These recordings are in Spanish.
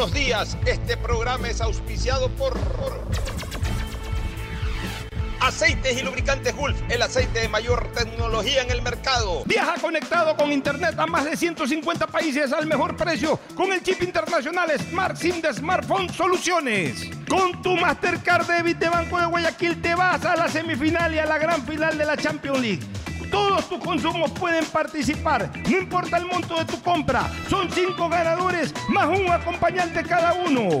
Buenos días, este programa es auspiciado por Aceites y lubricantes Gulf, el aceite de mayor tecnología en el mercado. Viaja conectado con internet a más de 150 países al mejor precio con el chip internacional Smart SIM de Smartphone Soluciones. Con tu Mastercard Debit de Banco de Guayaquil te vas a la semifinal y a la gran final de la Champions League. Todos tus consumos pueden participar, no importa el monto de tu compra. Son cinco ganadores más un acompañante cada uno.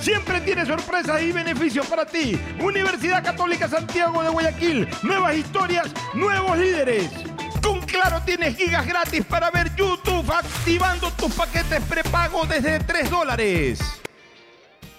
Siempre tiene sorpresas y beneficios para ti. Universidad Católica Santiago de Guayaquil. Nuevas historias, nuevos líderes. Con Claro tienes gigas gratis para ver YouTube activando tus paquetes prepago desde 3 dólares.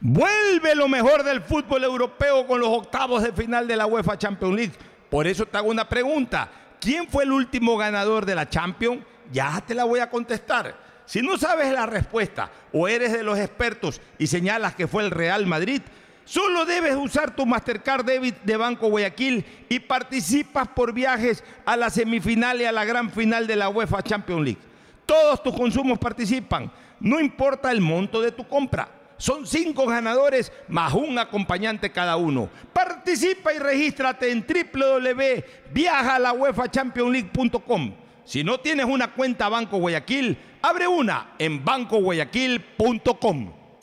Vuelve lo mejor del fútbol europeo con los octavos de final de la UEFA Champions League. Por eso te hago una pregunta. ¿Quién fue el último ganador de la Champions? Ya te la voy a contestar. Si no sabes la respuesta o eres de los expertos y señalas que fue el Real Madrid, solo debes usar tu Mastercard Debit de Banco Guayaquil y participas por viajes a la semifinal y a la gran final de la UEFA Champions League. Todos tus consumos participan, no importa el monto de tu compra. Son cinco ganadores más un acompañante cada uno. Participa y regístrate en www.viajalauefachampionsleague.com. Si no tienes una cuenta Banco Guayaquil, abre una en bancoguayaquil.com.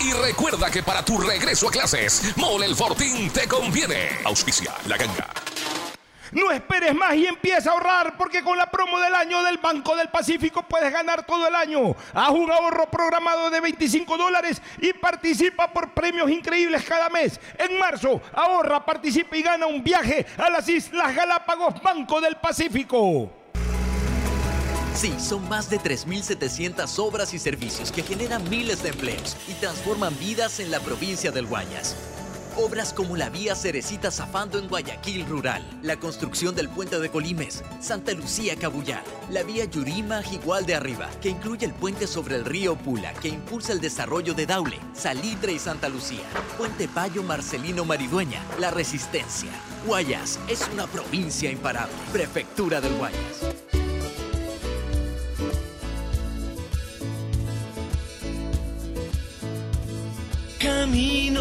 y recuerda que para tu regreso a clases, Mole el Fortín te conviene. Auspicia la ganga. No esperes más y empieza a ahorrar porque con la promo del año del Banco del Pacífico puedes ganar todo el año. Haz un ahorro programado de 25 dólares y participa por premios increíbles cada mes. En marzo, ahorra, participa y gana un viaje a las Islas Galápagos Banco del Pacífico. Sí, son más de 3.700 obras y servicios que generan miles de empleos y transforman vidas en la provincia del Guayas. Obras como la vía Cerecita Zafando en Guayaquil Rural, la construcción del puente de Colimes, Santa Lucía Cabullar, la vía Yurima Jigual de Arriba, que incluye el puente sobre el río Pula, que impulsa el desarrollo de Daule, Salitre y Santa Lucía, Puente Payo Marcelino Maridueña, La Resistencia. Guayas es una provincia imparable. Prefectura del Guayas.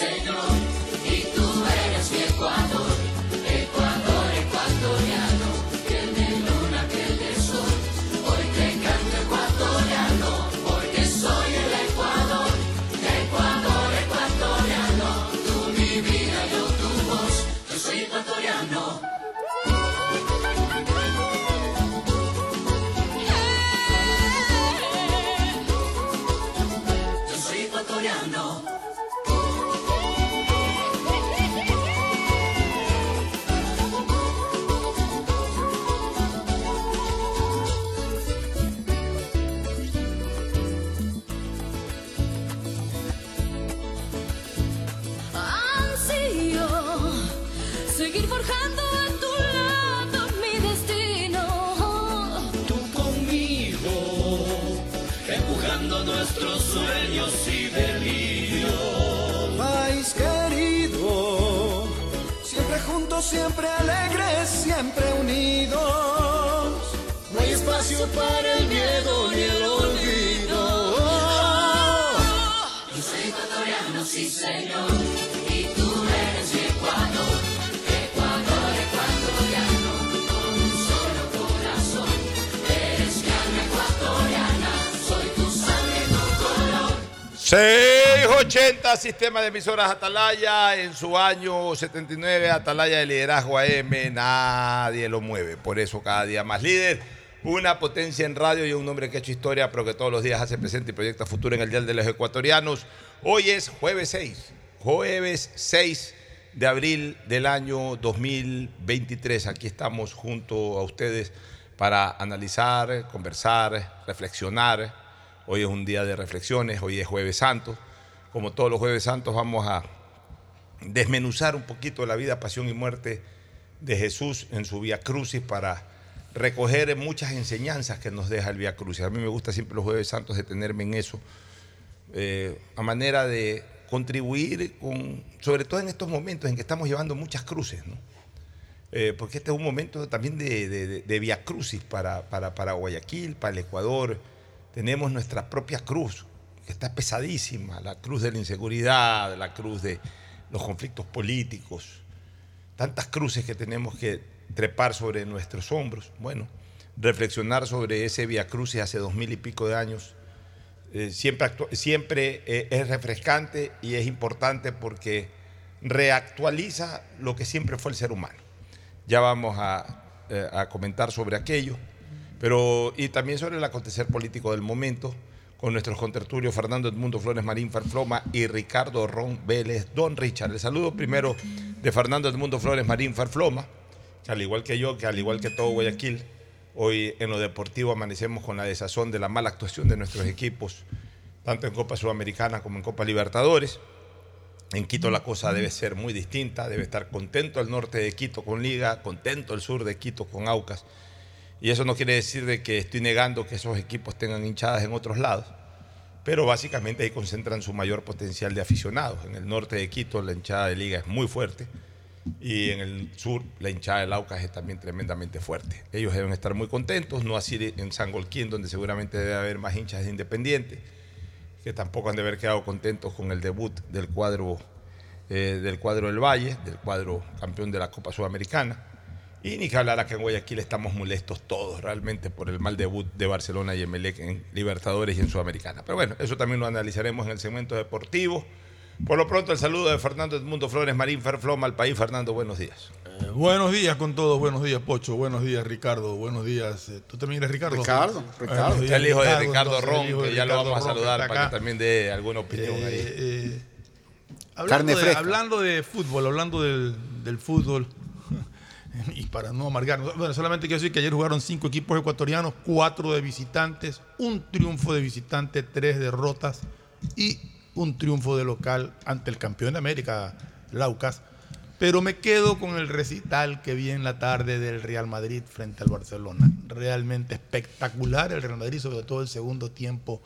señor, y tú eres mi Ecuador, alegres, siempre unidos. No hay espacio para el miedo ni el olvido. Yo soy ecuatoriano, sí señor, y tú eres mi Ecuador. Ecuador ecuatoriano, con un solo corazón. Eres mi alma ecuatoriana, soy tu sangre, tu color. 680 Sistema de Emisoras Atalaya en su año 79 Atalaya de liderazgo AM nadie lo mueve por eso cada día más líder. Una potencia en radio y un hombre que ha hecho historia pero que todos los días hace presente y proyecta futuro en el Dial de los Ecuatorianos. Hoy es jueves 6 jueves 6 de abril del año 2023 aquí estamos junto a ustedes para analizar conversar reflexionar. Hoy es un día de reflexiones, hoy es jueves santo. Como todos los jueves santos vamos a desmenuzar un poquito la vida, pasión y muerte de Jesús en su Vía Crucis para recoger muchas enseñanzas que nos deja el Vía Crucis. A mí me gusta siempre los jueves santos detenerme en eso, eh, a manera de contribuir con, sobre todo en estos momentos en que estamos llevando muchas cruces, ¿no? Eh, porque este es un momento también de, de, Vía Crucis para, para, para Guayaquil, para el Ecuador. Tenemos nuestra propia cruz, está pesadísima, la cruz de la inseguridad, la cruz de los conflictos políticos, tantas cruces que tenemos que trepar sobre nuestros hombros. Bueno, reflexionar sobre ese Via Crucis hace dos mil y pico de años eh, siempre, siempre eh, es refrescante y es importante porque reactualiza lo que siempre fue el ser humano. Ya vamos a, eh, a comentar sobre aquello, pero y también sobre el acontecer político del momento con nuestros contertulios Fernando Edmundo Flores Marín Farfloma y Ricardo Ron Vélez. Don Richard, el saludo primero de Fernando Edmundo Flores Marín Farfloma, que al igual que yo, que al igual que todo Guayaquil, hoy en lo deportivo amanecemos con la desazón de la mala actuación de nuestros equipos, tanto en Copa Sudamericana como en Copa Libertadores. En Quito la cosa debe ser muy distinta, debe estar contento el norte de Quito con Liga, contento el sur de Quito con Aucas. Y eso no quiere decir de que estoy negando que esos equipos tengan hinchadas en otros lados, pero básicamente ahí concentran su mayor potencial de aficionados. En el norte de Quito la hinchada de Liga es muy fuerte y en el sur la hinchada del Aucas es también tremendamente fuerte. Ellos deben estar muy contentos, no así en San Golquín, donde seguramente debe haber más hinchas de Independiente, que tampoco han de haber quedado contentos con el debut del cuadro eh, del cuadro del Valle, del cuadro campeón de la Copa Sudamericana. Y ni que hablar que en Guayaquil estamos molestos todos realmente por el mal debut de Barcelona y Emelec en Libertadores y en Sudamericana. Pero bueno, eso también lo analizaremos en el segmento deportivo. Por lo pronto, el saludo de Fernando Edmundo Flores Marín Ferfloma al país. Fernando, buenos días. Eh, buenos días con todos, buenos días Pocho, buenos días Ricardo, buenos días. eh, ¿Tú también eres Ricardo? Ricardo, Ricardo. Este días, es el hijo de Ricardo entonces, Ron, que ya lo Ricardo vamos a saludar para que acá. también dé alguna opinión Eh, ahí. eh, hablando, Carne de, hablando de fútbol, hablando del, del fútbol, y para no amargarnos, bueno, solamente quiero decir que ayer jugaron cinco equipos ecuatorianos, cuatro de visitantes, un triunfo de visitante, tres derrotas y un triunfo de local ante el campeón de América, Laucas. Pero me quedo con el recital que vi en la tarde del Real Madrid frente al Barcelona. Realmente espectacular el Real Madrid, sobre todo el segundo tiempo.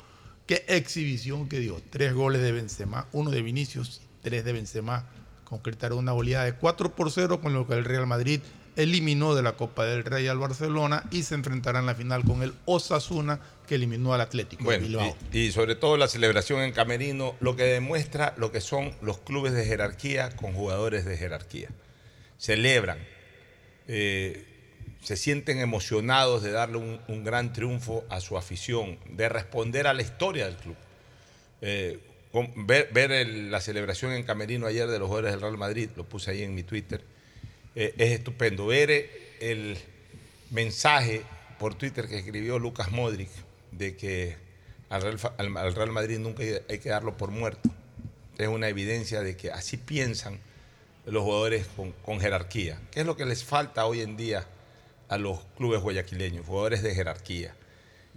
Qué exhibición que dio. Tres goles de Benzema, uno de Vinicius, tres de Benzema. Concretaron una goleada de 4 por 0 con lo que el Real Madrid eliminó de la Copa del Rey al Barcelona y se enfrentará en la final con el Osasuna que eliminó al Atlético Bueno, y, y sobre todo la celebración en Camerino, lo que demuestra lo que son los clubes de jerarquía con jugadores de jerarquía. Celebran, eh, se sienten emocionados de darle un, un gran triunfo a su afición, de responder a la historia del club. Eh, ver la celebración en Camerino ayer de los jugadores del Real Madrid, lo puse ahí en mi Twitter, eh, es estupendo. Ver eh, el mensaje por Twitter que escribió Lucas Modric de que al Real, Madrid nunca hay hay que darlo por muerto. Es una evidencia de que así piensan los jugadores con, con jerarquía. ¿Qué es lo que les falta hoy en día a los clubes guayaquileños? Jugadores de jerarquía.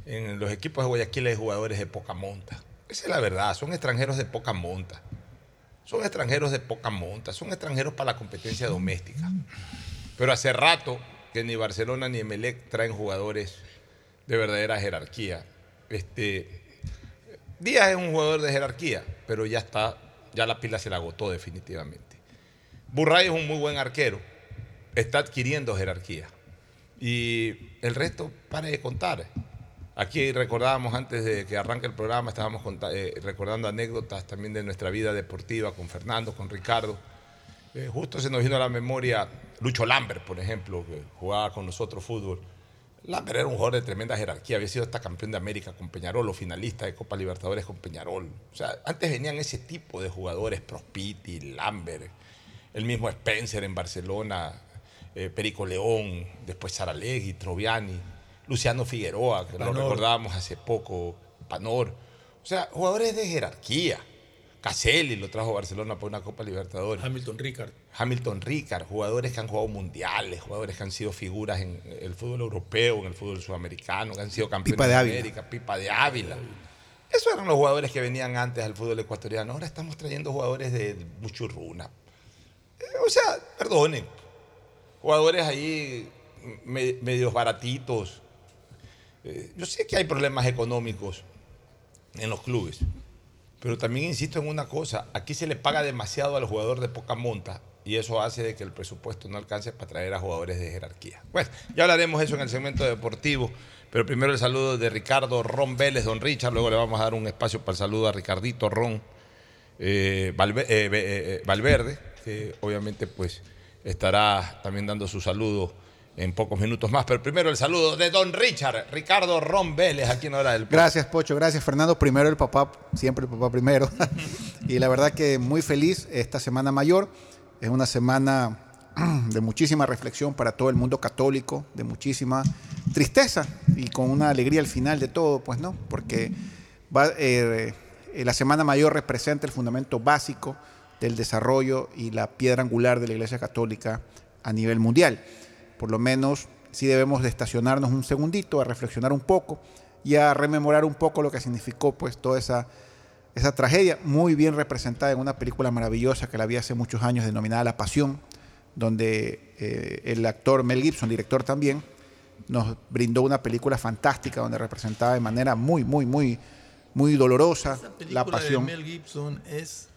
En los equipos de Guayaquil hay jugadores de poca monta. Esa es la verdad, son extranjeros de poca monta. Son extranjeros de poca monta, son extranjeros para la competencia doméstica. Pero hace rato que ni Barcelona ni Emelec traen jugadores de verdadera jerarquía. Este, Díaz es un jugador de jerarquía, pero ya está, ya la pila se la agotó definitivamente. Burray es un muy buen arquero, está adquiriendo jerarquía. Y el resto, pare de contar. Aquí recordábamos antes de que arranque el programa, estábamos eh, recordando anécdotas también de nuestra vida deportiva con Fernando, con Ricardo. Eh, justo se nos vino a la memoria Lucho Lambert, por ejemplo, que jugaba con nosotros fútbol. Lambert era un jugador de tremenda jerarquía, había sido hasta campeón de América con Peñarol o finalista de Copa Libertadores con Peñarol. O sea, antes venían ese tipo de jugadores, Prospiti, Lambert, el mismo Spencer en Barcelona, eh, Perico León, después Saralegui, Troviani, Luciano Figueroa, que lo recordábamos hace poco, Panor. O sea, jugadores de jerarquía. Caselli lo trajo a Barcelona por una Copa Libertadores. Hamilton Ricard. Hamilton Ricard, jugadores que han jugado mundiales, jugadores que han sido figuras en el fútbol europeo, en el fútbol sudamericano, que han sido campeones Pipa de. América, Pipa de Ávila. Esos eran los jugadores que venían antes al fútbol ecuatoriano. Ahora estamos trayendo jugadores de Buchurruna. Eh, O sea, perdonen, jugadores ahí me- medios baratitos. Eh, yo sé que hay problemas económicos en los clubes, pero también insisto en una cosa, aquí se le paga demasiado al jugador de poca monta y eso hace de que el presupuesto no alcance para traer a jugadores de jerarquía. Bueno, ya hablaremos eso en el segmento deportivo, pero primero el saludo de Ricardo Ron Vélez, don Richard, luego le vamos a dar un espacio para el saludo a Ricardito Ron eh, eh, Valverde, que obviamente pues estará también dando su saludo en pocos minutos más, pero primero el saludo de don Richard, Ricardo Ron Vélez, aquí en Hora del Pocho. Gracias, Pocho. Gracias, Fernando. Primero el papá, siempre el papá primero. y la verdad que muy feliz esta semana mayor. Es una semana de muchísima reflexión para todo el mundo católico, de muchísima tristeza y con una alegría al final de todo, pues no, porque va, eh, eh, la semana mayor representa el fundamento básico del desarrollo y la piedra angular de la Iglesia Católica a nivel mundial. Por lo menos sí debemos de estacionarnos un segundito a reflexionar un poco y a rememorar un poco lo que significó pues toda esa, esa tragedia, muy bien representada en una película maravillosa que la vi hace muchos años denominada La Pasión, donde eh, el actor Mel Gibson, director también, nos brindó una película fantástica donde representaba de manera muy, muy, muy, muy dolorosa Esa la pasión. de Mel Gibson es.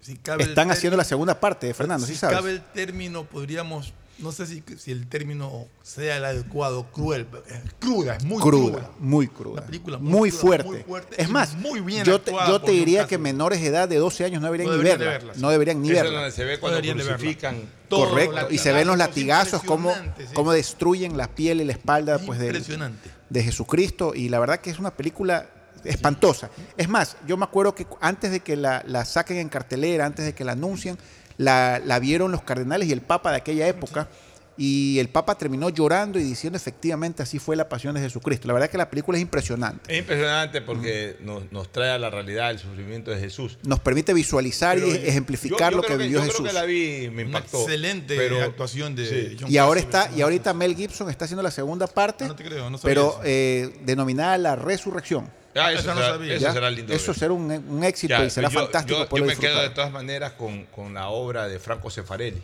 Si cabe el Están haciendo la segunda parte de Fernando, ¿sí si sabes? cabe el término, podríamos no sé si, si el término sea el adecuado, cruel. Es cruda, es muy cruda, cruda. muy cruda. Una película muy, muy cruda, fuerte. muy fuerte Es más, muy bien yo te, yo diría que menores de edad de 12 años no deberían No ni deberían de verla. sí. No deberían ni Eso es verla. donde se ve cuando de verla. crucifican. Todo, Correcto. Y se ven los latigazos, cómo, sí. cómo destruyen la piel y la espalda pues, Impresionante. de Jesucristo. Y la verdad que es una película espantosa. Es más, yo me acuerdo que antes de que la, la saquen en cartelera, antes de que la anuncien, la, la vieron los cardenales y el Papa de aquella época. Y el Papa terminó llorando y diciendo efectivamente así fue la pasión de Jesucristo. La verdad que la película es impresionante. Es impresionante porque nos, nos trae a la realidad el sufrimiento de Jesús. Nos permite visualizar Pero y ejemplificar yo- yo lo que vivió yo Jesús. creo que la vi, me Una impactó. excelente pero- actuación de Sí. John Y ahora está, y ahorita Mel Gibson está haciendo la segunda parte, Ah, no te creo, no sabía pero eh, denominada la resurrección. Ah, eso, Esa no será, sabía. eso ¿ya? será lindo. Eso será un, un éxito Ya, y será yo- fantástico Yo, yo me quedo de todas maneras con, con la obra de Franco Cefarelli,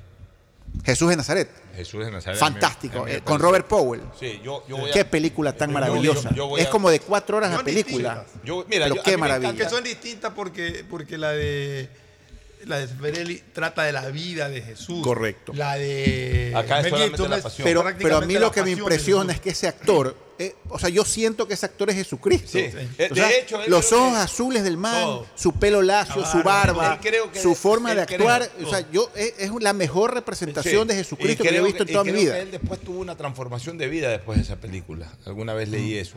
Jesús de Nazaret, Jesús de Nazaret. fantástico, me eh, con Robert Powell. Sí, yo, yo voy a- Qué película tan maravillosa. yo- yo voy es a- como de cuatro horas la película. yo- mira, pero qué maravilla. Que son distintas porque, porque la de la de Ferelli trata de la vida de Jesús. Correcto. La de Acá es solamente Gibson la pasión. Pero, pero a mí lo que me impresiona es que ese actor, eh, o sea, yo siento que ese actor es Jesucristo. Sí. De- O sea, de hecho, él los creo ojos que- azules del man, Todo. su pelo lacio, La su barba. que- su forma de creo- actuar. O sea, yo es, es la mejor representación Sí. de Jesucristo que yo he visto en y toda mi vida. que él después tuvo una transformación de vida después de esa película. Alguna vez leí eso.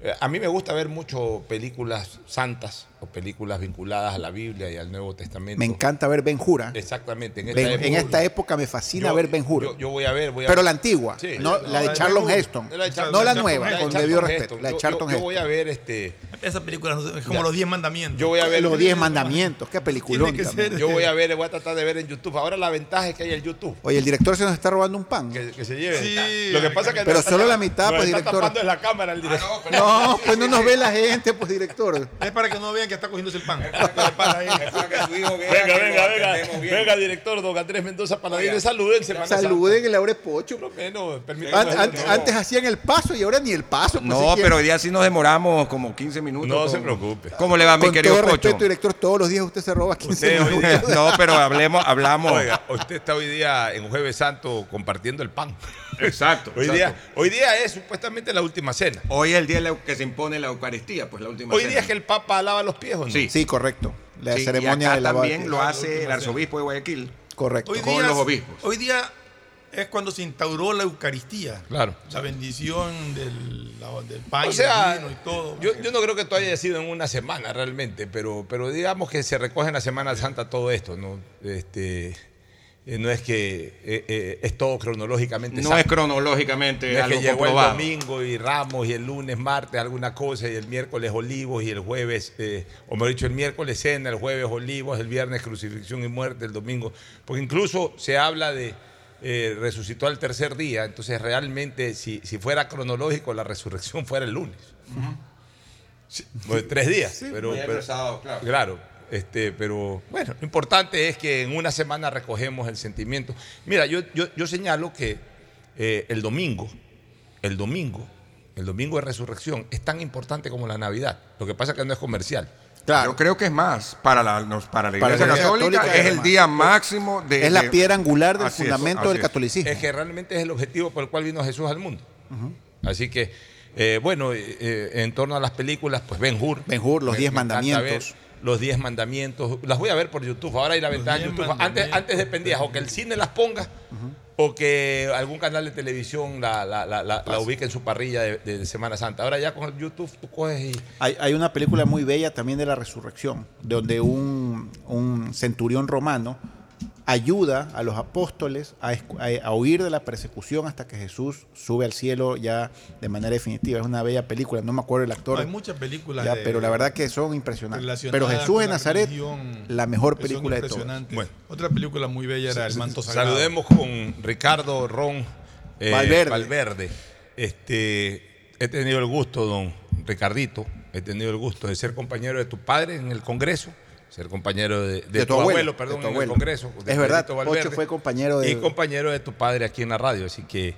Eh, A mí me gusta ver mucho películas santas o películas vinculadas a la Biblia y al Nuevo Testamento. Me encanta ver Ben Hura. Exactamente. En esta Ben- época, en esta época me fascina yo- ver Ben Hur. Yo, yo voy a ver. Voy a pero ver- la antigua, Sí. no, No, la de la de Charlton. Heston. La de Char- no la nueva, con debido Heston. respeto. La de Charlton yo, yo voy Heston. a ver este. Esa película es como los Diez Mandamientos. Yo voy a ver Los Diez Mandamientos, qué peliculón. Tiene que también. ser- Yo voy a ver, voy a tratar de ver en YouTube. Ahora la ventaja es que hay el YouTube. Oye, el director se nos está robando un pan. Que, que se lleve. Sí, Lo que pasa es que Pero solo la mitad, pues, está director. tapando en la cámara el director. No, pues no nos ve la gente, pues director. Es para que no vean que está cogiéndose el pan. Venga, venga, venga. Venga, director don Andrés Mendoza Paladines, saluden. Semana Saluden el Aure Pocho. Menos, Antes hacían el paso y ahora ni el paso. pues, No, pero hoy día sí nos demoramos como 15 minutos. No con- se preocupe. ¿Cómo le va, mi Con querido todo Pocho? respeto, director, todos los días usted se roba 15 Usted hoy minutos. día- no, pero hablemos, hablamos. Oiga, usted está hoy día en Jueves Santo compartiendo el pan. Exacto. Hoy exacto. día, hoy día es supuestamente la última cena. Hoy es el día que se impone la Eucaristía, pues la última Hoy cena. día es que el Papa lava los pies, ¿o no? Sí. Sí, correcto. La Sí, y ceremonia acá de también lo hace el arzobispo de Guayaquil. Correcto. Hoy Con día, los obispos. Hoy día es cuando se instauró la Eucaristía. Claro. La bendición del, la- del pan O y sea, del vino y todo. yo, yo no creo que esto haya sido en una semana realmente, pero, pero digamos que se recoge en la Semana Santa todo esto, ¿no? Este, no es que eh, eh, es todo cronológicamente No exacto. es cronológicamente No es algo que llegó comprobado. el domingo y Ramos y el lunes martes alguna cosa y el miércoles olivos y el jueves, eh, o mejor dicho, el miércoles cena, el jueves olivos, el viernes crucifixión y muerte, el domingo. Porque incluso se habla de eh, resucitó al tercer día, entonces realmente si, si fuera cronológico la resurrección fuera el lunes. Sí, pues, tres días. pero, Muy pero- atrasado, claro. Claro, este, pero bueno, lo importante es que en una semana recogemos el sentimiento. Mira, yo, yo, yo señalo que eh, el domingo, el domingo, el domingo de resurrección es tan importante como la Navidad. Lo que pasa es que no es comercial. Yo creo que es más. Para la, nos- para la Para Iglesia la Iglesia Católica, Católica es el más. día máximo de. Es la de- piedra angular del es, fundamento del catolicismo. Es que realmente es el objetivo por el cual vino Jesús al mundo. Así que, eh, bueno, eh, en torno a las películas, pues Ben Hur. Ben Hur, Los Diez Mandamientos. Los Diez Mandamientos. Las voy a ver por YouTube. Ahora hay la ventaja de YouTube. Antes, antes dependías o que el cine las ponga o que algún canal de televisión la, la, la, la- la ubique en su parrilla de, de Semana Santa. Ahora ya con el YouTube tú coges y... Hay, hay una película muy bella también de la resurrección, donde un, un centurión romano ayuda a los apóstoles a, a- a huir de la persecución hasta que Jesús sube al cielo ya de manera definitiva. Es una bella película, no me acuerdo el actor. Hay muchas películas. ya, de- pero la verdad que son impresionantes. Pero Jesús en Nazaret, la mejor película de todas. Bueno. Otra película muy bella era El manto sagrado. Saludemos con Ricardo Ron eh, Valverde. Valverde. Este, he tenido el gusto, don Ricardito, he tenido el gusto de ser compañero de tu padre en el Congreso, ser compañero de, de De tu, tu abuelo, abuelo, perdón, de tu en el. Congreso. de Es verdad, Valverde, Pocho fue compañero de- Y compañero de tu padre aquí en la radio, así que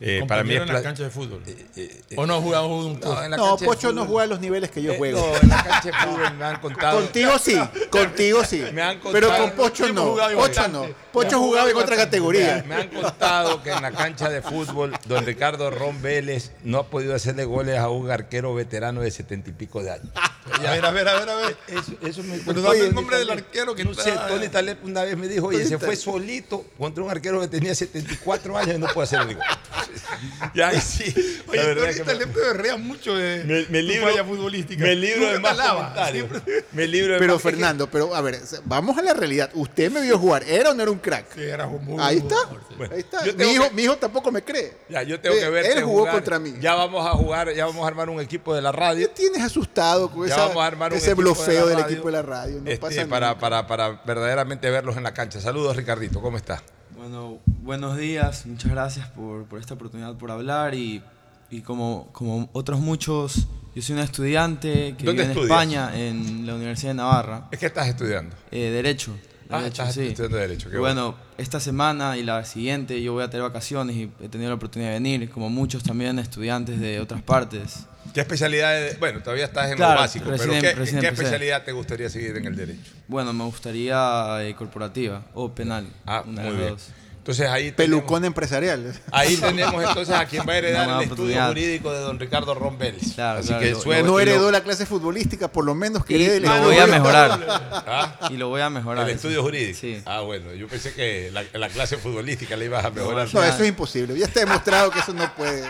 Eh, para mí es en la cancha de fútbol. eh, ¿O no jugamos un No, en la No, Pocho no juega a los niveles que yo Eh, juego. no, en la cancha de fútbol me han contado. Contigo sí, contigo sí. Me han Pero contado- con Pocho no. jugado Pocho no. Pocho jugaba en otra categoría. Me han contado que en la cancha de fútbol, don Ricardo Ron Vélez no ha podido hacerle goles a un arquero veterano de setenta y pico de años. A ver, a ver, a ver, a ver. Eso, eso me Pero dame el nombre del arquero que No sé, Tony Taleb una vez me dijo, oye, se fue solito contra un arquero que tenía 74 años y no puede hacer el gol. ya, ahí sí. Oye, la tú ahorita que me- mucho de me, me tu libro, falla futbolística. me libro Nunca de más alaba, comentarios. siempre- Me libro de Pero más- Fernando, pero a ver, vamos a la realidad. Usted me vio jugar, ¿era o no era un crack? Sí, era muy Ahí está. Bueno, Ahí está. Mi hijo, que- mi hijo tampoco me cree. Ya, yo tengo Eh, que verte Él jugó jugar. contra mí. Ya vamos a jugar, ya vamos a armar un equipo de la radio. ¿Qué tienes asustado con Ya esa- vamos a armar un ese de blofeo del equipo de la radio? No este, pasa para, para, para verdaderamente verlos en la cancha. Saludos, Ricardito, ¿cómo está? Bueno, buenos días, muchas gracias por, por esta oportunidad, por hablar y, y como, como otros muchos, yo soy un estudiante que ¿Dónde vive en estudias? España, en la Universidad de Navarra, Es que estás estudiando. eh, Derecho. Ah, Derecho, estás sí. estudiando Derecho, qué Y bueno, esta semana y la siguiente yo voy a tener vacaciones y he tenido la oportunidad de venir, como muchos también estudiantes de otras partes. ¿Qué especialidades? Bueno, todavía estás en Claro, lo básico, recién- pero ¿qué, recién qué especialidad te gustaría seguir en el derecho? Bueno, me gustaría eh, corporativa o penal. Ah, una de muy las bien. dos. Entonces ahí Pelucón empresarial. Ahí tenemos entonces a quien va a heredar el estudio oportunidad. jurídico de don Ricardo Vélez. Claro, Así claro, que lo- suerte. No lo- heredó la clase futbolística, por lo menos que Y lo voy a mejorar. ¿Ah? Y lo voy a mejorar. El estudio sí. jurídico. Sí. Ah, bueno, yo pensé que la, la clase futbolística le ibas a mejorar. No, eso es imposible. Ya está demostrado que eso no puede.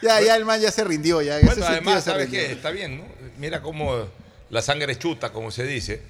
Ya, ya el man ya se rindió. Ya, ese Bueno, además, ¿sabes qué? Está bien, ¿no? Mira cómo la sangre es chuta, como se dice.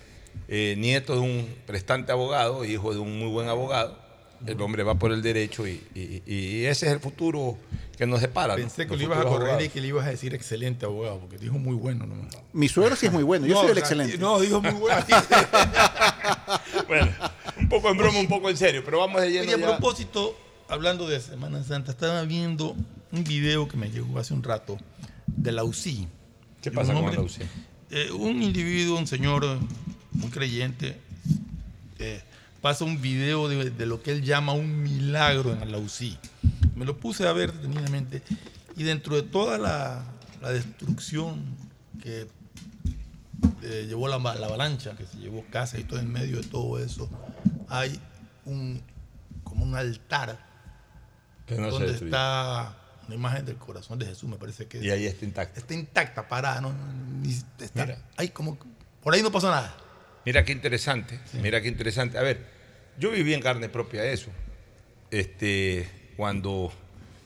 Eh, nieto de un prestante abogado, hijo de un muy buen abogado. El hombre va por el derecho y, y- y ese es el futuro que nos depara. ¿no? Pensé que lo ibas a correr y que le ibas a decir excelente abogado, porque dijo muy bueno. ¿no? Mi suegro sí es muy bueno. Yo No, soy el o sea, excelente. No, dijo muy bueno. Bueno, un poco en broma, un poco en serio, pero vamos de lleno Oye, a ya. propósito, hablando de Semana Santa, estaba viendo un video que me llegó hace un rato de la UCI. ¿Qué pasa un con la UCI? eh, un individuo, un señor, un creyente, eh, pasa un video de, de lo que él llama un milagro en la UCI. Me lo puse a ver detenidamente y dentro de toda la, la destrucción que eh, llevó la, la avalancha, que se llevó casa y todo en medio de todo eso, hay un como un altar Que no se donde está una imagen del corazón de Jesús, me parece que. Y ahí está intacto. Está intacta, parada, ¿no? Está- Mira. ahí como, por ahí no pasó nada. Mira qué interesante, mira qué interesante. A ver, yo viví en carne propia eso. Este, cuando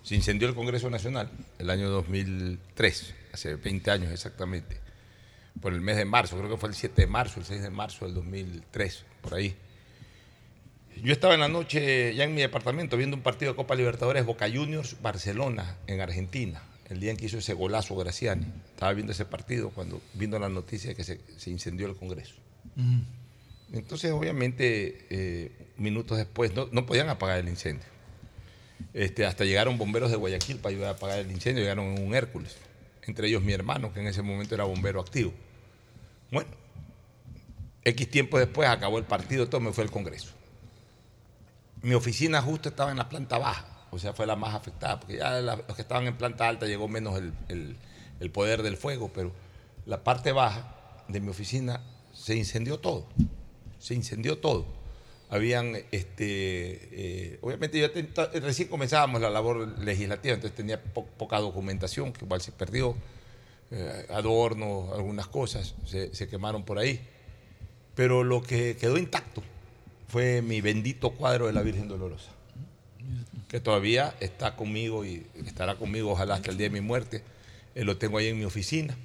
se incendió el Congreso Nacional, el año 2003, hace 20 años exactamente, por el mes de marzo, creo que fue el 7 de marzo, el 6 de marzo del 2003, por ahí. Yo estaba en la noche ya en mi departamento viendo un partido de Copa Libertadores Boca Juniors Barcelona en Argentina, el día en que hizo ese golazo Graciani. Estaba viendo ese partido cuando vino la noticia de que se, se incendió el Congreso. Entonces, obviamente, eh, minutos después no, podían apagar el incendio. Este, hasta llegaron bomberos de Guayaquil para ayudar a apagar el incendio, llegaron en un Hércules. Entre ellos mi hermano, que en ese momento era bombero activo. Bueno, X tiempo después acabó el partido, todo me fue al Congreso. Mi oficina justo estaba en la planta baja, o sea, fue la más afectada, porque ya los que estaban en planta alta llegó menos el- el poder del fuego, pero la parte baja de mi oficina se incendió todo, se incendió todo. Habían, este, eh, obviamente yo te- recién comenzábamos la labor legislativa, entonces tenía po- poca documentación, que igual se perdió, eh, adornos, algunas cosas se, se quemaron por ahí. Pero lo que quedó intacto fue mi bendito cuadro de la Virgen Dolorosa, que todavía está conmigo y estará conmigo ojalá hasta el día de mi muerte. Eh, lo tengo ahí en mi oficina.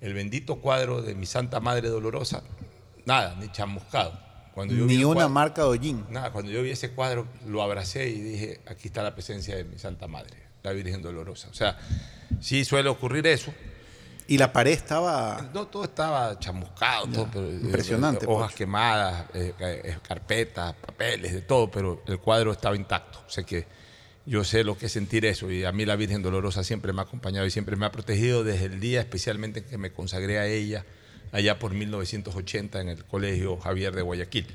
El bendito cuadro de mi Santa Madre Dolorosa, nada, ni chamuscado. Cuando yo Ni una cuadro- marca de hollín. Nada, cuando yo vi ese cuadro, lo abracé y dije, aquí está la presencia de mi Santa Madre, la Virgen Dolorosa. O sea, sí suele ocurrir eso. Y la pared estaba. No, todo estaba chamuscado, todo, pero, eh, Impresionante, eh, hojas quemadas, eh, carpetas, papeles, de todo, pero el cuadro estaba intacto. O sea que yo sé lo que es sentir eso y a mí la Virgen Dolorosa siempre me ha acompañado y siempre me ha protegido desde el día especialmente en que me consagré a ella allá por 1980 en el Colegio Javier de Guayaquil.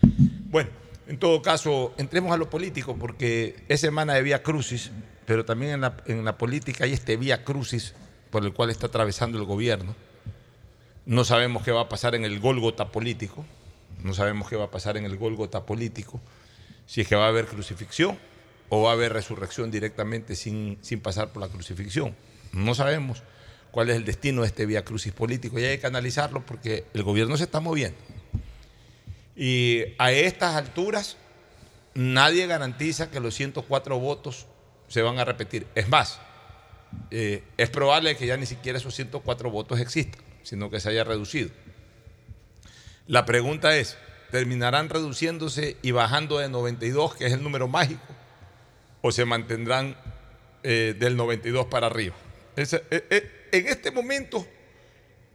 Bueno, En todo caso, entremos a lo político, porque es semana de Vía Crucis, pero también en la, política hay este Vía Crucis por el cual está atravesando el gobierno. No sabemos qué va a pasar en el Gólgota político, no sabemos qué va a pasar en el Gólgota político, si es que va a haber crucifixión o va a haber resurrección directamente sin, sin pasar por la crucifixión. No sabemos cuál es el destino de este Vía Crucis político y hay que analizarlo porque el gobierno se está moviendo. Y a estas alturas nadie garantiza que los 104 votos se van a repetir. Es más, eh, es probable que ya ni siquiera esos 104 votos existan, sino que se haya reducido. La pregunta es, ¿terminarán reduciéndose y bajando de 92, que es el número mágico, o se mantendrán eh, del 92 para arriba? Ese- eh, eh, en este momento,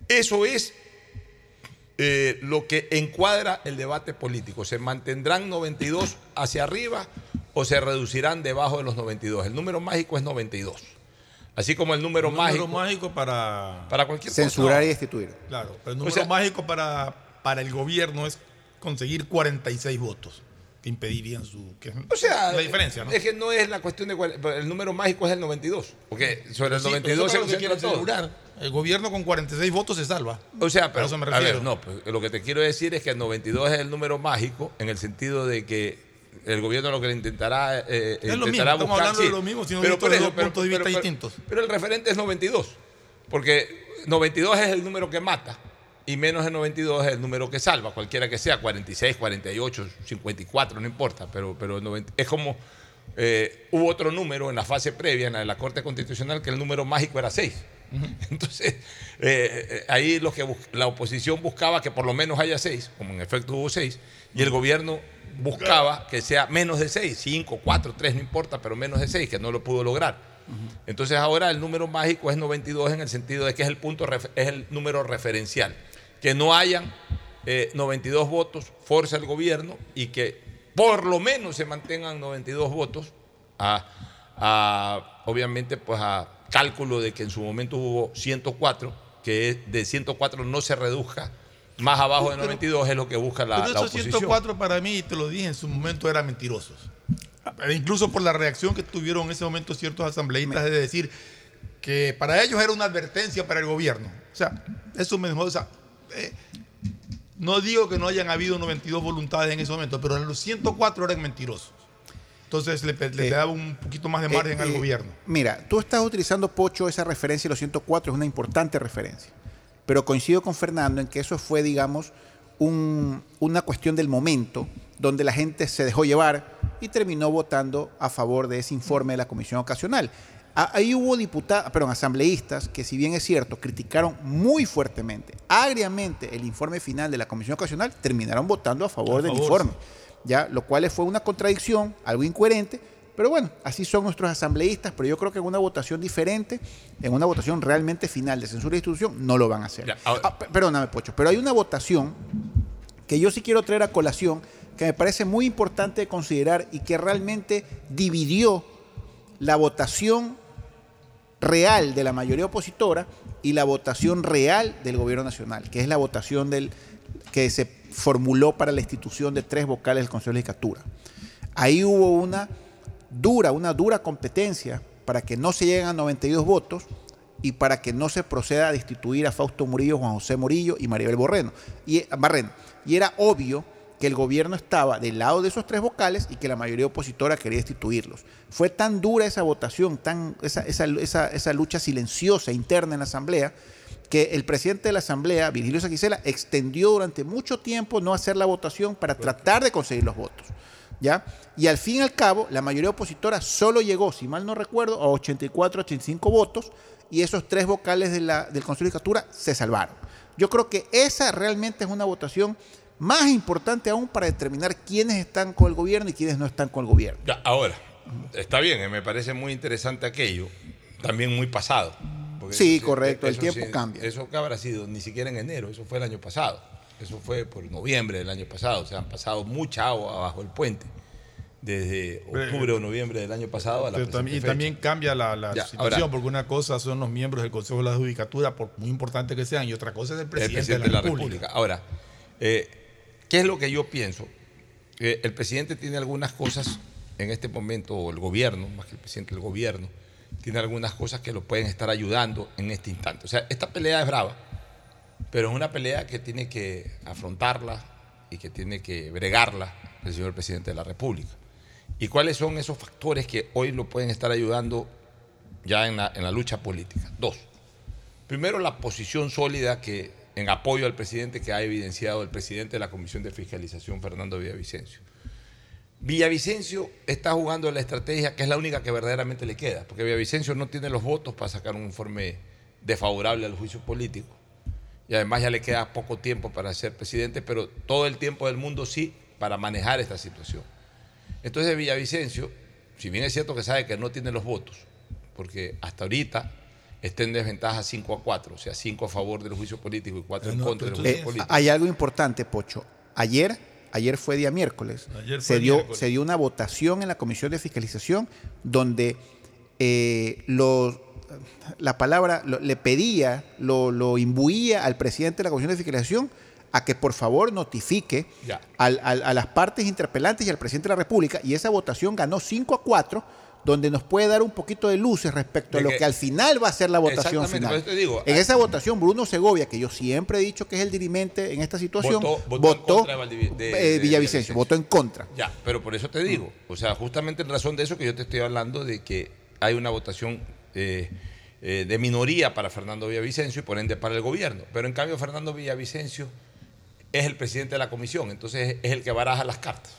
eso es eh, lo que encuadra el debate político. ¿Se mantendrán 92 hacia arriba o se reducirán debajo de los 92? El número mágico es 92. Así como el número, Un número mágico, mágico para. para cualquier cosa. Censurar y destituir. Claro, pero el O número sea- mágico para, para el gobierno es conseguir 46 votos que impedirían su. Que O sea, la diferencia, ¿no? es que no es la cuestión de cuál- el número mágico es el 92, porque sobre el Sí, pero 92 se eso es lo que todo. asegurar. El gobierno con 46 votos se salva. O sea, A pero eso me a refiero. ver, no, pues, lo que te quiero decir es que el 92 es el número mágico en el sentido de que el gobierno lo que le intentará, eh, Es lo intentará mismo, estamos buscar, hablando de lo mismo, sino pero por eso, dos pero- puntos de vista pero- pero- distintos. Pero el referente es 92, porque 92 es el número que mata y menos de 92 es el número que salva, cualquiera que sea, 46, 48, 54, no importa, pero, pero 90 es como eh, hubo otro número en la fase previa, en la de la Corte Constitucional, que el número mágico era 6. Entonces, eh, eh, ahí lo que la oposición buscaba que por lo menos haya 6, como en efecto hubo 6, y el gobierno buscaba que sea menos de 6, 5, 4, 3, no importa, pero menos de 6, que no lo pudo lograr. Entonces ahora el número mágico es 92 en el sentido de que es el punto es el número referencial. Que no hayan eh, 92 votos forza el gobierno y que por lo menos se mantengan 92 votos a, a, obviamente pues a cálculo de que en su momento hubo 104, que de 104 no se reduzca más abajo de 92 es lo que busca la, Pero la esos oposición. 104 para mí, te lo dije en su momento, eran mentirosos. Incluso por la reacción que tuvieron en ese momento ciertos asambleístas de decir que para ellos era una advertencia para el gobierno. O sea, eso me dejó, o sea, eh, no digo que no hayan habido 92 voluntades en ese momento, pero los 104 eran mentirosos. Entonces le, le Eh, daba un poquito más de margen Eh, al eh, gobierno. Mira, tú estás utilizando, Pocho, esa referencia de los 104, es una importante referencia. Pero coincido con Fernando en que eso fue, digamos, un- una cuestión del momento, donde la gente se dejó llevar y terminó votando a favor de ese informe de la Comisión Ocasional. A- Ahí hubo diputados, perdón, asambleístas que, si bien es cierto, criticaron muy fuertemente, agriamente, el informe final de la Comisión Ocasional, terminaron votando a favor A del informe. ¿ya? Lo cual fue una contradicción, algo incoherente, pero bueno, así son nuestros asambleístas, pero yo creo que en una votación diferente, en una votación realmente final de censura de institución, no lo van a hacer. Ya, Ah, perdóname, Pocho, pero hay una votación que yo sí quiero traer a colación, que me parece muy importante considerar y que realmente dividió la votación real de la mayoría opositora y la votación real del gobierno nacional, que es la votación del, que se formuló para la institución de tres vocales del Consejo de Legislatura. Ahí hubo una dura, una dura competencia para que no se lleguen a 92 votos y para que no se proceda a destituir a Fausto Murillo, Juan José Morillo y Maribel Borreno. Y, Barreno. Y era obvio que el gobierno estaba del lado de esos tres vocales y que la mayoría opositora quería destituirlos. Fue tan dura esa votación, tan, esa, esa- esa- esa lucha silenciosa interna en la Asamblea, que el presidente de la Asamblea, Virgilio Saquicela, extendió durante mucho tiempo no hacer la votación para tratar de conseguir los votos. ¿ya? Y al fin y al cabo, la mayoría opositora solo llegó, si mal no recuerdo, a 84, 85 votos y esos tres vocales de la- del Consejo de Legislatura se salvaron. Yo creo que esa realmente es una votación más importante aún para determinar quiénes están con el gobierno y quiénes no están con el gobierno. Ya, ahora, está bien, eh, me parece muy interesante aquello, también muy pasado. Sí, eso correcto, el tiempo cambia. Eso que habrá sido ni siquiera en enero, eso fue el año pasado. Eso fue por noviembre del año pasado, o sea, han pasado mucha agua bajo el puente desde octubre o noviembre del año pasado a la y también cambia la, la Ya, situación, ahora- porque una cosa son los miembros del Consejo de la Judicatura, por muy importante que sean, y otra cosa es el el presidente, presidente de la República. Ahora, eh, ¿qué es lo que yo pienso? el presidente tiene algunas cosas en este momento, o el gobierno, más que el presidente, el gobierno, tiene algunas cosas que lo pueden estar ayudando en este instante. O sea, esta pelea es brava, pero es una pelea que tiene que afrontarla y que tiene que bregarla el señor presidente de la República. ¿Y cuáles son esos factores que hoy lo pueden estar ayudando ya en la lucha política? Dos. Primero, la posición sólida que en apoyo al presidente que ha evidenciado el presidente de la Comisión de Fiscalización, Fernando Villavicencio. Villavicencio está jugando la estrategia que es la única que verdaderamente le queda, porque Villavicencio no tiene los votos para sacar un informe desfavorable al juicio político. Y además ya le queda poco tiempo para ser presidente, pero todo el tiempo del mundo sí para manejar esta situación. Entonces Villavicencio, si bien es cierto que sabe que no tiene los votos, porque hasta ahorita está en desventaja 5 a 4, o sea, 5 a favor del juicio político y 4 en contra del juicio Eh, político. hay algo importante, Pocho. Ayer, ayer fue día miércoles. Ayer se, fue dio, miércoles. se dio una votación en la Comisión de Fiscalización donde eh, los- la palabra lo- le pedía, lo, lo imbuía al presidente de la Comisión de Fiscalización a que por favor notifique al- al- a las partes interpelantes y al presidente de la República. Y esa votación ganó 5 a 4, donde nos puede dar un poquito de luces respecto a lo que- que, al final va a ser la votación final. te digo, en hay- esa votación, Bruno Segovia, que yo siempre he dicho que es el dirimente en esta situación, Votó- votó, votó en contra de eh, de Villavicencio. votó en contra. Ya, pero por eso te digo, o sea, justamente en razón de eso que yo te estoy hablando de que hay una votación eh, eh, de minoría para Fernando Villavicencio y por ende para el gobierno. Pero en cambio Fernando Villavicencio es el presidente de la comisión, entonces es el que baraja las cartas.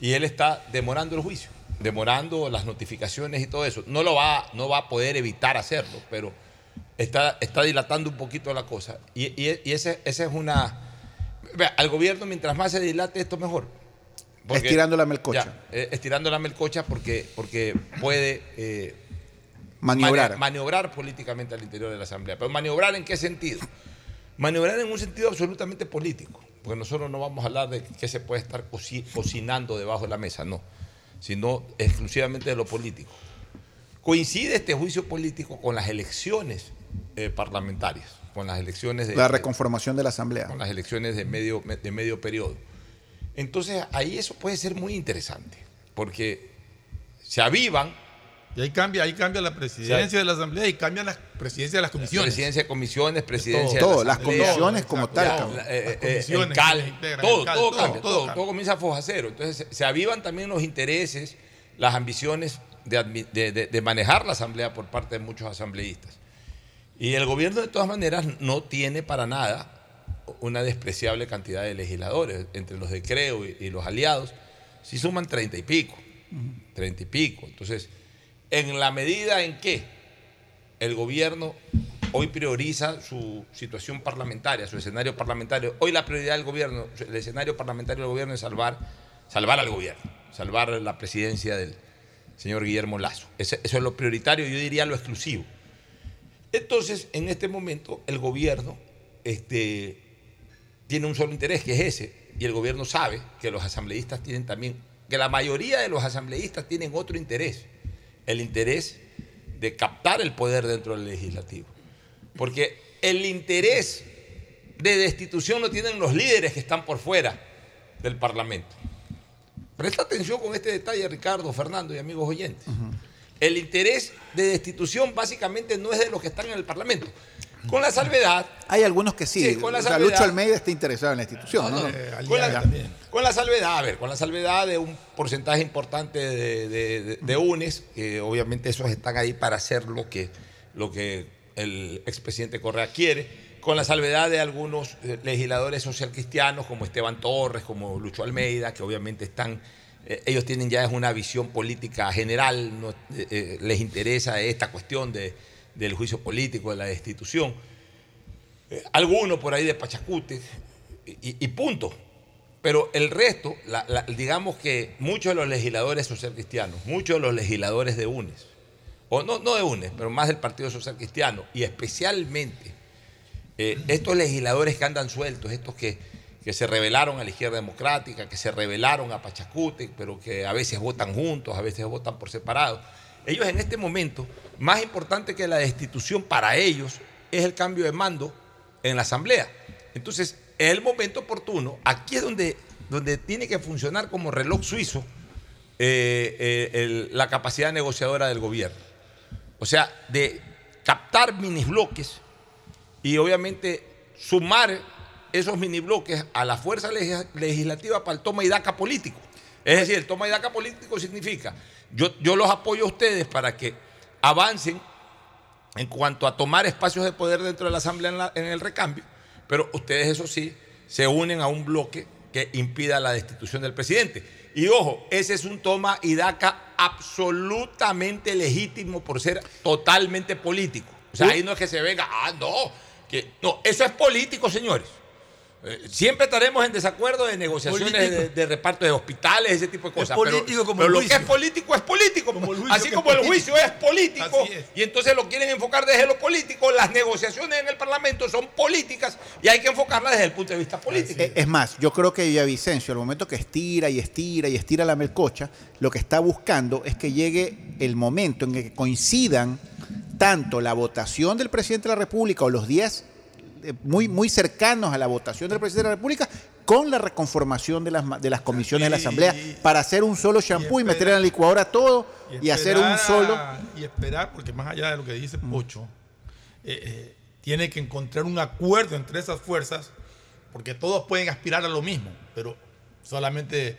Y él está demorando el juicio, demorando las notificaciones y todo eso. No lo va, no va a poder evitar hacerlo, pero está, está dilatando un poquito la cosa. Y, y, y ese, ese es una... Al gobierno mientras más se dilate esto mejor. Estirando la melcocha. Ya, eh, estirando la melcocha porque, porque puede eh, Maniobrar. maniobrar políticamente al interior de la Asamblea. Pero maniobrar en qué sentido? Maniobrar en un sentido absolutamente político. Porque nosotros no vamos a hablar de qué se puede estar coci- cocinando debajo de la mesa, no. Sino exclusivamente de lo político. Coincide este juicio político con las elecciones eh, parlamentarias, con las elecciones de, La reconformación de la Asamblea. con las elecciones de medio, de medio periodo. Entonces ahí eso puede ser muy interesante, porque se avivan. Y ahí cambia, ahí cambia la presidencia de la Asamblea y cambian las presidencias de las comisiones. Presidencia de comisiones, presidencia Todo, de la las Asamblea, comisiones como tal, cabrón. la- eh, eh, Las comisiones el CAL, que se integran, todo, el CAL, todo todo, cambia, todo todo, todo, cambia. comienza a foja cero. Entonces se, se avivan también los intereses, las ambiciones de, de- de- de manejar la Asamblea por parte de muchos asambleístas. Y el gobierno de todas maneras no tiene para nada una despreciable cantidad de legisladores. Entre los de Creo y, y los aliados, sí suman treinta y pico. Treinta y pico. Entonces, en la medida en que el gobierno hoy prioriza su situación parlamentaria, su escenario parlamentario, hoy la prioridad del gobierno, el escenario parlamentario del gobierno es salvar, salvar al gobierno, salvar la presidencia del señor Guillermo Lazo. Eso es lo prioritario, yo diría lo exclusivo. Entonces, en este momento, el gobierno este, tiene un solo interés, que es ese, y el gobierno sabe que los asambleístas tienen también, que la mayoría de los asambleístas tienen otro interés, el interés de captar el poder dentro del legislativo. Porque el interés de destitución lo tienen los líderes que están por fuera del Parlamento. Presta atención con este detalle, Ricardo, Fernando y amigos oyentes. El interés de destitución básicamente no es de los que están en el Parlamento. Con la salvedad Hay algunos que sí. Sí, con la o sea, salvedad- Lucho Almeida está interesado en la institución, ¿no? No, no, con, la, con la salvedad, a ver, con la salvedad de un porcentaje importante de, de- de- de UNES, que obviamente esos están ahí para hacer lo que, lo que el expresidente Correa quiere, con la salvedad de algunos eh, legisladores socialcristianos como Esteban Torres, como Lucho Almeida, que obviamente están, eh, ellos tienen ya es una visión política general, no, eh, eh, les interesa esta cuestión de- del juicio político, de la destitución alguno por ahí de Pachacute y, punto. Pero el resto, digamos que muchos de los legisladores social cristianos, muchos de los legisladores de UNES, o no, no de UNES, pero más del Partido Social Cristiano, y especialmente eh, estos legisladores que andan sueltos, estos que, que se rebelaron a la izquierda democrática, que se rebelaron a Pachacute, pero que a veces votan juntos, a veces votan por separado. Ellos en este momento, más importante que la destitución para ellos, es el cambio de mando en la Asamblea. Entonces, es el momento oportuno, aquí es donde donde tiene que funcionar como reloj suizo eh, eh, la capacidad negociadora del gobierno. O sea, de captar mini bloques y obviamente sumar esos mini bloques a la fuerza legis- legislativa para el toma y daca político. Es decir, el toma y daca político significa, yo, yo los apoyo a ustedes para que avancen en cuanto a tomar espacios de poder dentro de la Asamblea en, la- en el recambio, pero ustedes, eso sí, se unen a un bloque que impida la destitución del presidente. Y ojo, ese es un toma y daca absolutamente legítimo por ser totalmente político. O sea, ahí no es que se venga, ah, no, que no, eso es político, señores. Eh, Siempre estaremos en desacuerdo de negociaciones de, de reparto de hospitales, ese tipo de cosas. pero- político como pero el lo que juicio. es político es político. juicio Así que como es el juicio es político, Así es. y entonces lo quieren enfocar desde lo político, las negociaciones en el Parlamento son políticas y hay que enfocarlas desde el punto de vista político. Es más, yo creo que Villavicencio, al momento que estira y estira y estira la melcocha, lo que está buscando es que llegue el momento en el que coincidan tanto la votación del presidente de la República o los días eh, muy, muy cercanos a la votación del presidente de la República con la reconformación de las, de las comisiones de la Asamblea para hacer un solo shampoo y, meter en la licuadora todo y, hacer un solo... a- Y esperar, porque más allá de lo que dice Pocho, eh, eh, tiene que encontrar un acuerdo entre esas fuerzas, porque todos pueden aspirar a lo mismo, pero solamente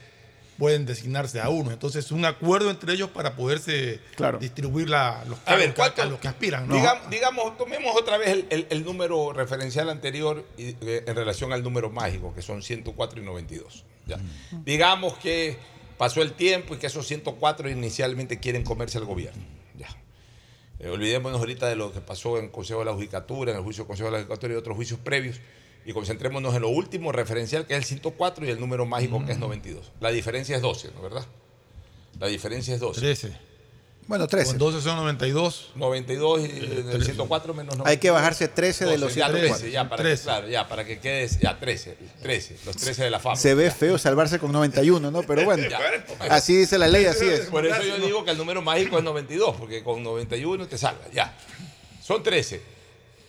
pueden designarse a uno. Entonces, un acuerdo entre ellos para poderse Claro. distribuir la- los A ver, cargos ¿cuánto- a los que aspiran. ¿no? Digam- digamos, tomemos otra vez el, el- el número referencial anterior y, eh, en relación al número mágico, que son 104 y 92. Ya. Digamos que pasó el tiempo y que esos 104 inicialmente quieren comerse al gobierno. Ya. Eh, olvidémonos ahorita de lo que pasó en el Consejo de la Judicatura, en el juicio del Consejo de la Judicatura y otros juicios previos, y concentrémonos en lo último referencial, que es el 104, y el número mágico, que es 92. La diferencia es 12, ¿no verdad? La diferencia es 12. 13. Bueno, 13. Con 12 son 92. 92 y el 104 menos 92. Hay que bajarse 13 de los 12, ya 104. 13, ya para 13. Que, claro, ya para que quedes ya 13, 13, los 13 de la fama. Se ve feo salvarse con 91, ¿no? Pero bueno, Ya. así dice la ley, así es. Por eso yo digo que el número mágico es 92, porque con 91 te salva, ya. Son 13.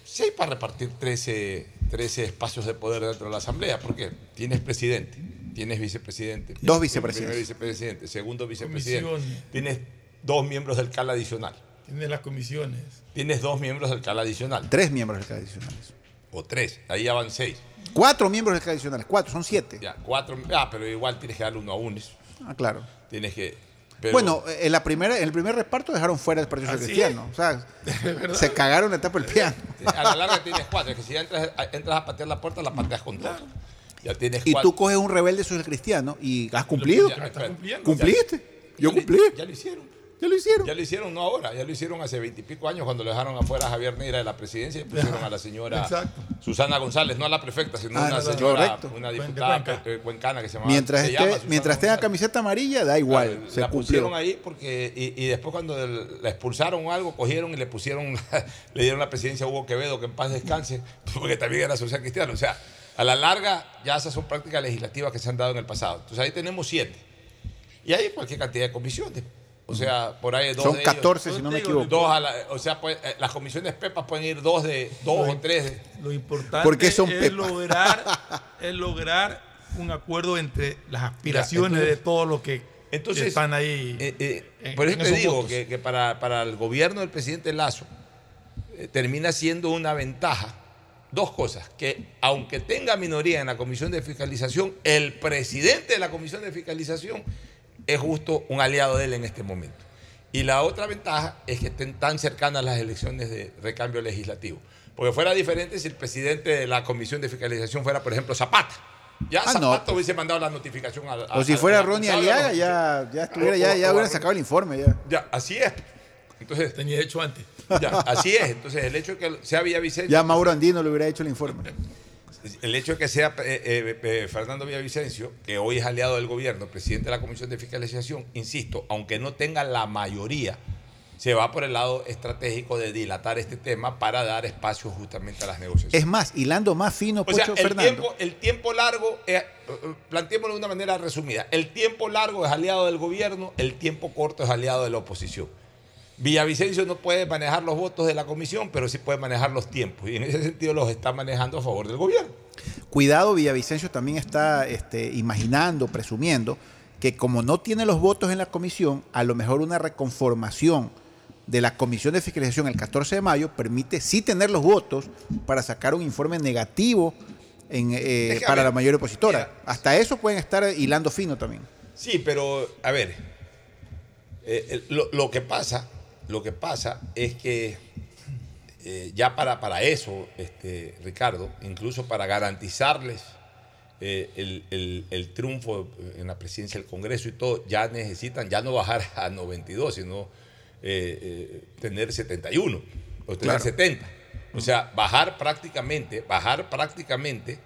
Si hay para repartir 13, 13 espacios de poder dentro de la Asamblea, porque tienes presidente, tienes vicepresidente. Dos vicepresidentes. Primer vicepresidente, segundo vicepresidente. Comisiones. Tienes dos miembros del CAL adicional. Tiene las comisiones. Tienes dos miembros del CAL adicional. Tres miembros del CAL adicionales. O tres, ahí ya van seis. Cuatro miembros del CAL adicionales, cuatro, son siete. Ya, cuatro. Ah, pero igual tienes que darle uno a unos. Ah, claro. Tienes que. Pero- Bueno, en, la primera, en el primer reparto dejaron fuera el Partido Así Cristiano. O sea, se cagaron la etapa del piano. a la larga tienes cuatro. Es que si ya entras, a- entras a patear la puerta, la pateas con todo. Ya tienes Y cuatro. tú coges un rebelde social cristiano y has cumplido. Ya. ¿Cumpliste? Yo cumplí. Ya lo hicieron. Ya lo hicieron. Ya lo hicieron, no ahora, ya lo hicieron hace veintipico años cuando lo dejaron afuera a Javier Neira de la presidencia y pusieron a la señora Exacto. Susana González, no a la prefecta, sino Ah, una no, señora, correcto. una diputada Cuenca. eh, cuencana que se llama Mientras, se llama esté, Susana mientras tenga camiseta amarilla, da igual. Claro, se la pusieron ahí porque y, y después cuando la expulsaron o algo cogieron y le pusieron le dieron la presidencia a Hugo Quevedo que en paz descanse porque también era social cristiano o sea a la larga ya esas son prácticas legislativas que se han dado en el pasado entonces ahí tenemos siete y hay cualquier cantidad de comisiones o sea por ahí dos Son de ellos- 14, si no me equivoco. dos a la- o sea pues, eh, las comisiones pepas pueden ir dos de dos o tres de- Lo importante ¿Por qué son es, lograr, es lograr un acuerdo entre las aspiraciones entonces- de todos los que Entonces, están ahí. eh, eh, en- por eso te digo que, que para, para el gobierno del presidente Lazo eh, termina siendo una ventaja. Dos cosas, que aunque tenga minoría en la comisión de fiscalización, el presidente de la comisión de fiscalización es justo un aliado de él en este momento. Y la otra ventaja es que estén tan cercanas las elecciones de recambio legislativo. Porque fuera diferente si el presidente de la comisión de fiscalización fuera, por ejemplo, Zapata. Ya Ah, no, Zapata hubiese mandado la notificación a, a- O si a- fuera al Ronnie Aliaga, ya, ya estuviera, ya, O- ya o- sacado el informe. Ya. Ya, así es. Entonces, Tenía hecho antes. ya, así es. Entonces, el hecho de que sea Villavicencio, Ya Mauro Andino le hubiera hecho el informe. el hecho de que sea eh, eh, eh, Fernando Villavicencio, que hoy es aliado del gobierno, presidente de la Comisión de Fiscalización, insisto, aunque no tenga la mayoría, se va por el lado estratégico de dilatar este tema para dar espacio justamente a las negociaciones. Es más, hilando más fino, O sea, Pocho el Fernando. tiempo, el tiempo largo, eh, planteémoslo de una manera resumida, el tiempo largo es aliado del gobierno, el tiempo corto es aliado de la oposición. Villavicencio no puede manejar los votos de la comisión, pero sí puede manejar los tiempos, y en ese sentido los está manejando a favor del gobierno. Cuidado, Villavicencio también está este, imaginando, presumiendo, que como no tiene los votos en la comisión, a lo mejor una reconformación de la comisión de fiscalización el 14 de mayo permite sí tener los votos para sacar un informe negativo en, eh, Es que, a para ver, la mayoría opositora. Hasta eso pueden estar hilando fino también. Sí, pero a ver, eh, eh, lo, lo que pasa, lo que pasa es que eh, ya para, para eso, este, Ricardo, incluso para garantizarles eh, el, el- el triunfo en la presidencia del Congreso y todo, ya necesitan ya no bajar a 92, sino eh, eh, tener 71 o tener Claro. 70. O sea, bajar prácticamente, bajar prácticamente,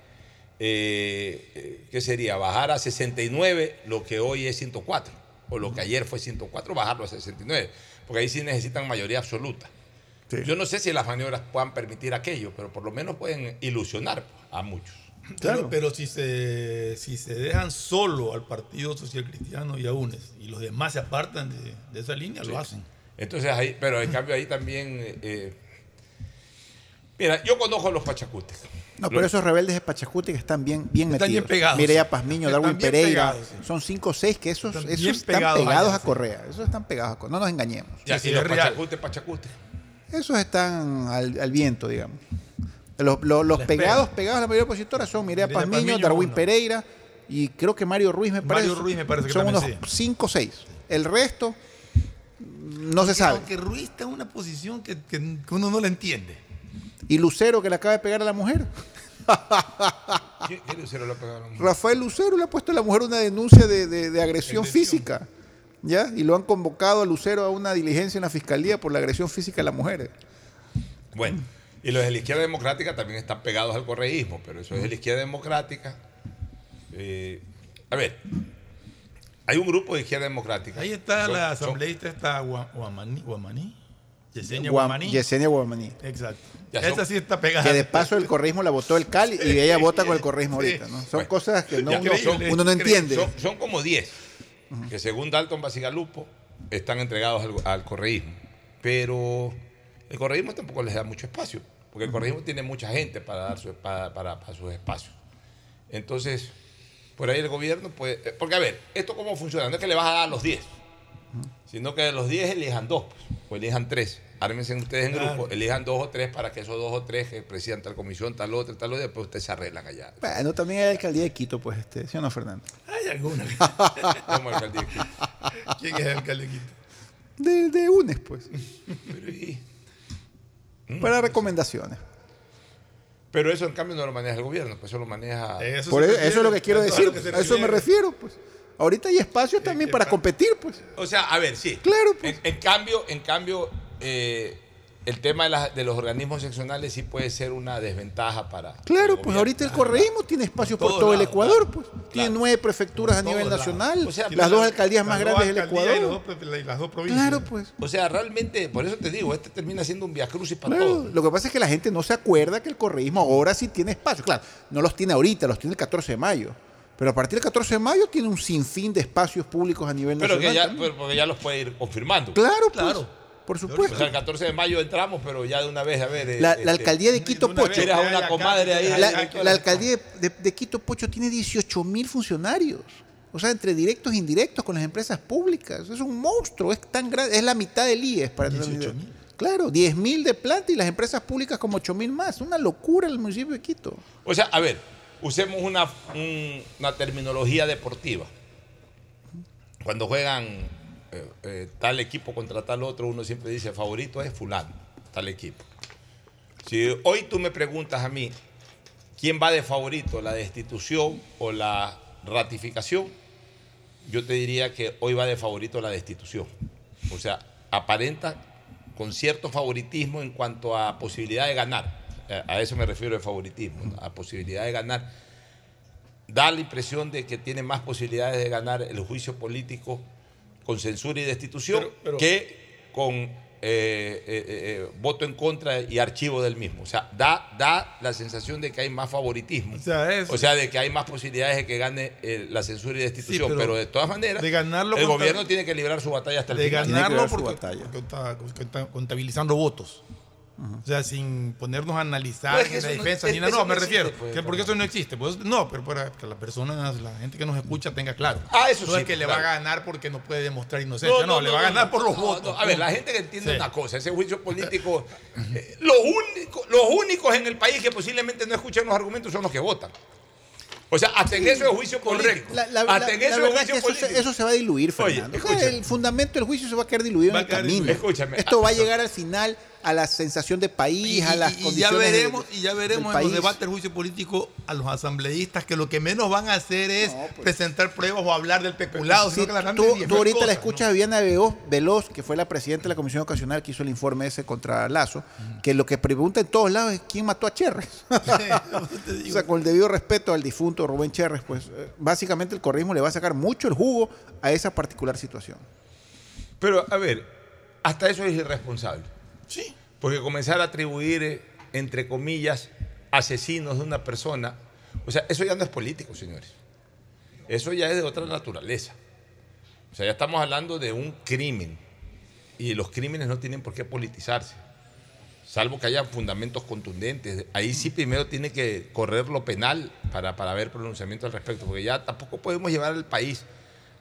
eh, eh, ¿qué sería? Bajar a 69 lo que hoy es 104, o lo que ayer fue 104, bajarlo a 69, porque ahí sí necesitan mayoría absoluta. Yo no sé si las maniobras puedan permitir aquello, pero por lo menos pueden ilusionar a muchos. Pero, pero si, se, si se dejan solo al Partido Social Cristiano y a UNES y los demás se apartan de, de esa línea, Sí. lo hacen. Entonces ahí, pero en cambio ahí también, eh, eh, mira, yo conozco a los pachacutes. No, pero esos rebeldes de Pachacuti que están bien, bien Están bien pegados. Mireya Pazmiño, Están Darwin Pereira. pegados, sí. Son cinco o seis que esos, Están esos están pegados pegados, allá, a sí. Correa. Esos están pegados a Correa. No nos engañemos. Ya, Sí, y sí, los es real. pachacutes, pachacutes. Esos están al, al viento, digamos. Los, los- los Les pegados, pega. pegados a la mayoría opositora son Mireya Pazmiño, Pazmiño, Darwin uno. Pereira y creo que Mario Ruiz me parece. Mario Ruiz me parece que Son unos sí. cinco o seis. El resto no se sabe. Aunque Ruiz está en una posición que, que- que uno no la entiende. Y Lucero que le acaba de pegar a la mujer. ¿Qué, qué Lucero le ha pegado a la mujer? Rafael Lucero le ha puesto a la mujer una denuncia de, de- de agresión física. ¿Ya? Y lo han convocado a Lucero a una diligencia en la fiscalía por la agresión física a la mujer. Bueno, y los de la izquierda democrática también están pegados al correísmo, pero eso es de la izquierda democrática. Eh, a ver, hay un grupo de izquierda democrática. Ahí está Son- la son- asambleísta, está Gua- Guamaní. Guamaní. Yesenia Guam- Guamaní. Yesenia Guamaní. Exacto. Esa sí está pegada. Que de paso el correísmo la votó el Cali y ella vota con el correísmo Sí. ahorita. ¿no? Son Bueno, cosas que no, uno, no entiende. Son, son como 10 que según Dalton Basigalupo están entregados al, al correísmo. Pero el correísmo tampoco les da mucho espacio, porque el correísmo tiene mucha gente para dar su, para, para- para sus espacios. Entonces, por ahí el gobierno puede... eh, Porque a ver, ¿esto cómo funciona? No es que le vas a dar a los 10, sino que de los 10 elijan dos, pues, o elijan tres. Ármense ustedes en Claro. grupo, elijan dos o tres para que esos dos o tres que presidan tal comisión, tal otra, tal otra, después ustedes se arreglan allá. Bueno, también hay alcaldía de Quito, pues, este, ¿sí o no, Fernando? Hay alguna. Alcaldía de Quito. ¿Quién es el alcalde de Quito? De, de UNES, pues. Pero, y- Para recomendaciones. Pero eso en cambio no lo maneja el gobierno, pues eso lo maneja... Eso, Por eso, refiere, eso es lo que quiero decir. A eso me refiero, pues. Ahorita hay espacio también para pa- competir, pues. O sea, a ver, sí. Claro, pues. En, en cambio, en cambio eh, el tema de, los organismos seccionales sí puede ser una desventaja para... Claro, pues gobierno. ahorita el correísmo tiene espacio por todo el Ecuador, pues. Tiene nueve prefecturas a nivel nacional. O sea, las dos alcaldías más dos grandes del y Ecuador. las dos- y las dos provincias. Claro, pues. O sea, realmente, por eso te digo, este termina siendo un viacrucis para Claro, todos. lo que pasa es que la gente no se acuerda que el correísmo ahora sí tiene espacio. Claro, no los tiene ahorita, los tiene el 14 de mayo. Pero a partir del 14 de mayo tiene un sinfín de espacios públicos a nivel Pero nacional. que ya, pero- porque ya los puede ir confirmando. claro, pues. Claro. Por O supuesto. sea, el 14 de mayo entramos, pero ya de una vez, a ver... La, este, la alcaldía de Quito una. Pocho. Una comadre ahí. La, acá. ahí- la alcaldía de, Quito Pocho tiene 18 mil funcionarios. O sea, entre directos e indirectos con las empresas públicas. Es un monstruo, es tan grande, es la mitad del IES. Para tener una 18 idea. mil. Claro, 10 mil de planta y las empresas públicas como 8 mil más. Una locura el municipio de Quito. O sea, a ver, usemos una, un- una terminología deportiva. Cuando juegan eh, eh, tal equipo contra tal otro, uno siempre dice favorito es fulano, tal equipo. Si hoy tú me preguntas a mí quién va de favorito, la destitución o la ratificación, yo te diría que hoy va de favorito la destitución. O sea, aparenta con cierto favoritismo en cuanto a posibilidad de ganar. Eh, A eso me refiero de favoritismo, a posibilidad de ganar. Da la impresión de que tiene más posibilidades de ganar el juicio político con censura y destitución Pero- pero- que con eh, eh, voto en contra y archivo del mismo. O sea, da, da la sensación de que hay más favoritismo. O sea, es- O sea, de que hay más posibilidades de que gane eh, la censura y destitución. pero pero, de todas maneras, de ganarlo el contra- gobierno tiene que librar su batalla hasta el De final. Que ganarlo batalla. porque está contabilizando votos. O sea, sin ponernos a analizar No, es que ni eso la defensa ni nada. No, no me existe, refiero. pues, que porque eso no existe. Pues, no, pero para que las personas, la gente que nos escucha tenga claro. Ah, eso no sí, es que le va a ganar porque no puede demostrar inocencia. No, le va a ganar por los no, votos. no. A ver, la gente que entiende Sí. una cosa, ese juicio político, eh, los, únicos, los únicos en el país que posiblemente no escuchan los argumentos son los que votan. O sea, hasta en eso es juicio. La, la- hasta en la eso es verdad es que juicio eso se, político. eso se va a diluir, Fernando. El fundamento del juicio se va a quedar diluido Va en el camino. diluido. Escúchame. Esto va a llegar al final a la sensación de país, a las y, y ya condiciones de- veremos, y ya veremos del en los debates del juicio político a los asambleístas que lo que menos van a hacer es presentar pruebas o hablar del peculado, Sí, sino que la tú, tú ahorita la escuchas a Viviana Veloz, Veloz, que fue la presidenta de la Comisión Ocasional que hizo el informe ese contra Lazo, que lo que pregunta en todos lados es quién mató a Cherres. o sea, con el debido respeto al difunto Rubén Cherres, pues eh, básicamente el correísmo le va a sacar mucho el jugo a esa particular situación. Pero, a ver, hasta eso es irresponsable. Sí. Porque comenzar a atribuir, eh, entre comillas, asesinos de una persona, o sea, eso ya no es político, señores. Eso ya es de otra naturaleza. O sea, ya estamos hablando de un crimen. Y los crímenes no tienen por qué politizarse. Salvo que haya fundamentos contundentes. Ahí sí primero tiene que correr lo penal para, para ver pronunciamiento al respecto. Porque ya tampoco podemos llevar al país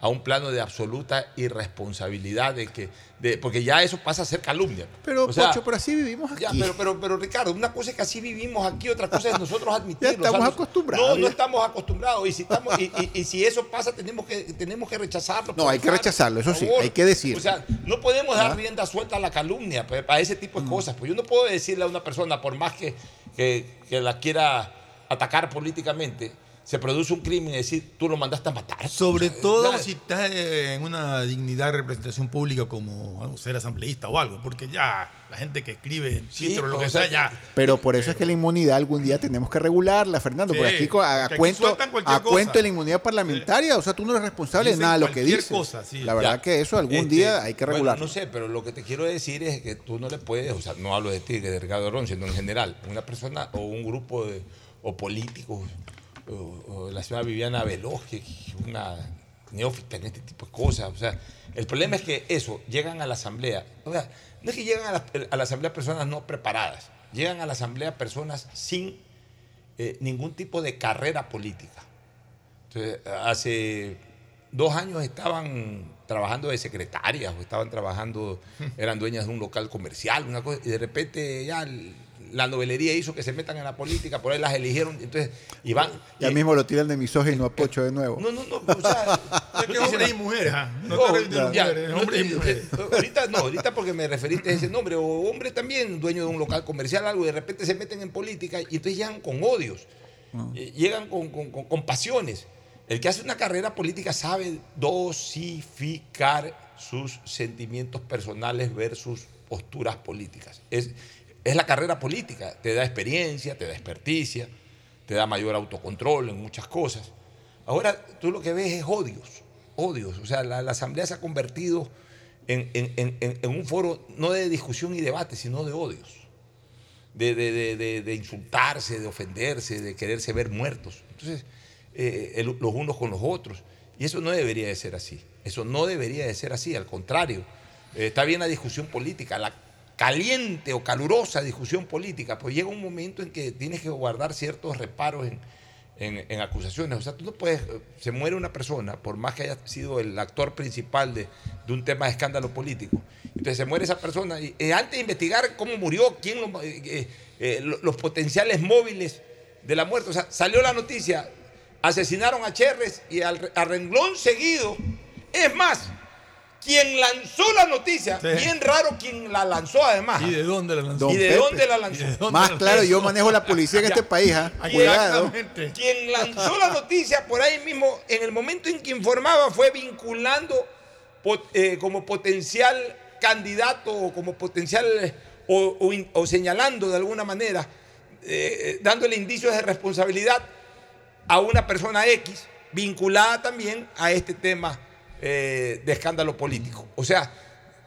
a un plano de absoluta irresponsabilidad. De que, de, porque ya eso pasa a ser calumnia. Pero, O sea, Pocho, pero así vivimos aquí. ya, pero, pero, pero Ricardo, una cosa es que así vivimos aquí, otra cosa es nosotros admitirlo. Ya estamos acostumbrados, No, no estamos acostumbrados. Y si, estamos, y, y- y si eso pasa, tenemos que, tenemos que rechazarlo. No, hay que rechazarlo, eso sí, hay que decir. O sea, no podemos dar rienda suelta a la calumnia pues, a ese tipo de cosas. Pues yo no puedo decirle a una persona, por más que, que, que la quiera atacar políticamente, se produce un crimen y decir, tú lo mandaste a matar. Sobre O sea, todo ya- si estás en una dignidad de representación pública como ser asambleísta o algo, porque ya la gente que escribe Sí, títulos, lo que sea, ya. Pero por eso es que la inmunidad algún día tenemos que regularla, Fernando. Sí, por aquí a, porque aquí cuento, a cuento de la inmunidad parlamentaria, o sea, tú no eres responsable de nada de lo que cualquier dices. cosa, sí. la verdad Ya. que eso algún Este, día hay que bueno, regularlo. no sé, pero lo que te quiero decir es que tú no le puedes, o sea, no hablo de ti, que de Ricardo Ron, sino en general, una persona o un grupo de, o políticos, o, o la señora Viviana Veloz, que es una neófita en este tipo de cosas. O sea, el problema es que eso, llegan a la asamblea, o sea, no es que llegan a la, a la asamblea personas no preparadas, llegan a la asamblea personas sin eh, ningún tipo de carrera política. Entonces, hace dos años estaban trabajando de secretarias o estaban trabajando, eran dueñas de un local comercial, una cosa, y de repente ya el- la novelería hizo que se metan en la política, por ahí las eligieron, entonces, y van... Ya y- mismo lo tiran de misógino a Pocho de nuevo. no, no, no, o sea, Es que hombres y mujeres, ah, no ya, mujeres, no hombres y mujeres. ahorita no, ahorita porque me referiste a ese nombre, o hombre también, dueño de un local comercial, algo, y de repente se meten en política y entonces llegan con odios, eh, llegan con, con- con- con pasiones. El que hace una carrera política sabe dosificar sus sentimientos personales versus posturas políticas. Es, es la carrera política, te da experiencia, te da experticia, te da mayor autocontrol en muchas cosas. Ahora tú lo que ves es odios, odios. O sea, la, asamblea se ha convertido en, un foro no de discusión y debate, sino de odios. De, insultarse, de ofenderse, de quererse ver muertos. Entonces, eh, los unos con los otros. Y eso no debería de ser así. Eso no debería de ser así. Al contrario, eh, está bien la discusión política, la caliente o calurosa discusión política, pues llega un momento en que tienes que guardar ciertos reparos en, en- acusaciones. O sea, tú no puedes, se muere una persona, por más que haya sido el actor principal de, de un tema de escándalo político. Entonces se muere esa persona y eh, antes de investigar cómo murió, quién eh, eh, lo- los potenciales móviles de la muerte. O sea, salió la noticia, asesinaron a Cherres y al a renglón seguido. Es más, quien lanzó la noticia, Sí. bien raro quien la lanzó además. ¿Y de dónde la lanzó? Don ¿Y de Pepe. dónde la lanzó? ¿Y de dónde Más la claro, lanzó? yo manejo la policía en Ya. este país, ¿ah? Ahí Cuidado. Quien lanzó la noticia por ahí mismo, en el momento en que informaba, fue vinculando pot- eh, como potencial candidato o como potencial eh, o, o in- o señalando de alguna manera, eh, dándole indicios de responsabilidad a una persona X vinculada también a este tema eh, de escándalo político. O sea,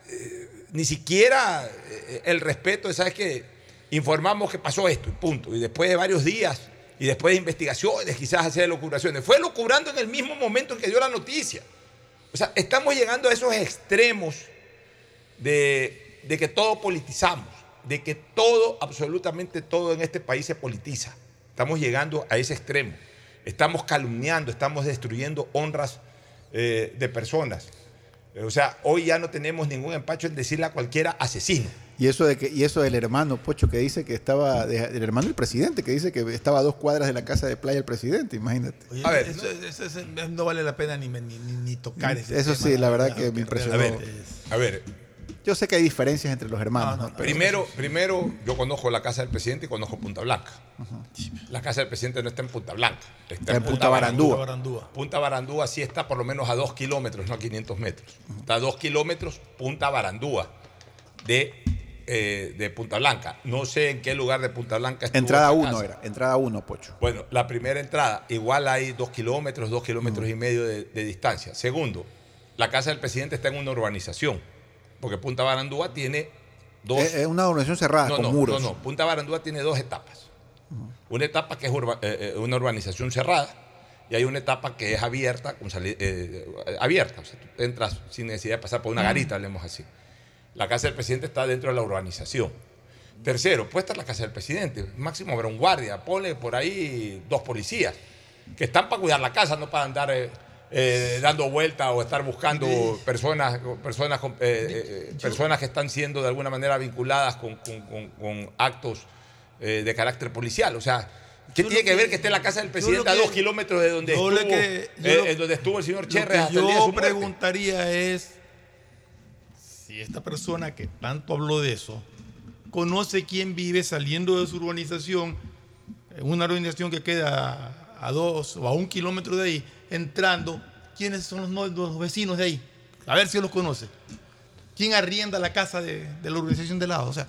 eh, ni siquiera eh, el respeto ¿sabes qué? Informamos que pasó esto y punto. Y después de varios días y después de investigaciones, quizás hacer locuraciones. Fue locurando en el mismo momento en que dio la noticia. O sea, estamos llegando a esos extremos de, de que todo politizamos. de que todo, absolutamente todo en este país se politiza. Estamos llegando a ese extremo. Estamos calumniando, estamos destruyendo honras eh, de personas. O sea, hoy ya no tenemos ningún empacho en decirle a cualquiera asesino. Y eso de que y eso del hermano Pocho que dice que estaba de- del hermano del presidente que dice que estaba a dos cuadras de la casa de playa del presidente, imagínate. Oye, A ver, eso, eso- eso- eso no vale la pena ni, ni, ni- ni tocar ese Eso tema, sí, la verdad que me impresionó. Ver, a ver, Yo sé que hay diferencias entre los hermanos, No, ¿no? no, Pero- primero, primero yo conozco la casa del presidente y conozco Punta Blanca. La casa del presidente no está en Punta Blanca, está, Está en Punta Barandúa. Barandúa. Punta Barandúa sí está por lo menos a dos kilómetros, no a 500 metros. Está a dos kilómetros Punta Barandúa de, eh, de Punta Blanca. No sé en qué lugar de Punta Blanca estuvo entrada esa 1 casa. era, entrada 1, Pocho. Bueno, la primera entrada, igual hay dos kilómetros, dos kilómetros y medio de, de distancia. Segundo, la casa del presidente está en una urbanización, porque Punta Barandúa tiene dos... Es, una organización cerrada no, con no, muros. no, no. Punta Barandúa tiene dos etapas. Una etapa que es urba- eh, eh, una urbanización cerrada y hay una etapa que es abierta, con eh, eh, abierta. O sea, tú entras sin necesidad de pasar por una garita, hablemos así. La casa del presidente está dentro de la urbanización. Tercero, puede estar la casa del presidente. Máximo habrá un guardia, pone por ahí dos policías que están para cuidar la casa, no para andar eh, eh, dando vueltas o estar buscando personas, personas, eh, eh, personas que están siendo de alguna manera vinculadas con, con- con- con actos eh, de carácter policial. O sea, ¿qué Yo tiene que, que- ver que esté la casa del presidente a dos kilómetros de donde, estuvo, lo que- yo eh, lo- donde estuvo el señor el día de yo su preguntaría es si esta persona que tanto habló de eso conoce quién vive saliendo de su urbanización, en una urbanización que queda a dos o a un kilómetro de ahí, entrando, quiénes son los, no- los vecinos de ahí. A ver si los conoce. ¿Quién arrienda la casa de, de la urbanización de lado? O sea,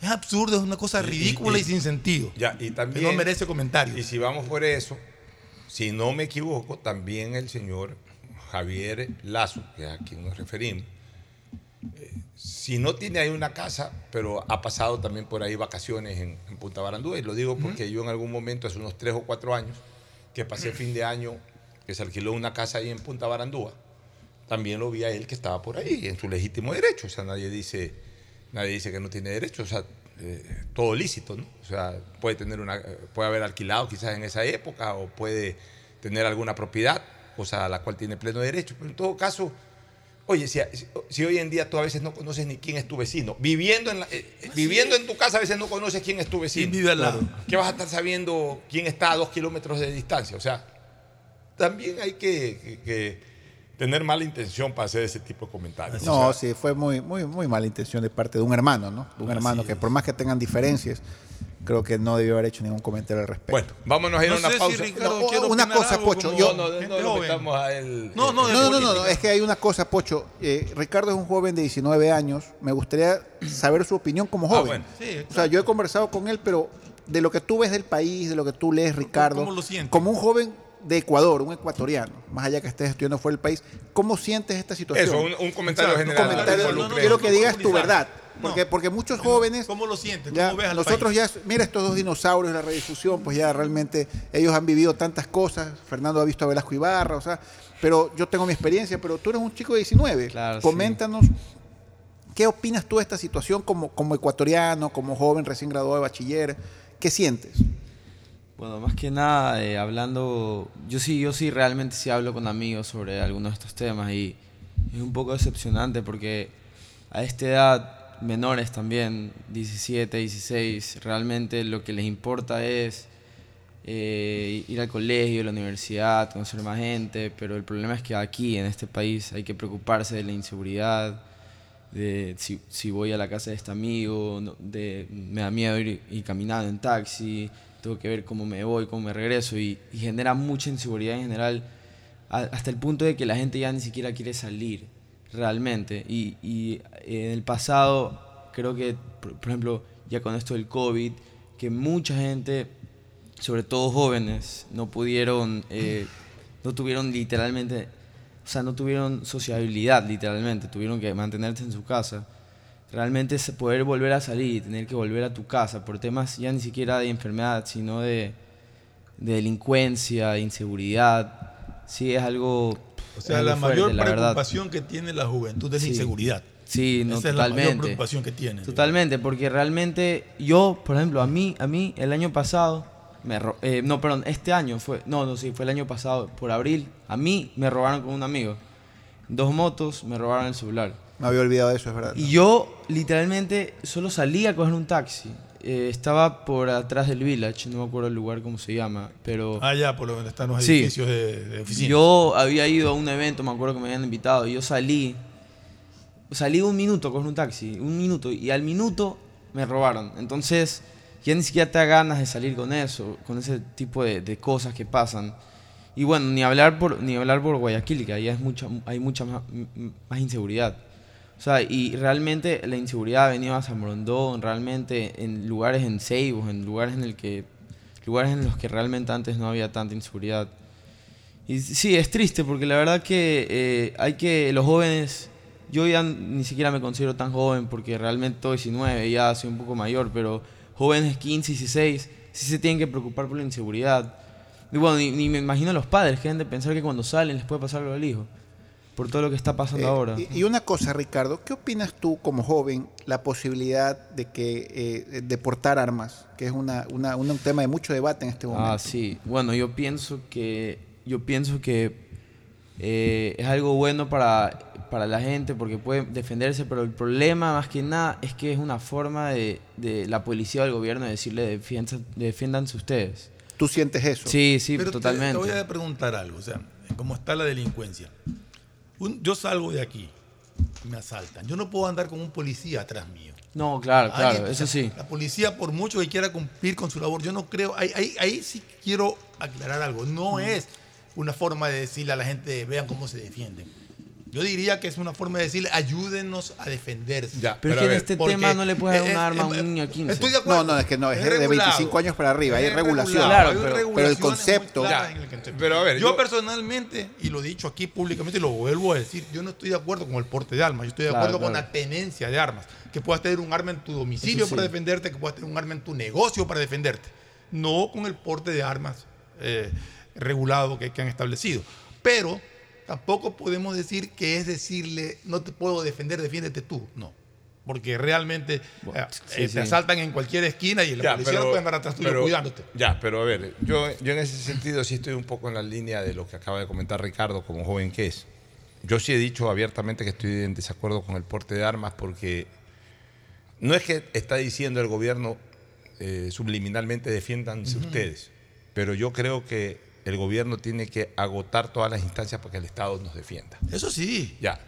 es absurdo, es una cosa ridícula y, sin sentido. Ya, y que también, no merece comentarios. Y si vamos por eso, si no me equivoco, también el señor Javier Lazo, que es a quien nos referimos, eh, si no tiene ahí una casa, pero ha pasado también por ahí vacaciones en, en Punta Barandúa, y lo digo porque yo en algún momento, hace unos tres o cuatro años, que pasé fin de año, que se alquiló una casa ahí en Punta Barandúa, también lo vi a él que estaba por ahí, en su legítimo derecho. O sea, nadie dice, nadie dice que no tiene derecho. O sea, eh, todo lícito, ¿no? O sea, puede tener una, puede haber alquilado quizás en esa época o puede tener alguna propiedad, cosa a la cual tiene pleno derecho. Pero en todo caso, oye, si, si hoy en día tú a veces no conoces ni quién es tu vecino, viviendo en, la- eh, eh, viviendo en tu casa a veces no conoces quién es tu vecino. ¿Quién vive al lado? ¿Qué vas a estar sabiendo quién está a dos kilómetros de distancia? O sea, también hay que, que- que tener mala intención para hacer ese tipo de comentarios. No, O sea, sí, fue muy, muy, muy mala intención de parte de un hermano, ¿no? De un hermano que por más que tengan diferencias, creo que no debió haber hecho ningún comentario al respecto. Bueno, vámonos a ir a No una sé si pausa. Ricardo No, una cosa, algo Pocho, yo- no, no, no lo. No, no, eh, No, no, no, no, política. es que hay una cosa, Pocho. Eh, Ricardo es un joven de 19 años. Me gustaría saber su opinión como joven. bueno. Sí, O sea, yo he conversado con él, pero de lo que tú ves del país, de lo que tú lees, Ricardo. cómo lo sientes? Como un joven de Ecuador, un ecuatoriano, más allá que estés estudiando fuera del país, ¿cómo sientes esta situación? Eso, un, un comentario Exacto, general. Un comentario- no involucre- quiero que digas tu verdad. Porque, porque muchos jóvenes. ¿Cómo lo sientes? Ya, ¿Cómo ves al nosotros país? ya, mira estos dos dinosaurios de la redifusión, pues ya realmente ellos han vivido tantas cosas. Fernando ha visto a Velasco Ibarra, o sea, pero yo tengo mi experiencia, pero tú eres un chico de 19. Claro, sí. Coméntanos, ¿qué opinas tú de esta situación como, como ecuatoriano, como joven recién graduado de bachiller? ¿Qué sientes? Bueno, más que nada, eh, hablando, yo sí, yo sí realmente sí hablo con amigos sobre algunos de estos temas y es un poco decepcionante porque a esta edad, menores también, 17, 16, realmente lo que les importa es eh, ir al colegio, a la universidad, conocer más gente, pero el problema es que aquí, en este país, hay que preocuparse de la inseguridad, de si, si voy a la casa de este amigo, de, me da miedo ir, ir caminando en taxi, tengo que ver cómo me voy, cómo me regreso, y, genera mucha inseguridad en general, hasta el punto de que la gente ya ni siquiera quiere salir, realmente. Y, y en el pasado, creo que, por, por ejemplo, ya con esto del COVID, que mucha gente, sobre todo jóvenes, no pudieron, eh, no tuvieron literalmente o sea, no tuvieron sociabilidad, literalmente, tuvieron que mantenerse en su casa. Realmente es poder volver a salir y tener que volver a tu casa por temas ya ni siquiera de enfermedad, sino de, de delincuencia, de inseguridad. Sí, es algo. O sea, la fuerte, mayor la verdad. preocupación que tiene la juventud es la inseguridad. Sí, no, Esa es la mayor totalmente. preocupación que tienen. Totalmente, porque realmente yo, por ejemplo, a mí, a mí el año pasado, me eh, no, perdón, este año fue, no, no, sí, fue el año pasado, por abril, a mí me robaron con un amigo. Dos motos, me robaron el celular. Me había olvidado de eso, es verdad. Y yo literalmente solo salí a coger un taxi. Eh, estaba por atrás del village, no me acuerdo el lugar cómo se llama, pero... Ah, ya, por donde están los Sí. edificios de, de oficinas. Yo había ido a un evento, me acuerdo que me habían invitado, y yo salí, salí un minuto con un taxi, un minuto, y al minuto me robaron. Entonces, ya ni siquiera te da ganas de salir con eso, con ese tipo de, de cosas que pasan. Y bueno, ni hablar por, ni hablar por Guayaquil, que allá es mucha, hay mucha más, más inseguridad. O sea, y realmente la inseguridad ha venido a San Borondón, realmente en lugares en Ceibos, en lugares en el que lugares en los que realmente antes no había tanta inseguridad. Y sí, es triste porque la verdad que eh, hay que los jóvenes, yo ya ni siquiera me considero tan joven porque realmente estoy 19, ya soy un poco mayor, pero jóvenes 15, 16, sí se tienen que preocupar por la inseguridad. Y bueno, ni, ni me imagino a los padres que deben de pensar que cuando salen les puede pasar algo al hijo, por todo lo que está pasando Eh, ahora. Y, y una cosa, Ricardo, ¿qué opinas tú como joven la posibilidad de que eh, de portar armas, que es una, una- un tema de mucho debate en este momento? Ah, sí. Bueno, yo pienso que yo pienso que eh, es algo bueno para, para la gente porque puede defenderse, pero el problema más que nada es que es una forma de, de la policía o del gobierno de decirle defiendan, defiéndanse ustedes. ¿Tú sientes eso? Sí, sí, Pero te- totalmente. Te, voy a preguntar algo, o sea, cómo está la delincuencia. Un- yo salgo de aquí, me asaltan. Yo no puedo andar con un policía atrás mío. No, claro, claro, Alguien, eso sí. La policía, por mucho que quiera cumplir con su labor, yo no creo. Ahí, ahí, ahí sí quiero aclarar algo. No es una forma de decirle a la gente, vean cómo se defienden. Yo diría que es una forma de decirle, ayúdenos a defenderse. Ya, Pero es que en este tema no le puedes dar un arma a un niño de 15. Estoy de acuerdo. No, no, es que no, es, Es de regulado. 25 años para arriba, hay regulación. regulado, hay pero, pero el concepto. el. Pero a ver, yo, yo- personalmente, y lo he dicho aquí públicamente y lo vuelvo a decir, yo no estoy de acuerdo con el porte de armas, yo estoy de Claro, acuerdo con claro. la tenencia de armas. Que puedas tener un arma en tu domicilio sí. para defenderte, que puedas tener un arma en tu negocio para defenderte. No con el porte de armas eh, regulado que, que han establecido. Pero tampoco podemos decir que es decirle, no te puedo defender, defiéndete tú. No. Porque realmente eh, sí, eh, sí. te asaltan en cualquier esquina y la Ya, policía pero- no puede andar atrás tuyo pero- cuidándote. Ya, pero a ver, yo, yo en ese sentido sí estoy un poco en la línea de lo que acaba de comentar Ricardo como joven que es. Yo sí he dicho abiertamente que estoy en desacuerdo con el porte de armas porque no es que está diciendo el gobierno eh, subliminalmente defiéndanse ustedes, pero yo creo que el gobierno tiene que agotar todas las instancias para que el Estado nos defienda. Eso sí. Ya.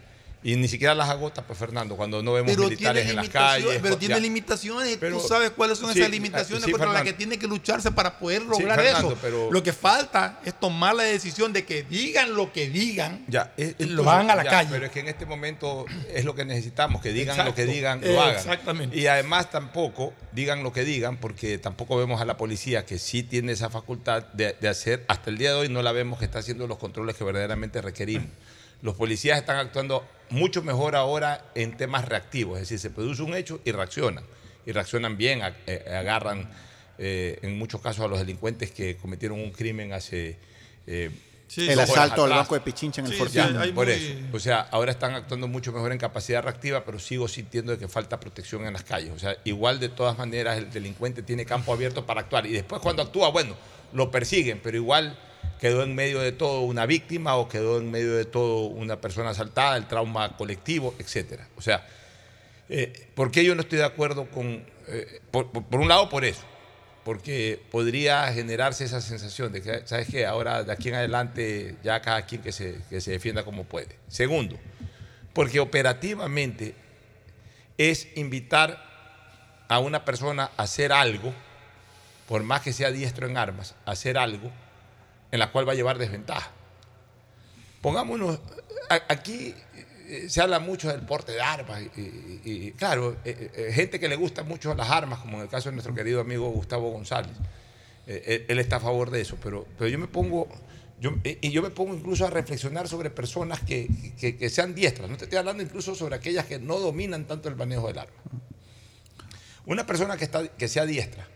Y ni siquiera las agota, pues Fernando, cuando no vemos Pero militares en las calles. pero ya. tiene limitaciones Pero- tú sabes cuáles son sí, esas limitaciones sí, contra las que tiene que lucharse para poder lograr Fernando, eso. pero- Lo que falta es tomar la decisión de que digan lo que digan, Ya, es- lo van a la ya, calle. Pero es que en este momento es lo que necesitamos, que digan lo que digan, lo hagan. exactamente. Y además tampoco digan lo que digan, porque tampoco vemos a la policía que sí tiene esa facultad de, de hacer, hasta el día de hoy no la vemos que está haciendo los controles que verdaderamente requerimos. Los policías están actuando mucho mejor ahora en temas reactivos, es decir, se produce un hecho y reaccionan. Y reaccionan bien, eh, agarran eh, en muchos casos a los delincuentes que cometieron un crimen hace... eh, Sí, el asalto al banco de Pichincha en el Fortín. sí, Por muy- eso. O sea, ahora están actuando mucho mejor en capacidad reactiva, pero sigo sintiendo de que falta protección en las calles. O sea, igual de todas maneras el delincuente tiene campo abierto para actuar. Y después cuando actúa, bueno, lo persiguen, pero igual quedó en medio de todo una víctima o quedó en medio de todo una persona asaltada, el trauma colectivo, etcétera. O sea, eh, ¿por qué yo no estoy de acuerdo con... eh, por un lado, por eso. Porque podría generarse esa sensación de que, ¿sabes qué? Ahora, de aquí en adelante, ya cada quien que se, que se defienda como puede. Segundo, porque operativamente es invitar a una persona a hacer algo, por más que sea diestro en armas, a hacer algo en la cual va a llevar desventaja. Pongámonos, aquí eh, se habla mucho del porte de armas y, claro, eh, eh, gente que le gusta mucho las armas, como en el caso de nuestro querido amigo Gustavo González, él, está a favor de eso, pero, pero yo me pongo, yo, y yo me pongo incluso a reflexionar sobre personas que, que- que sean diestras, no te estoy hablando incluso sobre aquellas que no dominan tanto el manejo del arma. Una persona que, está, que sea diestra,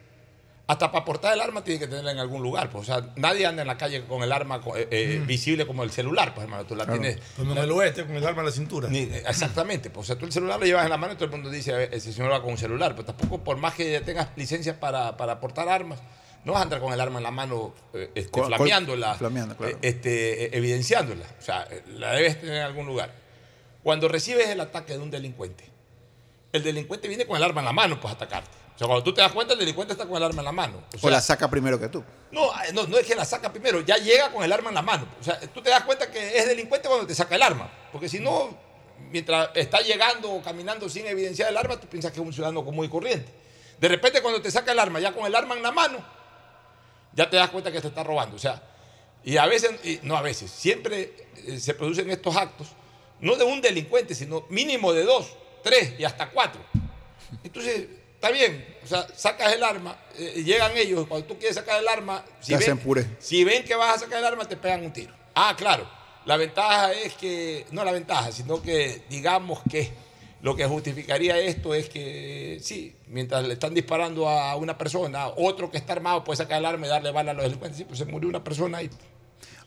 Hasta para portar el arma tiene que tenerla en algún lugar. Pues, o sea, nadie anda en la calle con el arma eh, eh, Mm. visible como el celular, pues hermano. Tú la Claro. tienes. Pues no me lo este con el arma en la cintura. Ni- exactamente. Pues, o sea, tú el celular lo llevas en la mano y todo el mundo dice, "A ver, ese señor va con un celular. Pero tampoco, por más que tengas licencia para, para portar armas, no vas a andar con el arma en la mano eh, este, flameándola, flameando, claro. eh, este, eh, evidenciándola. O sea, eh, la debes tener en algún lugar. Cuando recibes el ataque de un delincuente, el delincuente viene con el arma en la mano, pues a atacarte. O sea, cuando tú te das cuenta, el delincuente está con el arma en la mano. O la saca primero que tú. no, eh, no, no es que la saca primero, ya llega con el arma en la mano. O sea, tú te das cuenta que es delincuente cuando te saca el arma. Porque si no, mientras está llegando o caminando sin evidenciar el arma, tú piensas que es un ciudadano común y corriente. De repente, cuando te saca el arma, ya con el arma en la mano, ya te das cuenta que te está robando. O sea, y a veces, y no a veces, siempre eh, se producen estos actos, no de un delincuente, sino mínimo de dos, tres y hasta cuatro. Entonces, está bien, o sea, sacas el arma, eh, llegan ellos, cuando tú quieres sacar el arma, si ven, si ven que vas a sacar el arma, te pegan un tiro. Ah, claro, la ventaja es que, no la ventaja, sino que digamos que lo que justificaría esto es que, sí, mientras le están disparando a una persona, otro que está armado puede sacar el arma y darle bala a los delincuentes. Sí, pues se murió una persona ahí.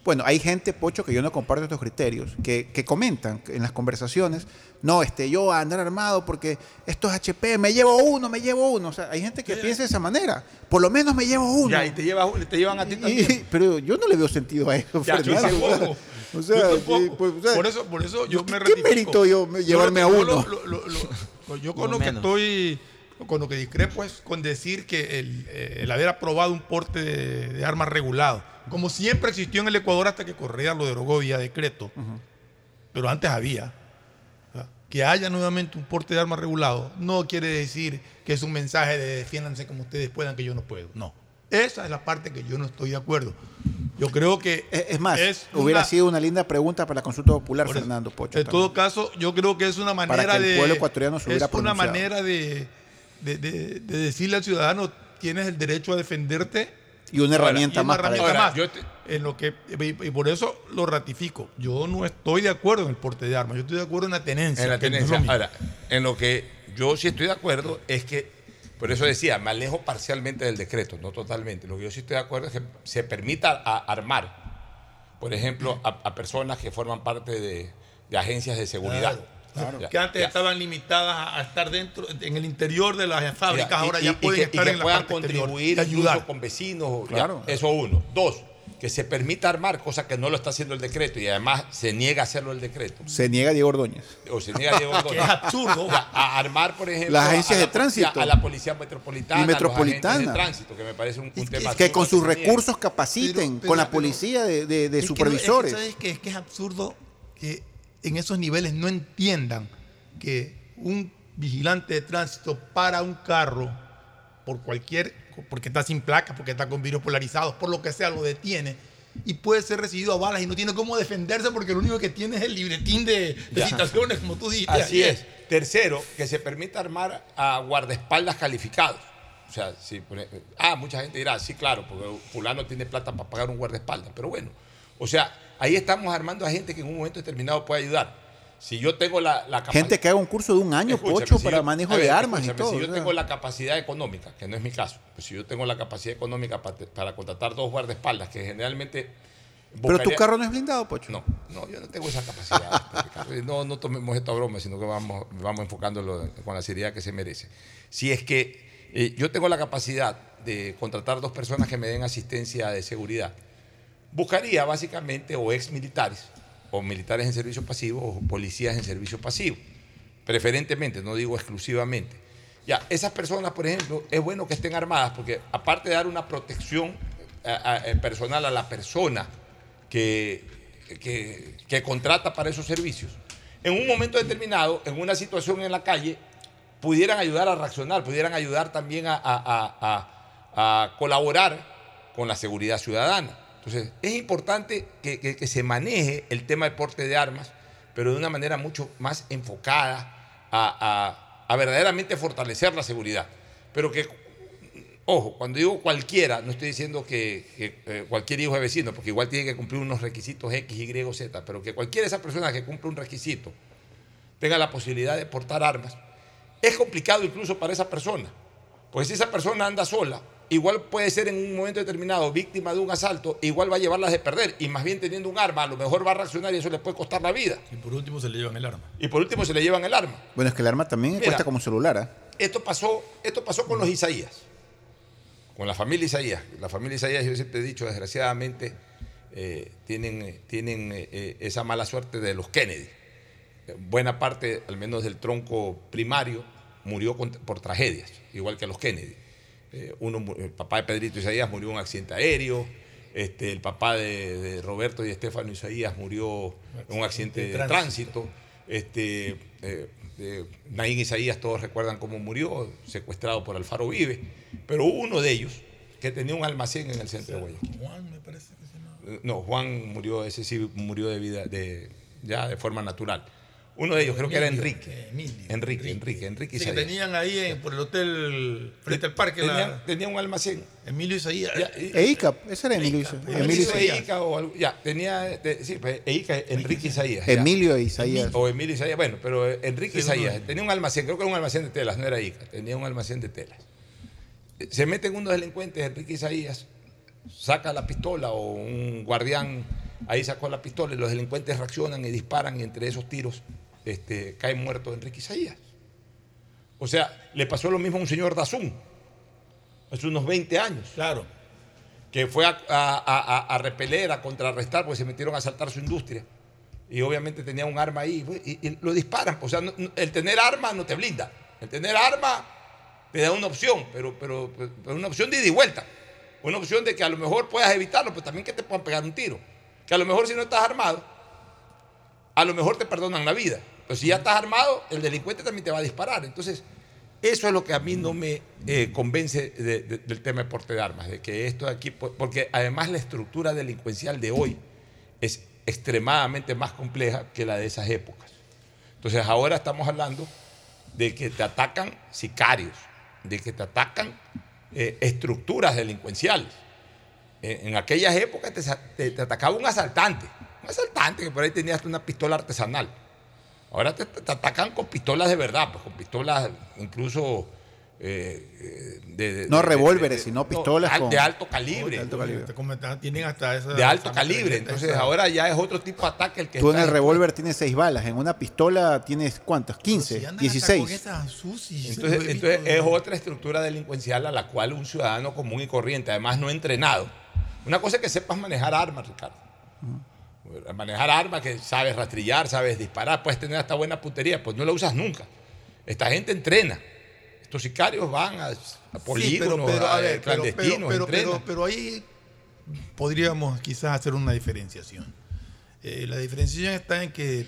Bueno, hay gente, Pocho, que yo no comparto estos criterios, que, que comentan en las conversaciones, no, este, yo a andar armado porque esto es HP, me llevo uno, me llevo uno. O sea, hay gente que piensa de esa manera. Por lo menos me llevo uno. Ya, y te, llevas- te llevan a ti también. Y- pero yo no le veo sentido a eso, Ya, yo Fernando. tampoco. O sea, Yo sí, tampoco. pues, o sea, por eso, por eso yo me ¿qué ratifico. mérito yo me- llevarme a lo- uno? lo- lo- lo- lo- yo con lo lo que estoy, con lo que discrepo es con decir que el, eh, el haber aprobado un porte de, de armas regulado, como siempre existió en el Ecuador hasta que Correa lo derogó vía decreto, pero antes había. Que haya nuevamente un porte de armas regulado no quiere decir que es un mensaje de defiéndanse como ustedes puedan, que yo no puedo. No. Esa es la parte que yo no estoy de acuerdo. Yo creo que. Es, es más, es hubiera una- sido una linda pregunta para la consulta popular, eso. Fernando Pocho. En también. todo caso, yo creo que es una manera Para que el de. pueblo ecuatoriano se hubiera Es una manera de, de- de- de decirle al ciudadano: tienes el derecho a defenderte. Y una Ahora, herramienta y una más herramienta En lo que, y por eso lo ratifico. Yo no estoy de acuerdo en el porte de armas. Yo estoy de acuerdo en la tenencia. En la no tenencia. Ahora, en lo que yo sí estoy de acuerdo es que, por eso decía, me alejo parcialmente del decreto, no totalmente. Lo que yo sí estoy de acuerdo es que se permita a- armar, por ejemplo, a, a personas que forman parte de, de agencias de seguridad. Claro. Que antes ya. estaban limitadas a- estar dentro, en el interior de las fábricas, Ya, ahora y- ya y pueden que, estar y que en la puedan parte contribuir y ayudar. con vecinos. ya, Claro. eso uno. Dos, que se permita armar, cosa que no lo está haciendo el decreto y además se niega a hacerlo el decreto. Se niega Diego Ordóñez. O se niega a Diego Que es absurdo. A armar, por ejemplo, Las agencias a la de tránsito. policía- a la policía metropolitana, Y a los metropolitana. de tránsito, que me parece un, un tema Que con sus recursos capaciten, Pero- pero- con la pero- policía de, de- de Es que no- supervisores. es que, ¿sabes? Es que es absurdo que en esos niveles no entiendan que un vigilante de tránsito para un carro por cualquier, porque está sin placas, porque está con vidrios polarizados, por lo que sea, lo detiene y puede ser recibido a balas y no tiene cómo defenderse porque lo único que tiene es el libretín de, de citaciones, como tú dijiste. Así es. Tercero, que se permita armar a guardaespaldas calificados. O sea, si, ejemplo, ah, mucha gente dirá, sí, claro, porque fulano tiene plata para pagar un guardaespaldas. Pero bueno, o sea, ahí estamos armando a gente que en un momento determinado puede ayudar. Si yo tengo la, la capacidad... Gente que haga un curso de un año, Pocho, si para yo- manejo de armas y todo. Si o yo sea. tengo la capacidad económica, que no es mi caso, pues si yo tengo la capacidad económica para, para contratar dos guardaespaldas, que generalmente. Pero tu carro no es blindado, Pocho. No, no, yo no tengo esa capacidad. Ricardo. no, no tomemos esto a broma, sino que vamos, vamos enfocándolo con la seriedad que se merece. Si es que eh, yo tengo la capacidad de contratar dos personas que me den asistencia de seguridad, buscaría básicamente o ex militares, o militares en servicio pasivo, o policías en servicio pasivo. Preferentemente, no digo exclusivamente. Ya, esas personas, por ejemplo, es bueno que estén armadas porque aparte de dar una protección eh, a- personal a la persona que, que, contrata para esos servicios, en un momento determinado, en una situación en la calle, pudieran ayudar a reaccionar, pudieran ayudar también a- a- a colaborar con la seguridad ciudadana. Entonces, es importante que, se maneje el tema de porte de armas, pero de una manera mucho más enfocada a, verdaderamente fortalecer la seguridad. Pero que, ojo, cuando digo cualquiera, no estoy diciendo que, que, eh, cualquier hijo de vecino, porque igual tiene que cumplir unos requisitos X, Y, Z, pero que cualquiera de esas personas que cumple un requisito tenga la posibilidad de portar armas, es complicado incluso para esa persona. Porque si esa persona anda sola igual puede ser en un momento determinado víctima de un asalto, igual va a llevarlas de perder. Y más bien teniendo un arma, a lo mejor va a reaccionar y eso le puede costar la vida. Y por último se le llevan el arma. Y por último se le llevan el arma. Bueno, es que el arma también Mira. cuesta como celular. ¿ah? Esto pasó, esto pasó con los Isaías, con la familia Isaías. La familia Isaías, yo siempre he dicho, desgraciadamente, eh, tienen, eh, tienen eh, eh, esa mala suerte de los Kennedy. Eh, Buena parte, al menos del tronco primario, murió con- por tragedias, igual que los Kennedy. Eh, uno, el papá de Pedrito Isaías murió en un accidente aéreo. Este, el papá de, de Roberto y Estefano Isaías murió en un accidente de tránsito. Este, eh, eh, Naín Isaías, todos recuerdan cómo murió, secuestrado por Alfaro Vive. Pero hubo uno de ellos que tenía un almacén en el centro de Guayaquil. Juan, me parece que se llama. Eh, No, Juan murió, ese sí murió de vida, de, ya de forma natural. Uno de ellos, creo que era Enrique. Emilio. Enrique, Enrique, Enrique Sí, que Isaías. tenían ahí en- por el hotel frente al parque. Tenía, la- tenía un almacén. Emilio Isaías. Ya, y- Eica, ese era Emilio Isaías. Emilio Emilio Isaías. Eica o algo- ya, tenía, te- sí, pues, Eica, Enrique Isaías. Emilio Isaías. O Emilio Isaías, bueno, pero Enrique Sí, Isaías tenía un almacén, creo que era un almacén de telas, no era Ica, tenía un almacén de telas. Se meten unos delincuentes, Enrique Isaías, saca la pistola o un guardián ahí sacó la pistola y los delincuentes reaccionan y disparan y entre esos tiros este, cae muerto Enrique Isaías. O sea, le pasó lo mismo a un señor Dazún, hace unos 20 años Claro. que fue a, a- a- a repeler, a contrarrestar, porque se metieron a asaltar su industria. Y obviamente tenía un arma ahí, y, y lo disparan. O sea, no- el tener arma no te blinda. El tener arma te da una opción, pero, pero, pero una opción de ida y vuelta. Una opción de que a lo mejor puedas evitarlo, pero también que te puedan pegar un tiro. Que a lo mejor si no estás armado, a lo mejor te perdonan la vida. Pero si ya estás armado, el delincuente también te va a disparar. Entonces, eso es lo que a mí no me eh, convence de- de- del tema de porte de armas, de que esto de aquí, po- porque además la estructura delincuencial de hoy es extremadamente más compleja que la de esas épocas. Entonces ahora estamos hablando de que te atacan sicarios, de que te atacan eh, estructuras delincuenciales. En, aquellas épocas te- te atacaba un asaltante, un asaltante que por ahí tenía hasta una pistola artesanal. Ahora te, te atacan con pistolas de verdad, pues con pistolas incluso eh, eh, de, de- No revólveres, sino no, pistolas al- con- de alto calibre. de alto calibre. Te Tienen hasta esa. De alto esa calibre. Entonces esa- ahora ya es otro tipo de ataque el que Tú en el revólver tienes seis balas, en una pistola tienes cuántas? 15, Si andan hasta 16. con esas susis, Entonces, entonces visto. es otra estructura delincuencial a la cual un ciudadano común y corriente, además no entrenado. Una cosa es que sepas manejar armas, Ricardo. Manejar armas, que sabes rastrillar, sabes disparar, puedes tener hasta buena puntería, pues no la usas nunca. Esta gente entrena. Estos sicarios van a, a Sí, polígonos, pero, pero, a a ver, pero, clandestinos, pero, pero, entrenan. pero- pero ahí podríamos quizás hacer una diferenciación. Eh, la diferenciación está en que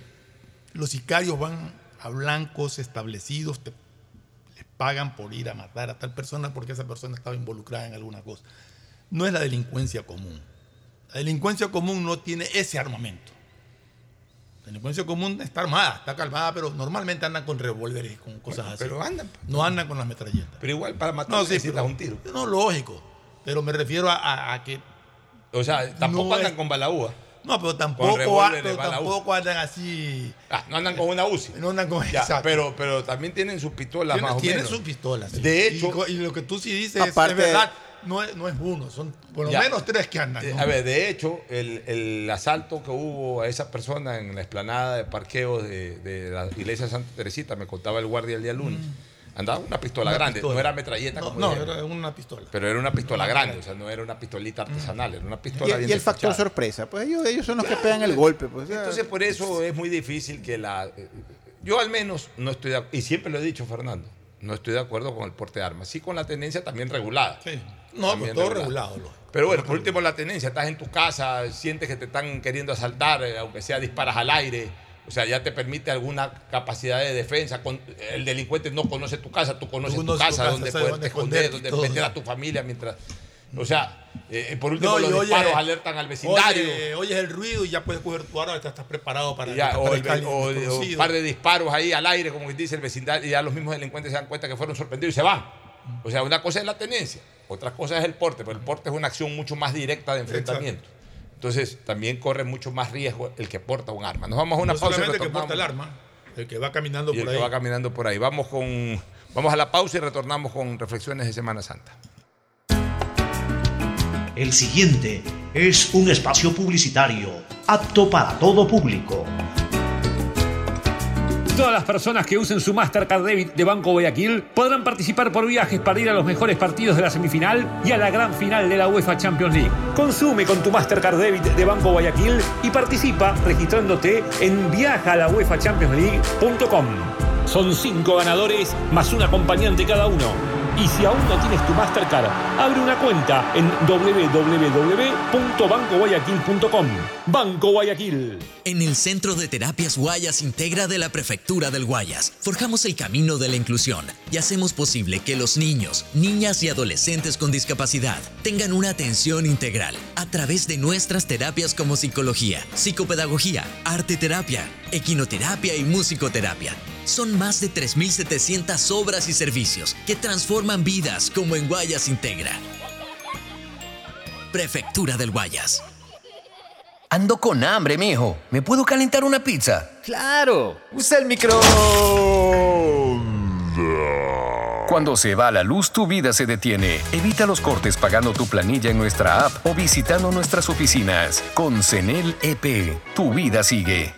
los sicarios van a blancos establecidos, te- les pagan por ir a matar a tal persona porque esa persona estaba involucrada en alguna cosa. No es la delincuencia común. La delincuencia común no tiene ese armamento. La delincuencia común está armada, está calmada, pero normalmente andan con revólveres y con cosas así. pero andan. No andan con las metralletas. Pero igual para matar No, sí, necesitas pero- un tiro. No, lógico. Pero me refiero a, a- a que. O sea, tampoco No andan es- con balaúa. No, pero tampoco, revólveres, pero tampoco andan así. Ah, no andan con una UCI. No andan con Ya, exacto. pero, pero también tienen sus pistolas Tienen, más o tienen menos. sus pistolas. sí. De hecho, y, lo que tú sí dices Aparte- es verdad. No es, no es uno, son por lo Ya. menos tres que andan. Eh, ¿no? A ver, de hecho, el, el asalto que hubo a esa persona en la explanada de parqueos de, de la iglesia de Santa Teresita, me contaba el guardia el día lunes, andaba una pistola Mm. Una grande, pistola. no era metralleta No, como no, era una pistola. pero era una pistola grande, o sea, no era una pistolita artesanal, era una Y, pistola bien y el factor sorpresa, pues ellos, ellos son los que pegan el golpe. Pues, Entonces, por eso es muy difícil que la... eh, Yo al menos no estoy de acuerdo, y siempre lo he dicho, Fernando, no estoy de acuerdo con el porte de armas, sí con la tenencia también regulada. Sí. No, pero todo regulado. Pero bueno, por último la tenencia, estás en tu casa, sientes que te están queriendo asaltar, eh, aunque sea disparas al aire, o sea, ya te permite alguna capacidad de defensa. El delincuente no conoce tu casa, tú conoces tu casa, casa, donde puedes esconder, donde meter a tu familia mientras... O sea, eh, por último No, los oye- disparos alertan al vecindario. Oye, oyes el ruido y ya puedes coger tu arma, estás preparado para ya, o, el- o- o un par de disparos ahí al aire, como dice el vecindario, y ya los mismos delincuentes se dan cuenta que fueron sorprendidos y se van. O sea, una cosa es la tenencia, otra cosa es el porte, pero el porte es una acción mucho más directa de enfrentamiento. Entonces, también corre mucho más riesgo el que porta un arma. Nos vamos a una no pausa. y solamente el que porta el arma, el que va caminando Y por el ahí. que va caminando por ahí. Vamos, con, vamos a la pausa y retornamos con reflexiones de Semana Santa. El siguiente es un espacio publicitario apto para todo público. Todas las personas que usen su Mastercard Debit de Banco Guayaquil podrán participar por viajes para ir a los mejores partidos de la semifinal y a la gran final de la UEFA Champions League. Consume con tu Mastercard Debit de Banco Guayaquil y participa registrándote en viajalauefachampionsleague.com. Son cinco ganadores más un acompañante cada uno. Y si aún no tienes tu Mastercard, abre una cuenta en www.bancoguayaquil.com. Banco Guayaquil. En el Centro de Terapias Guayas Integra de la Prefectura del Guayas, forjamos el camino de la inclusión y hacemos posible que los niños, niñas y adolescentes con discapacidad tengan una atención integral a través de nuestras terapias como psicología, psicopedagogía, arte terapia, equinoterapia y musicoterapia. Son más de 3.700 obras y servicios que transforman vidas como en Guayas Integra. Prefectura del Guayas. Ando con hambre, mijo. ¿Me puedo calentar una pizza? Claro, usa el micro. Cuando se va la luz, tu vida se detiene. Evita los cortes pagando tu planilla en nuestra app o visitando nuestras oficinas. Con CENEL EP, tu vida sigue.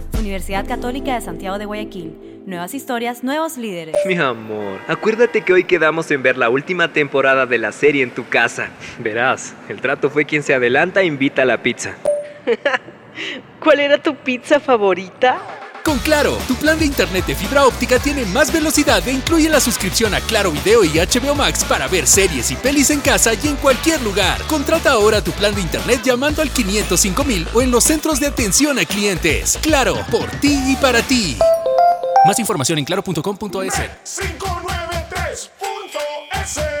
Universidad Católica de Santiago de Guayaquil. Nuevas historias, nuevos líderes. Mi amor, acuérdate que hoy quedamos en ver la última temporada de la serie en tu casa. Verás, el trato fue quien se adelanta e invita a la pizza. ¿Cuál era tu pizza favorita? Con Claro, tu plan de internet de fibra óptica tiene más velocidad e incluye la suscripción a Claro Video y HBO Max para ver series y pelis en casa y en cualquier lugar. Contrata ahora tu plan de internet llamando al 505.000 o en los centros de atención a clientes. Claro, por ti y para ti. Más información en claro.com.es. 593.es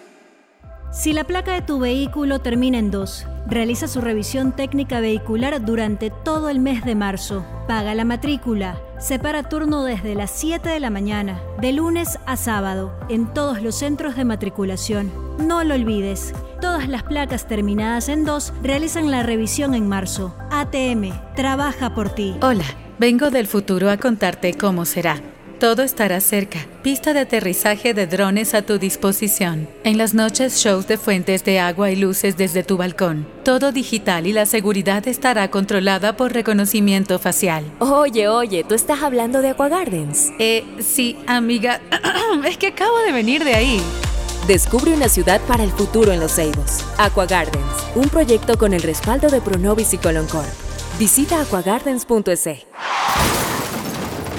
Si la placa de tu vehículo termina en 2, realiza su revisión técnica vehicular durante todo el mes de marzo. Paga la matrícula. Separa turno desde las 7 de la mañana, de lunes a sábado, en todos los centros de matriculación. No lo olvides. Todas las placas terminadas en 2 realizan la revisión en marzo. ATM, trabaja por ti. Hola, vengo del futuro a contarte cómo será. Todo estará cerca. Pista de aterrizaje de drones a tu disposición. En las noches, shows de fuentes de agua y luces desde tu balcón. Todo digital y la seguridad estará controlada por reconocimiento facial. Oye, oye, ¿tú estás hablando de Aqua Gardens? Eh, sí, amiga. es que acabo de venir de ahí. Descubre una ciudad para el futuro en Los Ceibos. Aqua Gardens, un proyecto con el respaldo de Pronovis y Coloncorp. Visita aquagardens.es.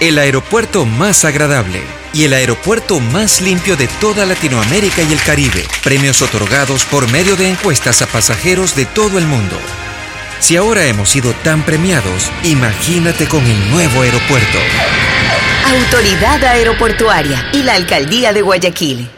el aeropuerto más agradable y el aeropuerto más limpio de toda Latinoamérica y el Caribe. Premios otorgados por medio de encuestas a pasajeros de todo el mundo. Si ahora hemos sido tan premiados, imagínate con el nuevo aeropuerto. Autoridad Aeroportuaria y la Alcaldía de Guayaquil.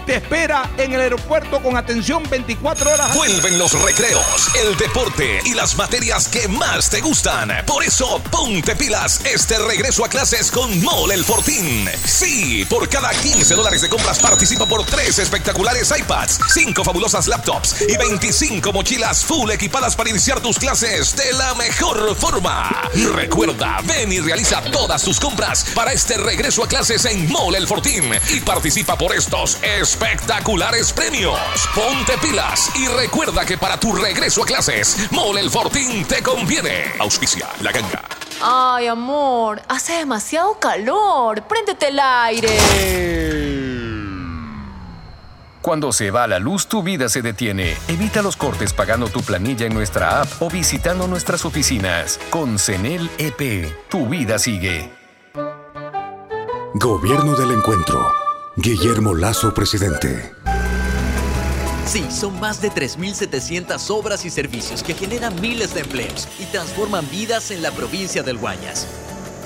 te espera en el aeropuerto con atención 24 horas. Vuelven los recreos, el deporte y las materias que más te gustan. Por eso, ponte pilas este regreso a clases con Mole El Fortín. Sí, por cada 15 dólares de compras participa por 3 espectaculares iPads, 5 fabulosas laptops y 25 mochilas full equipadas para iniciar tus clases de la mejor forma. Recuerda, ven y realiza todas tus compras para este regreso a clases en Mole El Fortín y participa por estos espectaculares premios. Ponte pilas y recuerda que para tu regreso a clases, Mole El Fortín te conviene. Auspicia la ganga. Ay, amor, hace demasiado calor. Préndete el aire. Cuando se va la luz, tu vida se detiene. Evita los cortes pagando tu planilla en nuestra app o visitando nuestras oficinas. Con CENEL EP, tu vida sigue. Gobierno del Encuentro. Guillermo Lazo, presidente. Sí, son más de 3.700 obras y servicios que generan miles de empleos y transforman vidas en la provincia del Guayas.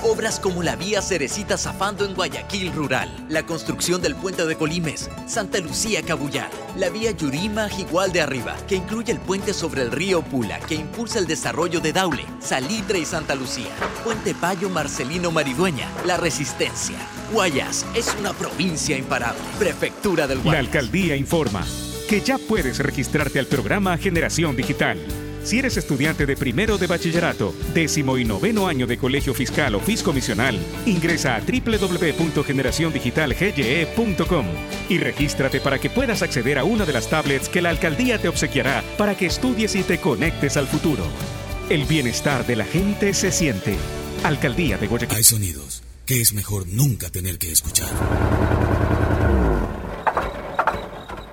Obras como la vía Cerecita Zafando en Guayaquil Rural, la construcción del puente de Colimes, Santa Lucía Cabullar, la vía Yurima Igual de Arriba, que incluye el puente sobre el río Pula, que impulsa el desarrollo de Daule, Salitre y Santa Lucía, Puente Payo Marcelino Maridueña, La Resistencia. Guayas es una provincia imparable. Prefectura del La Guayas. alcaldía informa que ya puedes registrarte al programa Generación Digital. Si eres estudiante de primero de bachillerato, décimo y noveno año de colegio fiscal o fiscomisional, ingresa a www.generaciondigitalgye.com y regístrate para que puedas acceder a una de las tablets que la alcaldía te obsequiará para que estudies y te conectes al futuro. El bienestar de la gente se siente. Alcaldía de Guayaquil. Hay sonidos que es mejor nunca tener que escuchar.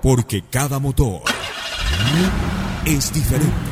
Porque cada motor es diferente.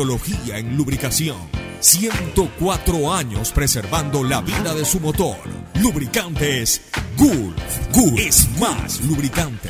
en lubricación. 104 años preservando la vida de su motor. Lubricantes Gulf. Gulf es más lubricante.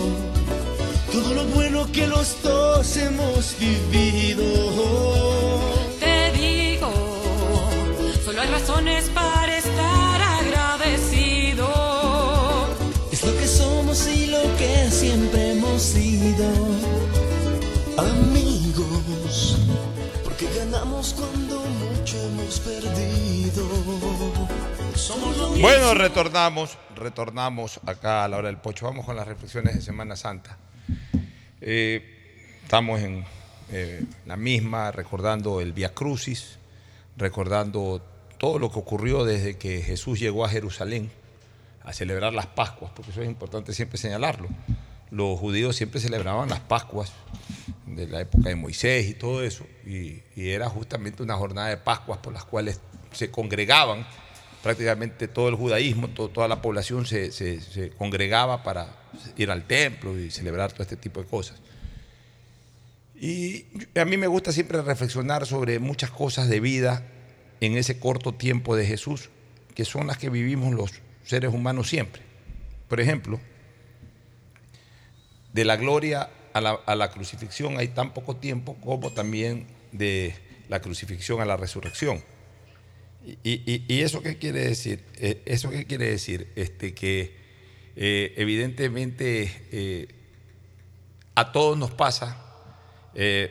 todo lo bueno que los dos hemos vivido. Te digo, solo hay razones para estar agradecido. Es lo que somos y lo que siempre hemos sido. Amigos, porque ganamos cuando mucho hemos perdido. Somos lo mismo. Bueno, retornamos, retornamos acá a la hora del pocho. Vamos con las reflexiones de Semana Santa. Eh, estamos en eh, la misma, recordando el Via Crucis, recordando todo lo que ocurrió desde que Jesús llegó a Jerusalén a celebrar las Pascuas, porque eso es importante siempre señalarlo. Los judíos siempre celebraban las Pascuas de la época de Moisés y todo eso, y, y era justamente una jornada de Pascuas por las cuales se congregaban prácticamente todo el judaísmo, to- toda la población se, congregaba para ir al templo y celebrar todo este tipo de cosas. Y a mí me gusta siempre reflexionar sobre muchas cosas de vida en ese corto tiempo de Jesús, que son las que vivimos los seres humanos siempre. Por ejemplo, de la gloria a la crucifixión hay tan poco tiempo como también de la crucifixión a la resurrección. ¿Y, y- y eso qué quiere decir? Eh, ¿Eso qué quiere decir? Este, que eh, evidentemente eh, a todos nos pasa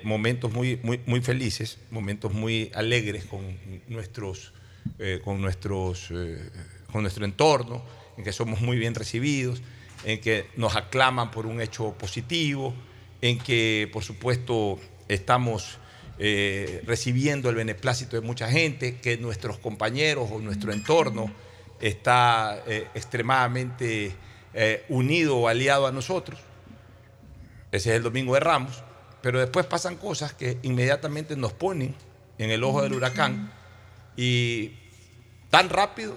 momentos muy, muy, muy felices, momentos muy alegres con nuestros, con, nuestros, con nuestro entorno, en que somos muy bien recibidos, en que nos aclaman por un hecho positivo, en que por supuesto estamos eh, recibiendo el beneplácito de mucha gente, que nuestros compañeros o nuestro entorno está eh, extremadamente eh, unido o aliado a nosotros. Ese es el domingo de Ramos. Pero después pasan cosas que inmediatamente nos ponen en el ojo del huracán y tan rápido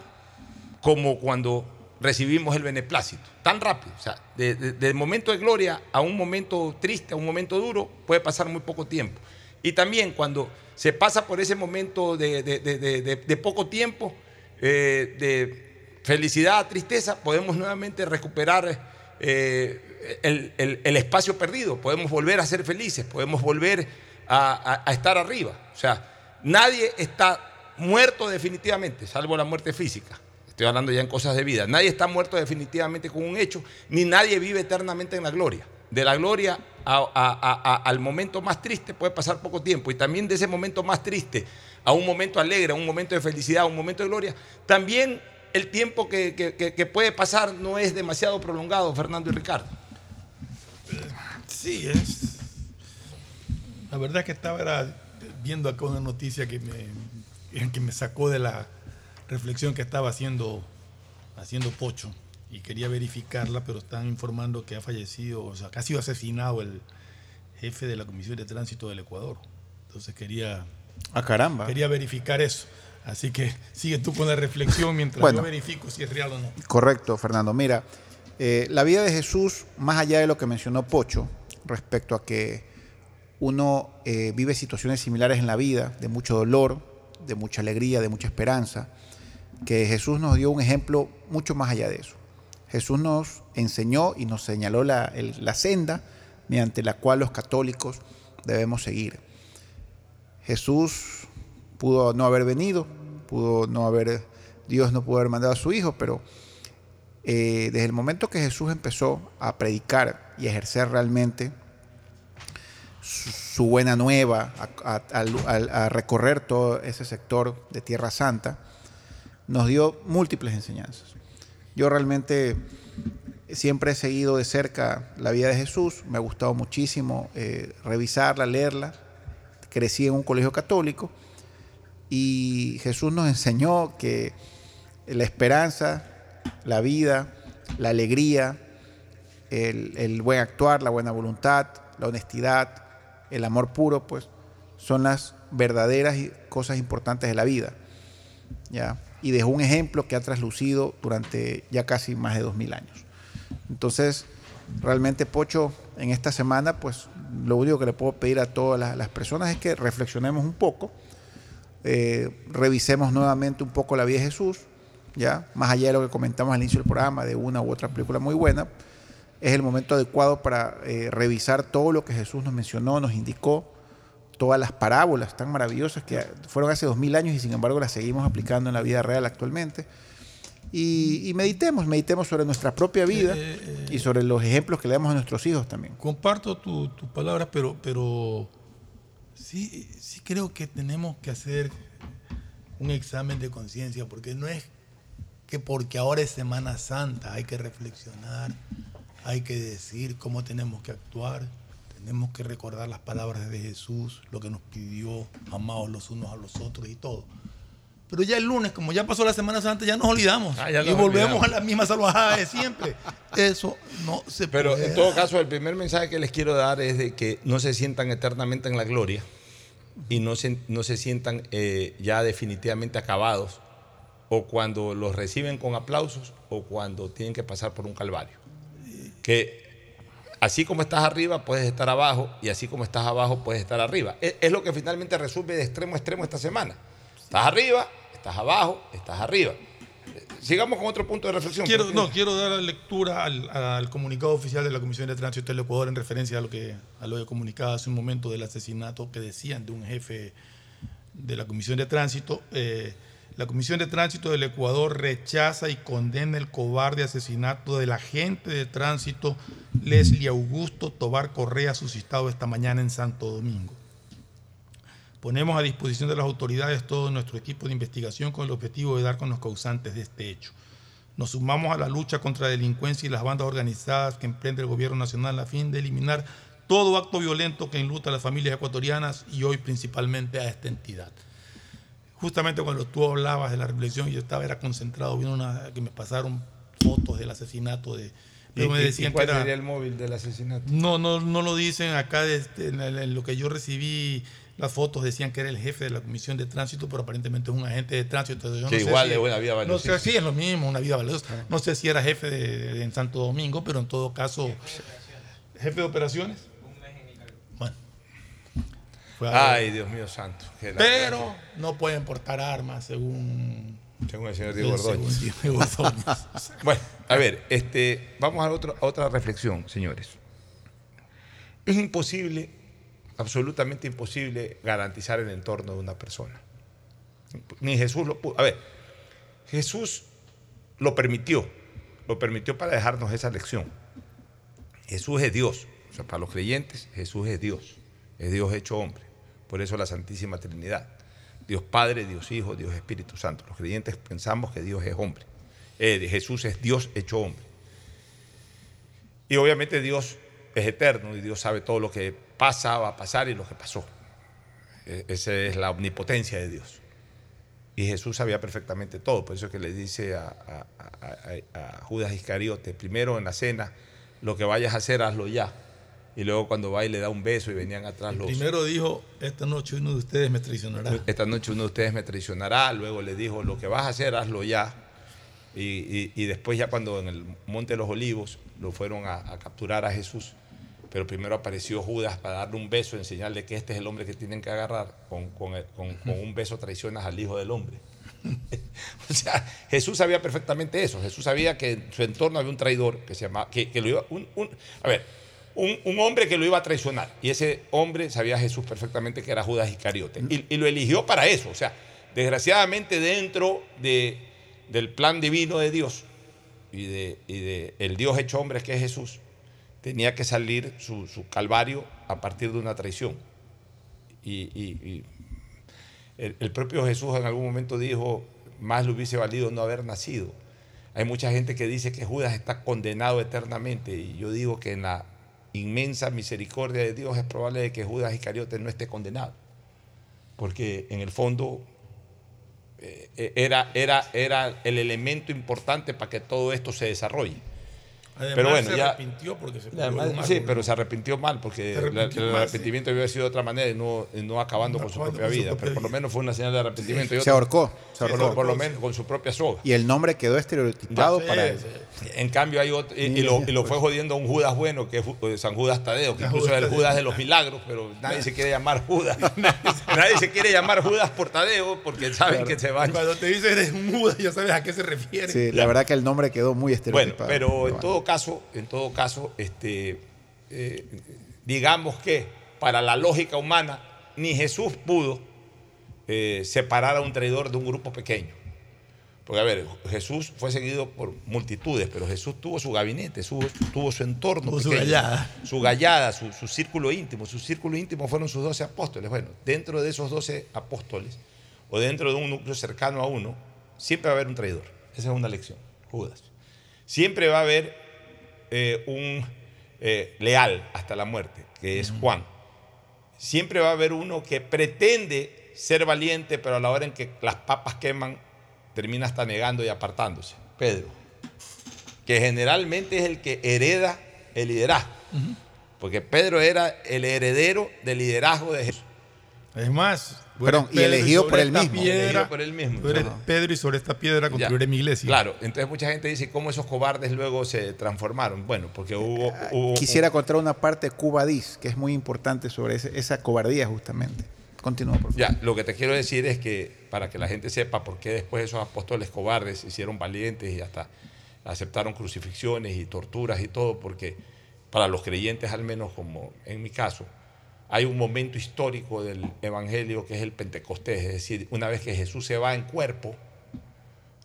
como cuando recibimos el beneplácito. Tan rápido. O sea, de- de- del momento de gloria a un momento triste, a un momento duro, puede pasar muy poco tiempo. Y también cuando se pasa por ese momento de, poco tiempo, eh, de felicidad tristeza, podemos nuevamente recuperar eh, el, espacio perdido, podemos volver a ser felices, podemos volver a- a estar arriba. O sea, nadie está muerto definitivamente, salvo la muerte física. Estoy hablando ya en cosas de vida. Nadie está muerto definitivamente con un hecho, ni nadie vive eternamente en la gloria. De la gloria al momento más triste puede pasar poco tiempo. Y también de ese momento más triste a un momento alegre, a un momento de felicidad, a un momento de gloria, también el tiempo que, puede pasar no es demasiado prolongado, Fernando y Ricardo. Sí, es. La verdad es que estaba viendo acá una noticia que me, que me sacó de la reflexión que estaba haciendo, haciendo Pocho y quería verificarla, pero están informando que ha fallecido, o sea, que ha sido asesinado el jefe de la Comisión de Tránsito del Ecuador. Entonces quería, Ah, caramba. quería verificar eso. Así que sigue tú con la reflexión mientras Bueno. yo verifico si es real o no. Correcto, Fernando. Mira, eh, la vida de Jesús, más allá de lo que mencionó Pocho, respecto a que uno eh, vive situaciones similares en la vida, de mucho dolor, de mucha alegría, de mucha esperanza, que Jesús nos dio un ejemplo mucho más allá de eso. Jesús nos enseñó y nos señaló la, la senda mediante la cual los católicos debemos seguir. Jesús pudo no haber venido, pudo no haber, Dios no pudo haber mandado a su Hijo, pero eh, desde el momento que Jesús empezó a predicar y ejercer realmente su, buena nueva, a recorrer todo ese sector de Tierra Santa, nos dio múltiples enseñanzas. Yo realmente siempre he seguido de cerca la vida de Jesús, me ha gustado muchísimo eh, revisarla, leerla. Crecí en un colegio católico y Jesús nos enseñó que la esperanza, la vida, la alegría, el, el buen actuar, la buena voluntad, la honestidad, el amor puro, pues son las verdaderas cosas importantes de la vida. ¿ya? Y dejó un ejemplo que ha traslucido durante ya casi más de dos mil años. Entonces, realmente, Pocho, en esta semana, pues lo único que le puedo pedir a todas las, las personas es que reflexionemos un poco eh, revisemos nuevamente un poco la vida de Jesús, ¿ya? Más allá de lo que comentamos al inicio del programa, de una u otra película muy buena, es el momento adecuado para eh, revisar todo lo que Jesús nos mencionó, nos indicó, todas las parábolas tan maravillosas que fueron hace dos mil años y sin embargo las seguimos aplicando en la vida real actualmente. Y, y meditemos, meditemos sobre nuestra propia vida Eh, y sobre los ejemplos que le damos a nuestros hijos también. Comparto tus tu palabras, pero, pero sí, sí creo que tenemos que hacer un examen de conciencia, porque no es que porque ahora es Semana Santa hay que reflexionar, hay que decir cómo tenemos que actuar, tenemos que recordar las palabras de Jesús, lo que nos pidió, amados los unos a los otros y todo. Pero ya el lunes, como ya pasó la Semana Santa, ya nos olvidamos. Ah, ya y volvemos olvidamos. a la misma salvajada de siempre. Eso no se Pero puede. en todo caso, el primer mensaje que les quiero dar es de que no se sientan eternamente en la gloria y no se, no se sientan eh, ya definitivamente acabados o cuando los reciben con aplausos o cuando tienen que pasar por un calvario. Que así como estás arriba, puedes estar abajo y así como estás abajo, puedes estar arriba. Es, es lo que finalmente resuelve de extremo a extremo esta semana. Estás arriba, estás abajo, estás arriba. Sigamos con otro punto de reflexión. Quiero, no, quiero dar lectura al, al comunicado oficial de la Comisión de Tránsito del Ecuador en referencia a lo que a lo que comunicaba hace un momento del asesinato que decían de un jefe de la Comisión de Tránsito. Eh, la Comisión de Tránsito del Ecuador rechaza y condena el cobarde asesinato del agente de tránsito Leslie Augusto Tobar Correa suscitado esta mañana en Santo Domingo. Ponemos a disposición de las autoridades todo nuestro equipo de investigación con el objetivo de dar con los causantes de este hecho. Nos sumamos a la lucha contra la delincuencia y las bandas organizadas que emprende el gobierno nacional a fin de eliminar todo acto violento que enluta a las familias ecuatorianas y hoy principalmente a esta entidad. Justamente cuando tú hablabas de la reflexión, yo estaba era concentrado viendo una, que me pasaron fotos del asesinato de... ¿Y, pero me decían y cuál que era- sería el móvil del asesinato? no, no, no lo dicen acá, este, en, el- en lo que yo recibí, las fotos decían que era el jefe de la comisión de tránsito, pero aparentemente es un agente de tránsito. Entonces, yo Que no sé igual si- es una vida No valiosísima. sé, sí, es lo mismo, una vida valiosa. No sé si era jefe de, de- en Santo Domingo, pero en todo caso, jefe de operaciones. Ay, Dios mío santo. pero no pueden portar armas según... Según el señor Diego Ordóñez. Diego Ordóñez. Bueno, a ver, este, vamos a, otro- a otra reflexión, señores. Es imposible, absolutamente imposible, garantizar el entorno de una persona. Ni Jesús lo pudo. A ver, Jesús lo permitió, lo permitió para dejarnos esa lección. Jesús es Dios. O sea, para los creyentes, Jesús es Dios. Es Dios hecho hombre. Por eso la Santísima Trinidad. Dios Padre, Dios Hijo, Dios Espíritu Santo. Los creyentes pensamos que Dios es hombre. Eh, Jesús es Dios hecho hombre. Y obviamente Dios es eterno y Dios sabe todo lo que pasa, va a pasar y lo que pasó. Eh, Esa es la omnipotencia de Dios. Y Jesús sabía perfectamente todo. Por eso es que le dice a- a Judas Iscariote, primero en la cena, lo que vayas a hacer, hazlo ya. Y luego cuando va y le da un beso y venían atrás los... Primero dijo, esta noche uno de ustedes me traicionará. Esta noche uno de ustedes me traicionará. Luego le dijo, lo que vas a hacer, hazlo ya. Y, y- y después ya cuando en el Monte de los Olivos lo fueron a, a capturar a Jesús, pero primero apareció Judas para darle un beso, en señal de que este es el hombre que tienen que agarrar. Con, con el- con- con un beso traicionas al Hijo del Hombre. o sea, Jesús sabía perfectamente eso. Jesús sabía que en su entorno había un traidor que se llamaba, que, que lo iba, un, un- a ver, un, un hombre que lo iba a traicionar. Y ese hombre sabía Jesús perfectamente que era Judas Iscariote. Y, y lo eligió para eso. O sea, desgraciadamente dentro de, del plan divino de Dios y de, y de el Dios hecho hombre que es Jesús, tenía que salir su, su calvario a partir de una traición. Y, y- el, el propio Jesús en algún momento dijo, más le hubiese valido no haber nacido. Hay mucha gente que dice que Judas está condenado eternamente y yo digo que en la inmensa misericordia de Dios es probable que Judas Iscariote no esté condenado. Porque en el fondo eh, era, era, era el elemento importante para que todo esto se desarrolle. Además, pero bueno, se ya. arrepintió porque se Además, sí, pero se arrepintió mal porque la- el mal, sí. arrepentimiento había sido de otra manera y no, y no acabando con su propia su vida. propia pero por lo menos fue una señal de arrepentimiento. y Se ahorcó, se por, ahorcó. lo, por lo menos con su propia soga. Y el nombre quedó estereotipado Ya, para sí, él. sí. En cambio hay otro, y, y lo, y lo fue jodiendo a un Judas bueno, que es eh, San Judas Tadeo, que incluso es el Tadeo. Judas de los milagros, pero nadie se quiere llamar Judas. nadie se quiere llamar Judas por Tadeo porque saben que se van. Cuando te dicen eres un Judas, ya sabes a qué se refiere. Sí, la verdad que el nombre quedó muy Bueno, estereotipado. pero en todo caso, en todo caso, este, eh, digamos que para la lógica humana, ni Jesús pudo eh, separar a un traidor de un grupo pequeño. Porque, a ver, Jesús fue seguido por multitudes, pero Jesús tuvo su gabinete, su- tuvo su entorno. Tuvo su gallada. Su gallada, su, su círculo íntimo. Su círculo íntimo fueron sus doce apóstoles. Bueno, dentro de esos doce apóstoles, o dentro de un núcleo cercano a uno, siempre va a haber un traidor. Esa es una lección, Judas. Siempre va a haber eh, un eh, leal hasta la muerte, que es Juan. Siempre va a haber uno que pretende ser valiente, pero a la hora en que las papas queman, termina hasta negando y apartándose. Pedro, que generalmente es el que hereda el liderazgo. Porque Pedro era el heredero del liderazgo de Jesús. Es más, Perdón, y elegido por él esta mismo. piedra- Elegido por él mismo. Tú eres. Pedro y sobre esta piedra construiré Ya. mi iglesia. Claro, entonces mucha gente dice cómo esos cobardes luego se transformaron. Bueno, porque hubo... hubo- Quisiera contar una parte de Cuba Dis, que es muy importante sobre ese- esa cobardía justamente. Continúa, por favor. Ya, lo que te quiero decir es que para que la gente sepa por qué después esos apóstoles cobardes se hicieron valientes y hasta aceptaron crucifixiones y torturas y todo, porque para los creyentes, al menos como en mi caso, hay un momento histórico del Evangelio que es el Pentecostés, es decir, una vez que Jesús se va en cuerpo,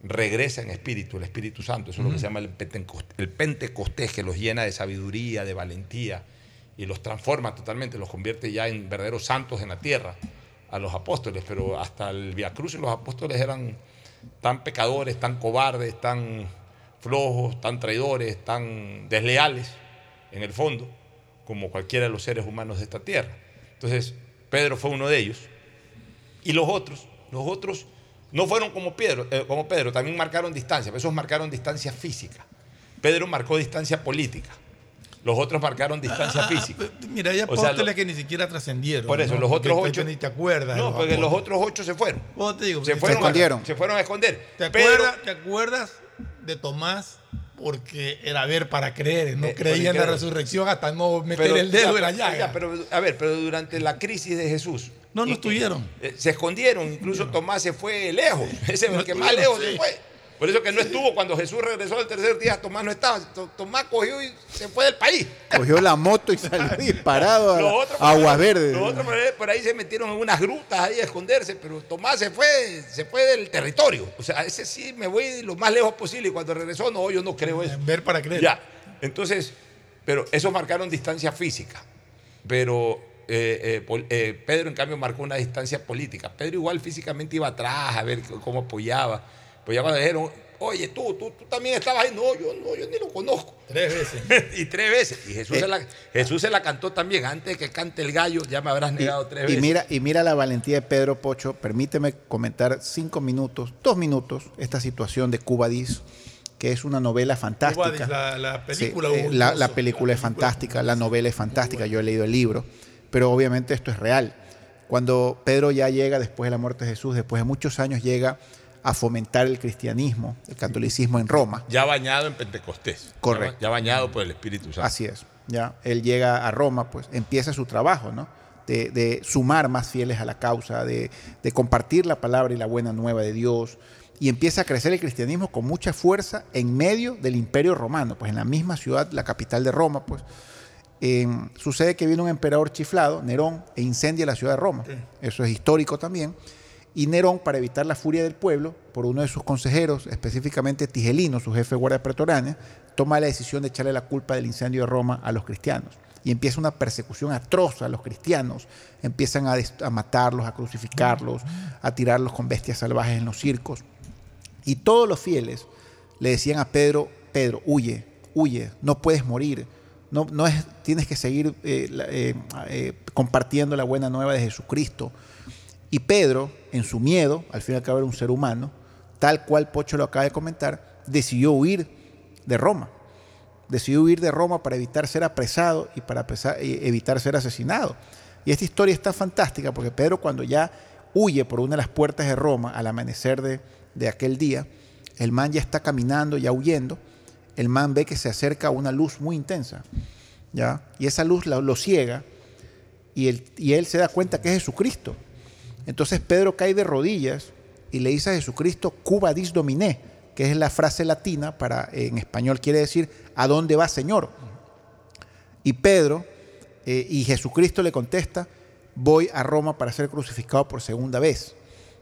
regresa en espíritu, el Espíritu Santo, eso es lo que se llama el Pentecostés, el Pentecostés, que los llena de sabiduría, de valentía, y los transforma totalmente, los convierte ya en verdaderos santos en la tierra a los apóstoles, pero hasta el Via Cruz los apóstoles eran tan pecadores, tan cobardes, tan flojos, tan traidores, tan desleales en el fondo, como cualquiera de los seres humanos de esta tierra. Entonces, Pedro fue uno de ellos. Y los otros, los otros no fueron como Pedro, eh, como Pedro, también marcaron distancia, pero esos marcaron distancia física. Pedro marcó distancia política. Los otros marcaron distancia Ah, física. pero Mira, hay O sea, apóstoles que ni siquiera trascendieron. por eso, ¿no? los otros ocho. Ni te acuerdas. No, los porque los otros ocho se fueron. Te digo, Se ¿te fueron, a- escondieron. se fueron a esconder. ¿Te Pedro- acuerdas, ¿Te acuerdas de Tomás? Porque era ver para creer, no Eh, creía en la resurrección hasta no meter Pero- el dedo ya, en la llaga. ya, pero, a ver, pero durante la crisis de Jesús. No, no estuvieron. eh, Se escondieron, incluso Tomás se fue lejos. Ese es el que más lejos se fue. Por eso que no estuvo cuando Jesús regresó al tercer día, Tomás no estaba. To- Tomás cogió y se fue del país. Cogió la moto y salió disparado a, Aguas por ahí- Verdes. Los otros por ahí, se metieron en unas grutas ahí a esconderse, pero Tomás se fue, se fue del territorio. O sea, ese sí me voy lo más lejos posible y cuando regresó, no, yo no creo eso. Ver para creer. Ya, entonces, pero esos marcaron distancia física. Pero eh, eh, eh, Pedro, en cambio, marcó una distancia política. Pedro igual físicamente iba atrás a ver cómo apoyaba. Pues ya cuando dijeron, oye, tú, tú, tú también estabas ahí. No, yo no, yo ni lo conozco. Tres veces. y tres veces. Y Jesús, se la, Jesús se la cantó también. Antes de que cante el gallo, ya me habrás negado tres Y veces. mira, y mira la valentía de Pedro Pocho. Permíteme comentar cinco minutos, dos minutos, esta situación de Cuba Dis, que es una novela fantástica. Cuba Dis, la- la película Sí, eh, la película es fantástica, la novela es fantástica. Yo he leído el libro, pero obviamente esto es real. Cuando Pedro ya llega después de la muerte de Jesús, después de muchos años, llega a fomentar el cristianismo, el catolicismo en Roma. Ya bañado en Pentecostés. Correcto. Ya, bañado por el Espíritu Santo. Así es. Ya él llega a Roma, pues empieza su trabajo, ¿no? De, de sumar más fieles a la causa, de, de compartir la palabra y la buena nueva de Dios. Y empieza a crecer el cristianismo con mucha fuerza en medio del imperio romano, pues en la misma ciudad, la capital de Roma, pues. eh, sucede que viene un emperador chiflado, Nerón, e incendia la ciudad de Roma. Eso es histórico también. Y Nerón, para evitar la furia del pueblo, por uno de sus consejeros, específicamente Tigelino, su jefe de guardia pretoriana, toma la decisión de echarle la culpa del incendio de Roma a los cristianos. Y empieza una persecución atroz a los cristianos. Empiezan a, matarlos, a crucificarlos, a tirarlos con bestias salvajes en los circos. Y todos los fieles le decían a Pedro, Pedro, huye, huye, no puedes morir. No, no es, tienes que seguir eh, eh, eh, compartiendo la buena nueva de Jesucristo. Y Pedro, en su miedo, al fin y al cabo era un ser humano, tal cual Pocho lo acaba de comentar, decidió huir de Roma. decidió huir de Roma para evitar ser apresado y para eh, evitar ser asesinado. Y esta historia está fantástica porque Pedro cuando ya huye por una de las puertas de Roma al amanecer de, aquel día, el man ya está caminando, ya huyendo, el man ve que se acerca una luz muy intensa, ¿ya? Y esa luz lo ciega y y él se da cuenta que es Jesucristo. Entonces Pedro cae de rodillas y le dice a Jesucristo, Cuba dis dominé, que es la frase latina para, en español quiere decir, ¿a dónde va Señor? Y Pedro eh, y Jesucristo le contesta, voy a Roma para ser crucificado por segunda vez.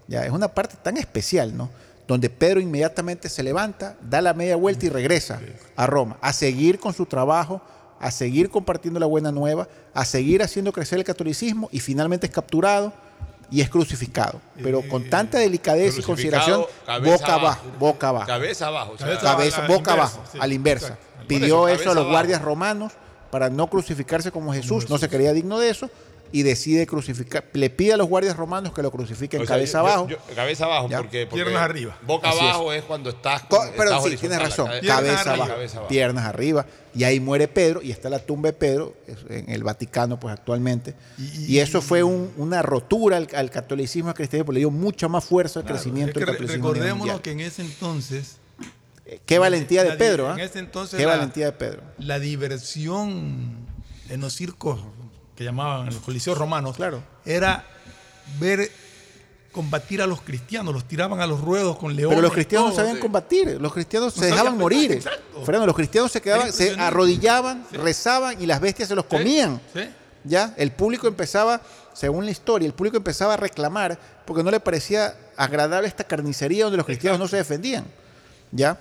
Ya, es una parte tan especial, ¿no? Donde Pedro inmediatamente se levanta, da la media vuelta y regresa a Roma, a seguir con su trabajo, a seguir compartiendo la buena nueva, a seguir haciendo crecer el catolicismo y finalmente es capturado y es crucificado. Pero con tanta delicadeza y consideración, boca abajo, boca abajo. Cabeza abajo. o sea, Cabeza, boca abajo, sí, a la inversa. exacto. Pidió eso, eso, a los guardias romanos para no crucificarse como Jesús, no se creía digno de eso y decide crucificar, le pide a los guardias romanos que lo crucifiquen o sea, cabeza yo- abajo. yo- cabeza abajo, Ya. porque, porque Piernas arriba. Boca Así es. abajo es. cuando estás. Co- con- Pero estás sí, tienes razón. Cabeza arriba, abajo, cabeza abajo. piernas arriba. Y ahí muere Pedro y está la tumba de Pedro es- en el Vaticano, pues actualmente. Y, eso fue un- una rotura al, al catolicismo al cristianismo, le dio mucha más fuerza al Claro, crecimiento es que del catolicismo. recordémonos que en ese entonces. Qué valentía de la Pedro, ¿ah? En ese entonces. Qué la- valentía de Pedro. La diversión en los circos que llamaban los coliseos romanos. Claro. Era ver combatir a los cristianos, los tiraban a los ruedos con leones. Pero los cristianos no sabían sí. combatir, los cristianos se No dejaban morir. exacto. Fernando, los cristianos se quedaban, se arrodillaban, rezaban y las bestias se los comían. Sí. ¿Ya? El público empezaba, según la historia, el público empezaba a reclamar porque no le parecía agradable esta carnicería donde los cristianos no se defendían. ¿Ya?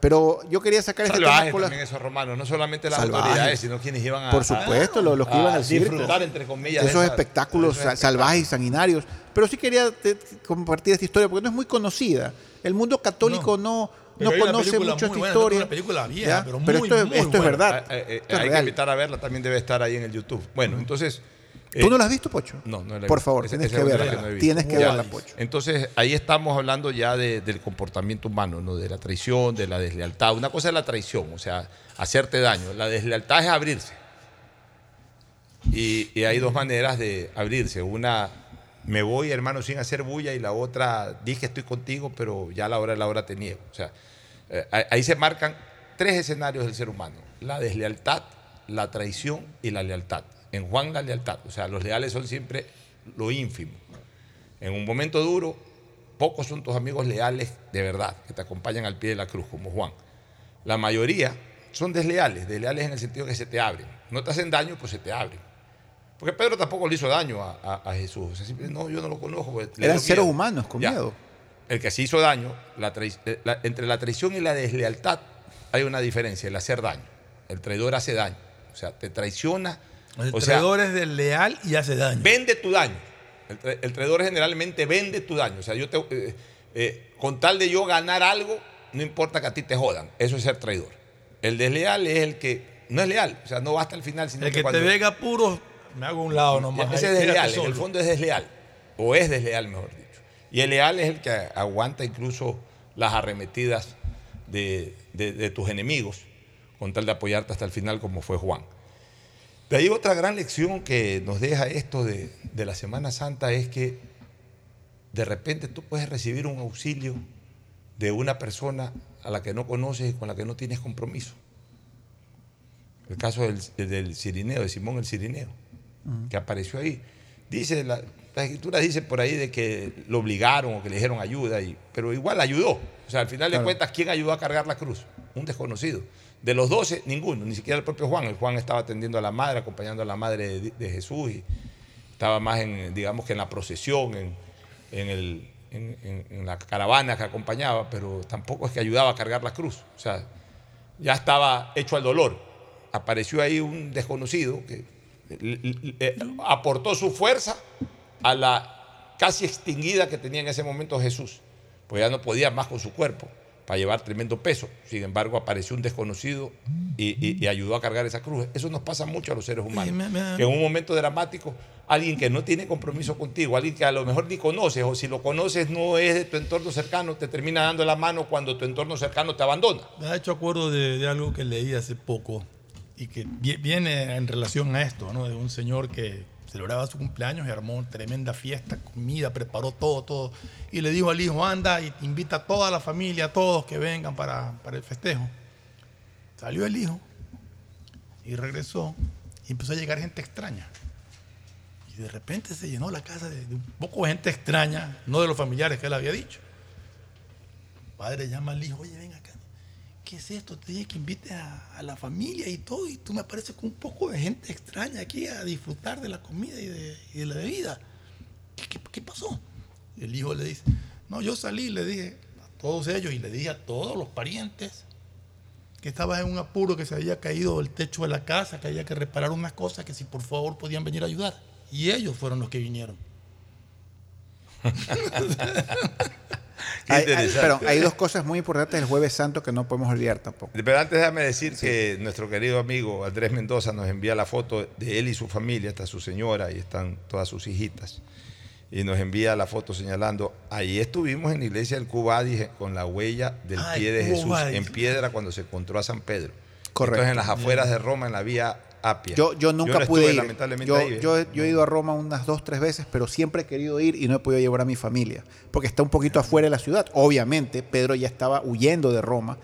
Pero yo quería sacar este tema con la- también esos romanos, no solamente las Salvajes. autoridades, sino quienes iban a. Por supuesto, los, los que a iban al circo. disfrutar, entre comillas, Esos espectáculos esos sa- salvajes y sanguinarios. Pero sí quería te- compartir esta historia porque no es muy conocida. El mundo católico no, Pero no una conoce mucho esta buena, historia. una película vieja, pero muy, esto, es, muy esto es buena. verdad. Eh, eh, Esto es hay que real. invitar a verla, también debe estar ahí en el YouTube. Bueno, entonces. ¿Tú eh, no la has visto, Pocho? No, no la he Por visto. favor, Esa- tienes que verla. Tienes que verla, Pocho. Entonces, ahí estamos hablando ya de- del comportamiento humano, ¿no? De la traición, de la deslealtad. Una cosa es la traición, o sea, hacerte daño. La deslealtad es abrirse. Y, y hay dos maneras de abrirse. Una, me voy, hermano, sin hacer bulla, y la otra, dije estoy contigo, pero ya a la hora de la hora te niego. O sea, eh, ahí se marcan tres escenarios del ser humano. La deslealtad, la traición y la lealtad. En Juan la lealtad, o sea, los leales son siempre lo ínfimo. En un momento duro, pocos son tus amigos leales de verdad, que te acompañan al pie de la cruz, como Juan. La mayoría son desleales, desleales en el sentido que se te abren. No te hacen daño, pues se te abren. Porque Pedro tampoco le hizo daño a, a- a Jesús. O sea, simple- no, yo no lo conozco. pues, Eran seres humanos con Ya. miedo. El que se hizo daño, la eh, la- entre la traición y la deslealtad hay una diferencia, el hacer daño. El traidor hace daño. O sea, te traiciona. El o sea, traidor es del leal y hace daño. Vende tu daño. El, tra- el traidor generalmente vende tu daño. O sea, yo te, eh, eh, con tal de yo ganar algo, no importa que a ti te jodan. Eso es ser traidor. El desleal es el que no es leal. O sea, no va hasta el final, sino El que cuando- te vega puro, me hago un lado nomás. ese es desleal, en el fondo es desleal. O es desleal, mejor dicho. Y el leal es el que aguanta incluso las arremetidas de, de- de tus enemigos, con tal de apoyarte hasta el final, como fue Juan. De ahí otra gran lección que nos deja esto de, de la Semana Santa es que de repente tú puedes recibir un auxilio de una persona a la que no conoces y con la que no tienes compromiso. El caso del, del Cirineo, de Simón el Cirineo, que apareció ahí. Dice, la, la escritura dice por ahí de que lo obligaron o que le dijeron ayuda, y, pero igual ayudó. O sea, al final de cuentas, ¿quién ayudó a cargar la cruz? Un desconocido. De los doce, ninguno, ni siquiera el propio Juan. El Juan estaba atendiendo a la madre, acompañando a la madre de, Jesús y estaba más en, digamos que en la procesión, en, la caravana que acompañaba, pero tampoco es que ayudaba a cargar la cruz. O sea, ya estaba hecho al dolor. Apareció ahí un desconocido que aportó su fuerza a la casi extinguida que tenía en ese momento Jesús, pues ya no podía más con su cuerpo. Para llevar tremendo peso. Sin embargo, apareció un desconocido y, y- y ayudó a cargar esa cruz. Eso nos pasa mucho a los seres humanos. me- me- Que en un momento dramático, alguien que no tiene compromiso contigo, alguien que a lo mejor ni conoces, o si lo conoces no es de tu entorno cercano, te termina dando la mano cuando tu entorno cercano te abandona. Me ha hecho acuerdo de, de algo que leí hace poco y que vi- viene en relación a esto, ¿no? De un señor que celebraba su cumpleaños y armó una tremenda fiesta, comida, preparó todo, todo. Y le dijo al hijo, anda y invita a toda la familia, a todos que vengan para, para el festejo. Salió el hijo y regresó y empezó a llegar gente extraña. Y de repente se llenó la casa de, un poco de gente extraña, no de los familiares que él había dicho. El padre llama al hijo, oye, ven acá. ¿Qué es esto? Te dije que invites a, la familia y todo, y tú me apareces con un poco de gente extraña aquí a disfrutar de la comida y de, y la bebida. ¿Qué, pasó? Y el hijo le dice, no, yo salí, le dije a todos ellos y le dije a todos los parientes que estaba en un apuro, que se había caído el techo de la casa, que había que reparar unas cosas, que si por favor podían venir a ayudar. Y ellos fueron los que vinieron. Hay- hay- interesante. pero hay dos cosas muy importantes del Jueves Santo que no podemos olvidar tampoco. Pero antes déjame decir que nuestro querido amigo Andrés Mendoza nos envía la foto de él y su familia, está su señora y están todas sus hijitas. Y nos envía la foto señalando, ahí estuvimos en la iglesia del Cubadis con la huella del Ay, pie de Jesús Cubadis. en piedra cuando se encontró a San Pedro. Correcto. Entonces en las afueras de Roma, en la vía Apia. Yo, yo nunca pude estuve, ir. lamentablemente Yo, ahí, ¿eh? yo, yo he ido a Roma unas dos, tres veces, pero siempre he querido ir y no he podido llevar a mi familia, porque está un poquito afuera de la ciudad. Obviamente, Pedro ya estaba huyendo de Roma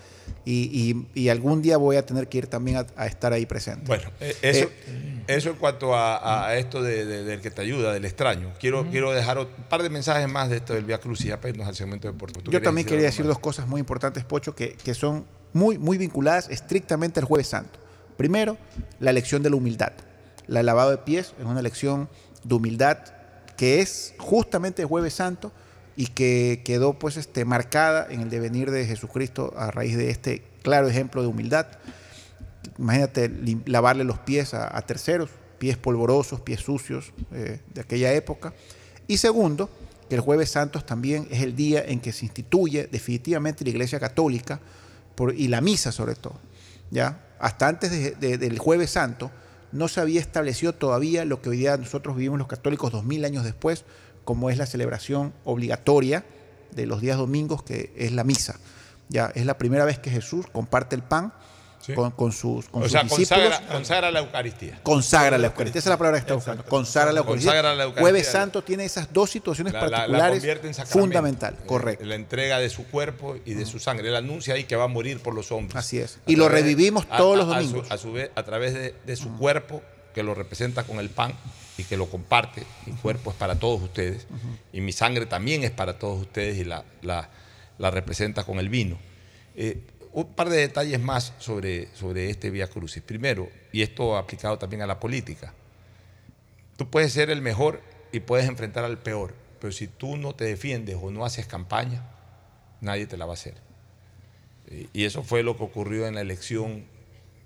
y, y- y algún día voy a tener que ir también a, a estar ahí presente. Bueno, eh, eso, Eh, eso en cuanto a, a esto de- de- del que te ayuda, del extraño. Quiero, quiero dejar un par de mensajes más de esto del Via Crucis, ya para irnos al segmento de. ¿Tú Yo también quería decir más? dos cosas muy importantes, Pocho, que, que son muy, muy vinculadas estrictamente al Jueves Santo. Primero, la lección de la humildad. La lavado de pies es una lección de humildad que es justamente Jueves Santo y que quedó pues este, marcada en el devenir de Jesucristo a raíz de este claro ejemplo de humildad. Imagínate lavarle los pies a, terceros, pies polvorosos, pies sucios eh, de aquella época. Y segundo, que el jueves santos también es el día en que se instituye definitivamente la Iglesia Católica por- y la misa sobre todo. ¿ya? Hasta antes de- de- del jueves santo no se había establecido todavía lo que hoy día nosotros vivimos los católicos dos mil años después, como es la celebración obligatoria de los días domingos, que es la misa. Ya es la primera vez que Jesús comparte el pan con, con sus, con o sus sea, discípulos. consagra, consagra la Eucaristía. Consagra la Eucaristía. Esa es la palabra que está buscando. Consagra la Eucaristía. Consagra la Eucaristía. Jueves Santo tiene esas dos situaciones La- la- la particulares convierte en sacramento. fundamental. Eh, Correcto. La entrega de su cuerpo y de su sangre. Él anuncia ahí que va a morir por los hombres. Así es. A Y lo de- revivimos todos a- los a su- domingos. A su, vez, a través de, de su cuerpo, que lo representa con el pan y que lo comparte. Mi cuerpo es para todos ustedes. Y mi sangre también es para todos ustedes y la, la- la representa con el vino. Eh, un par de detalles más sobre, sobre este Vía Crucis. Primero, y esto aplicado también a la política. Tú puedes ser el mejor y puedes enfrentar al peor, pero si tú no te defiendes o no haces campaña, nadie te la va a hacer. Y- eso fue lo que ocurrió en la elección,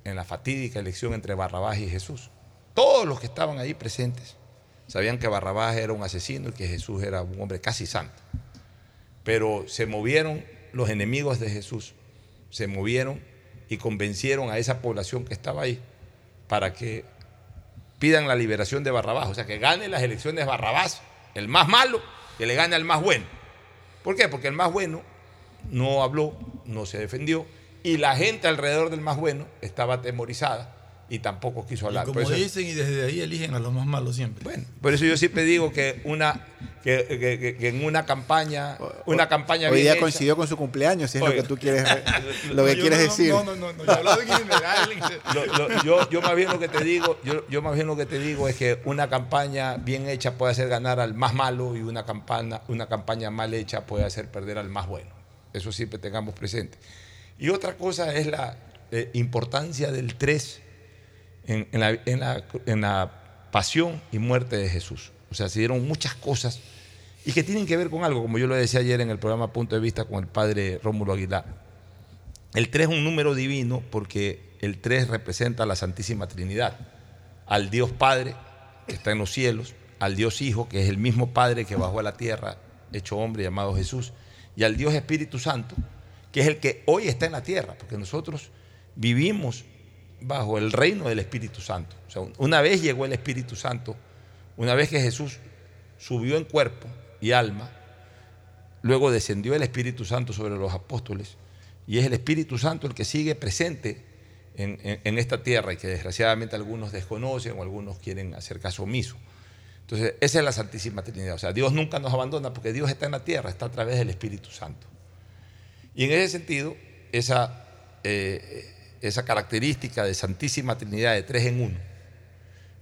en la fatídica elección entre Barrabás y Jesús. Todos los que estaban ahí presentes sabían que Barrabás era un asesino y que Jesús era un hombre casi santo. Pero se movieron los enemigos de Jesús, se movieron y convencieron a esa población que estaba ahí para que pidan la liberación de Barrabás. O sea, que gane las elecciones Barrabás, el más malo, que le gane al más bueno. ¿Por qué? Porque el más bueno no habló, no se defendió, y la gente alrededor del más bueno estaba atemorizada y tampoco quiso hablar. Y como eso- dicen, y desde ahí eligen a los más malos siempre. Bueno, por eso yo siempre digo que una que, que- que- que en una campaña, una campaña Hoy bien día hecha- coincidió con su cumpleaños, si es Oiga. lo que tú quieres, lo No, que yo quieres no- decir. no, no, no, no, yo en general. Lo- lo- yo, yo más bien lo que te digo, yo, yo más bien lo que te digo es que una campaña bien hecha puede hacer ganar al más malo y una campaña, una campaña mal hecha puede hacer perder al más bueno. Eso siempre tengamos presente. Y otra cosa es la eh, importancia del 3 en, la, en la- en la pasión y muerte de Jesús. O sea, se dieron muchas cosas y que tienen que ver con algo, como yo lo decía ayer en el programa Punto de Vista con el padre Rómulo Aguilar. El 3 es un número divino porque el 3 representa a la Santísima Trinidad, al Dios Padre que está en los cielos, al Dios Hijo que es el mismo Padre que bajó a la tierra, hecho hombre llamado Jesús, y al Dios Espíritu Santo que es el que hoy está en la tierra, porque nosotros vivimos bajo el reino del Espíritu Santo. O sea, una vez llegó el Espíritu Santo, una vez que Jesús subió en cuerpo y alma, luego descendió el Espíritu Santo sobre los apóstoles, y es el Espíritu Santo el que sigue presente en, esta tierra y que desgraciadamente algunos desconocen o algunos quieren hacer caso omiso. Entonces, esa es la Santísima Trinidad. O sea, Dios nunca nos abandona porque Dios está en la tierra, está a través del Espíritu Santo. Y en ese sentido, esa, eh, esa característica de Santísima Trinidad de tres en uno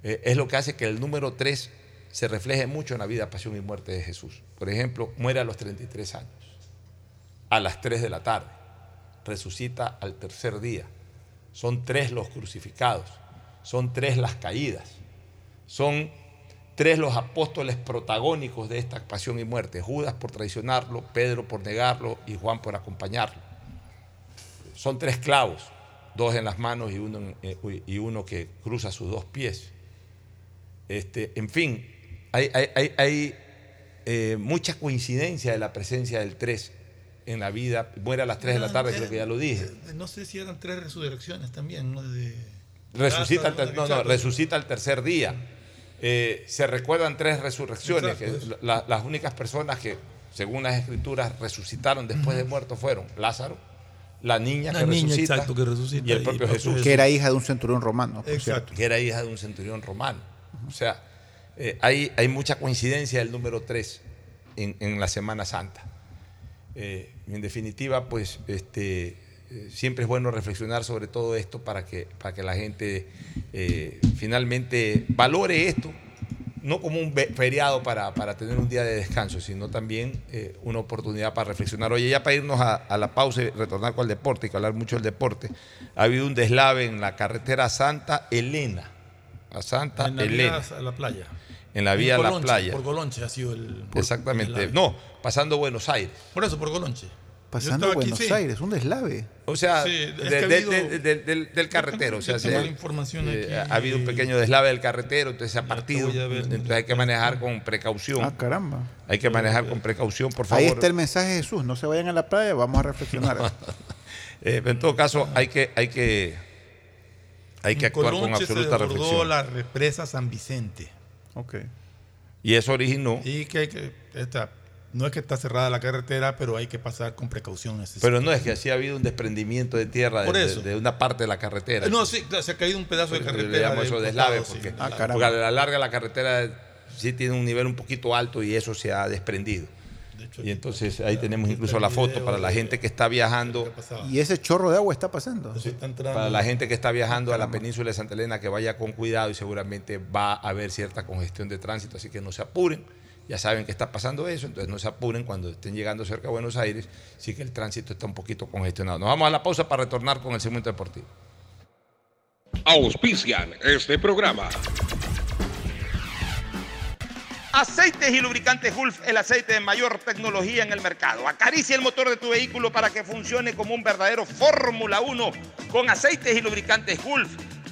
eh, es lo que hace que el número tres se refleje mucho en la vida, pasión y muerte de Jesús. Por ejemplo, muere a los 33 años, a las 3 de la tarde, resucita al tercer día. Son tres los crucificados, son tres las caídas, son tres los apóstoles protagónicos de esta pasión y muerte, Judas por traicionarlo, Pedro por negarlo y Juan por acompañarlo. Son tres clavos, dos en las manos y uno, eh, y uno que cruza sus dos pies. Este, en fin, hay, hay, eh, mucha coincidencia de la presencia del tres en la vida. Muere a las tres de la tarde, creo que ya lo dije. No sé si eran tres resurrecciones también, ¿no? resucita, no, no, resucita el tercer día. Eh, se recuerdan tres resurrecciones, que las únicas personas que, según las escrituras, resucitaron después de muerto fueron Lázaro, la niña, que, resucita, y el propio Jesús. Que era hija de un centurión romano. Que era hija de un centurión romano. O sea, eh, hay, hay, mucha coincidencia del número tres en, la Semana Santa. Eh, en definitiva, pues este, eh, siempre es bueno reflexionar sobre todo esto para que, para que la gente eh, finalmente valore esto, no como un feriado para, tener un día de descanso, sino también eh, una oportunidad para reflexionar. Oye, ya para irnos a, la pausa y retornar con el deporte y que hablar mucho del deporte, ha habido un deslave en la carretera Santa Elena. A Santa en la Elena. Vía a la playa. En la vía a la playa. Por Golonche ha sido el. Exactamente. no, pasando Buenos Aires. Por eso, por Golonche. Pasando Buenos Aires, un deslave. O sea, del, carretero. O sea, eh, ha habido un pequeño deslave del carretero, entonces se ha partido. Entonces hay que manejar con precaución. Ah, caramba. Hay que manejar con precaución, por favor. Ahí está el mensaje de Jesús, no se vayan a la playa, vamos a reflexionar. Eh, en todo caso, hay que, hay que, hay que actuar con absoluta se reflexión. la represa San Vicente. Ok. Y eso originó. Y que hay que. Esta, no es que está cerrada la carretera, pero hay que pasar con precaución. Pero no es que así ha habido un desprendimiento de tierra de, una parte de la carretera. No, sí, se ha caído un pedazo de carretera. Le eso deslave, porque, ah, porque, a la larga la carretera sí tiene un nivel un poquito alto y eso se ha desprendido. y entonces ahí tenemos incluso la foto para la gente que está viajando. Y ese chorro de agua está pasando. Para la gente que está viajando a la península de Santa Elena, que vaya con cuidado y seguramente va a haber cierta congestión de tránsito, así que no se apuren ya saben que está pasando eso, entonces no se apuren cuando estén llegando cerca de Buenos Aires, sí que el tránsito está un poquito congestionado. Nos vamos a la pausa para retornar con el segmento deportivo. Auspician este programa. Aceites y lubricantes Gulf, el aceite de mayor tecnología en el mercado. Acaricia el motor de tu vehículo para que funcione como un verdadero Fórmula 1 con aceites y lubricantes Gulf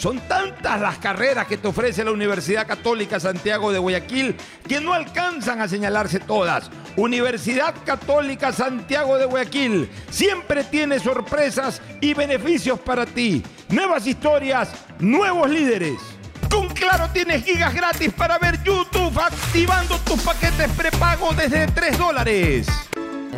Son tantas las carreras que te ofrece la Universidad Católica Santiago de Guayaquil que no alcanzan a señalarse todas. Universidad Católica Santiago de Guayaquil siempre tiene sorpresas y beneficios para ti. Nuevas historias, nuevos líderes. Con Claro tienes gigas gratis para ver YouTube activando tus paquetes prepago desde 3 dólares.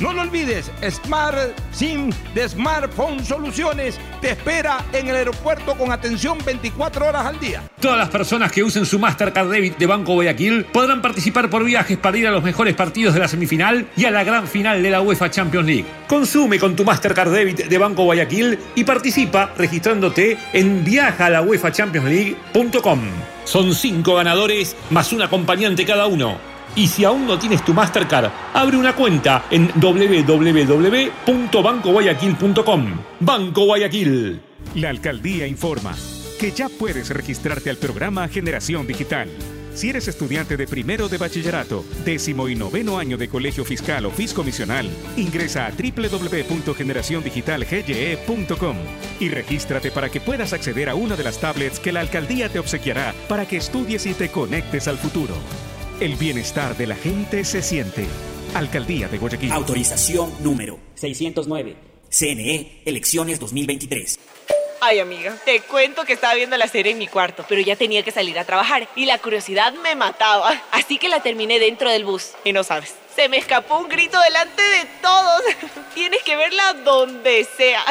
No lo olvides, Smart SIM de Smartphone Soluciones te espera en el aeropuerto con atención 24 horas al día. Todas las personas que usen su Mastercard Debit de Banco Guayaquil podrán participar por viajes para ir a los mejores partidos de la semifinal y a la gran final de la UEFA Champions League. Consume con tu Mastercard Debit de Banco Guayaquil y participa registrándote en viajalauefachampionsleague.com. Son cinco ganadores más un acompañante cada uno. Y si aún no tienes tu Mastercard, abre una cuenta en www.bancoguayaquil.com. Banco Guayaquil. La alcaldía informa que ya puedes registrarte al programa Generación Digital. Si eres estudiante de primero de bachillerato, décimo y noveno año de colegio fiscal o fiscomisional, ingresa a www.generaciondigitalgye.com y regístrate para que puedas acceder a una de las tablets que la alcaldía te obsequiará para que estudies y te conectes al futuro. El bienestar de la gente se siente. Alcaldía de Guayaquil. Autorización número 609. CNE, elecciones 2023. Ay, amiga, te cuento que estaba viendo la serie en mi cuarto, pero ya tenía que salir a trabajar y la curiosidad me mataba. Así que la terminé dentro del bus. Y no sabes, se me escapó un grito delante de todos. Tienes que verla donde sea.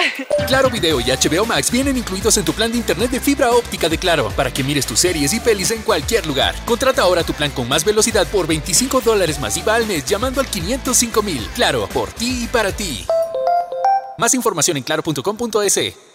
Claro Video y HBO Max vienen incluidos en tu plan de internet de fibra óptica de Claro para que mires tus series y pelis en cualquier lugar. Contrata ahora tu plan con más velocidad por 25 dólares más IVA al mes llamando al 505 mil. Claro, por ti y para ti. Más información en claro.com.es.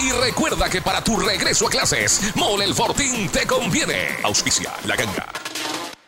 y recuerda que para tu regreso a clases, Mole el Fortín te conviene. Auspicia la ganga.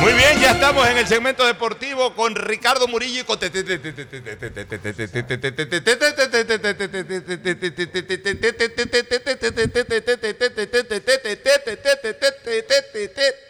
Muy bien, ya estamos en el segmento deportivo con Ricardo Murillo y con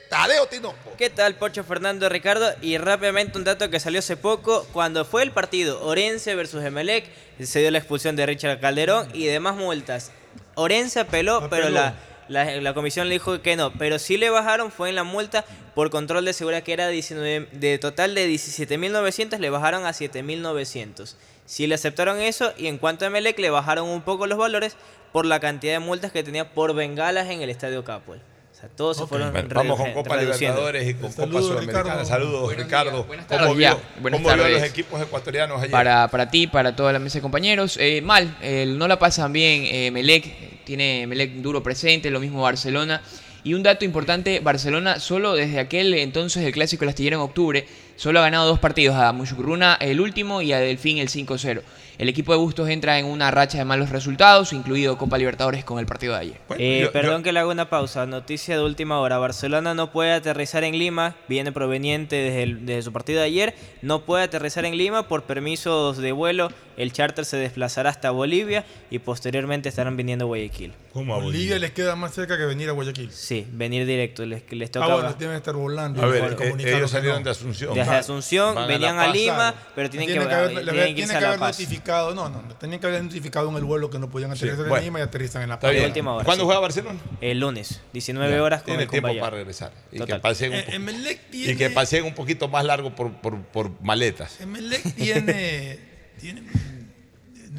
Tadeo Tinoco. ¿Qué tal, Pocho Fernando Ricardo? Y rápidamente un dato que salió hace poco, cuando fue el partido Orense versus Emelec, se dio la expulsión de Richard Calderón y demás multas. Orense apeló, pero la, la, la comisión le dijo que no, pero sí le bajaron, fue en la multa por control de seguridad que era 19, de total de 17.900, le bajaron a 7.900. Sí le aceptaron eso y en cuanto a Emelec le bajaron un poco los valores por la cantidad de multas que tenía por bengalas en el Estadio Capuel. Sea, todos se fueron Bueno, vamos con Copa reduciendo. Libertadores y con Copa Saludos, Sudamericana. Ricardo. Saludos, Buenos Ricardo. días, buenas ¿Cómo tardes. vio, cómo vio los tardes. equipos ecuatorianos ayer? Para, para ti, para toda la mesa de compañeros. Eh, mal, eh, no la pasan bien. eh, Melec tiene Melec duro presente, lo mismo Barcelona. Y un dato importante, Barcelona solo desde aquel entonces el clásico del astillero en octubre, solo ha ganado dos partidos, a Muchucruna el último y a Delfín el 5-0. El equipo de Bustos entra en una racha de malos resultados, incluido Copa Libertadores con el partido de ayer. Eh, perdón que le haga una pausa. Noticia de última hora. Barcelona no puede aterrizar en Lima. Viene proveniente desde, el- desde su partido de ayer. No puede aterrizar en Lima por permisos de vuelo. El charter se desplazará hasta Bolivia y posteriormente estarán viniendo a Guayaquil. ¿Cómo a Bolivia les queda más cerca que venir a Guayaquil. Sí, venir directo. Les, les Ah, toca. bueno, deben estar volando. A ver, eh, ellos salieron no. de Asunción. Desde Asunción van venían a. Lima, pero tienen, Tienen que, que haber, tienen que tienen irse a La haber Paz. Notificado, no, no, tenían que haber notificado en el vuelo que no podían aterrizar en bueno. Lima y aterrizan en La Está Paz. bien. De última hora, ¿Cuándo sí. juega Barcelona? El lunes, 19 Ya, horas con Tiene el tiempo para regresar. Y Total. que paseen un, Eh, y que paseen un poquito más largo por, por, por maletas. Emelec tiene, tiene-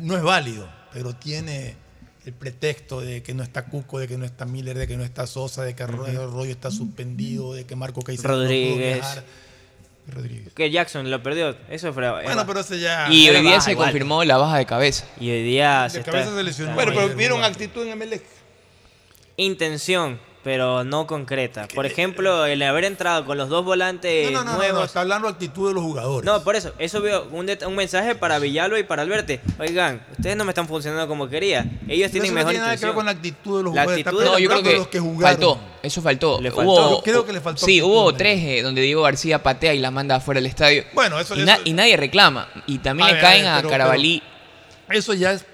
no es válido, pero tiene el pretexto de que no está Cuco, de que no está Miller, de que no está Sosa, de que Arroyo está suspendido, de que Marco Caicedo no pudo Rodríguez. viajar. Rodríguez. Que Jackson lo perdió. Eso fue. Bueno, pero ese ya. Y hoy día baja se igual. confirmó la baja de cabeza. Y hoy día se De cabeza está- se lesionó. Bueno, pero vieron actitud en Emelec. Intención, pero no concreta. Por ejemplo, el haber entrado con los dos volantes No, no, no, no, nuevos. no, está hablando de actitud de los jugadores. No, por eso, eso veo un, mensaje para Villalba y para Alberte. Oigan, ustedes no me están funcionando como quería. Ellos tienen eso no mejor tiene nada que ver con la actitud de los La jugadores. está actitud de- No, yo creo que los que jugaron. faltó. Eso faltó. Le faltó. Hubo- Yo creo que le faltó Sí, hubo ¿no? tres eh, donde Diego García patea y las manda afuera del estadio. Bueno, eso- y, na- eso- y nadie reclama. Y también A le ver, a caen a pero- Carabalí. Eso ya es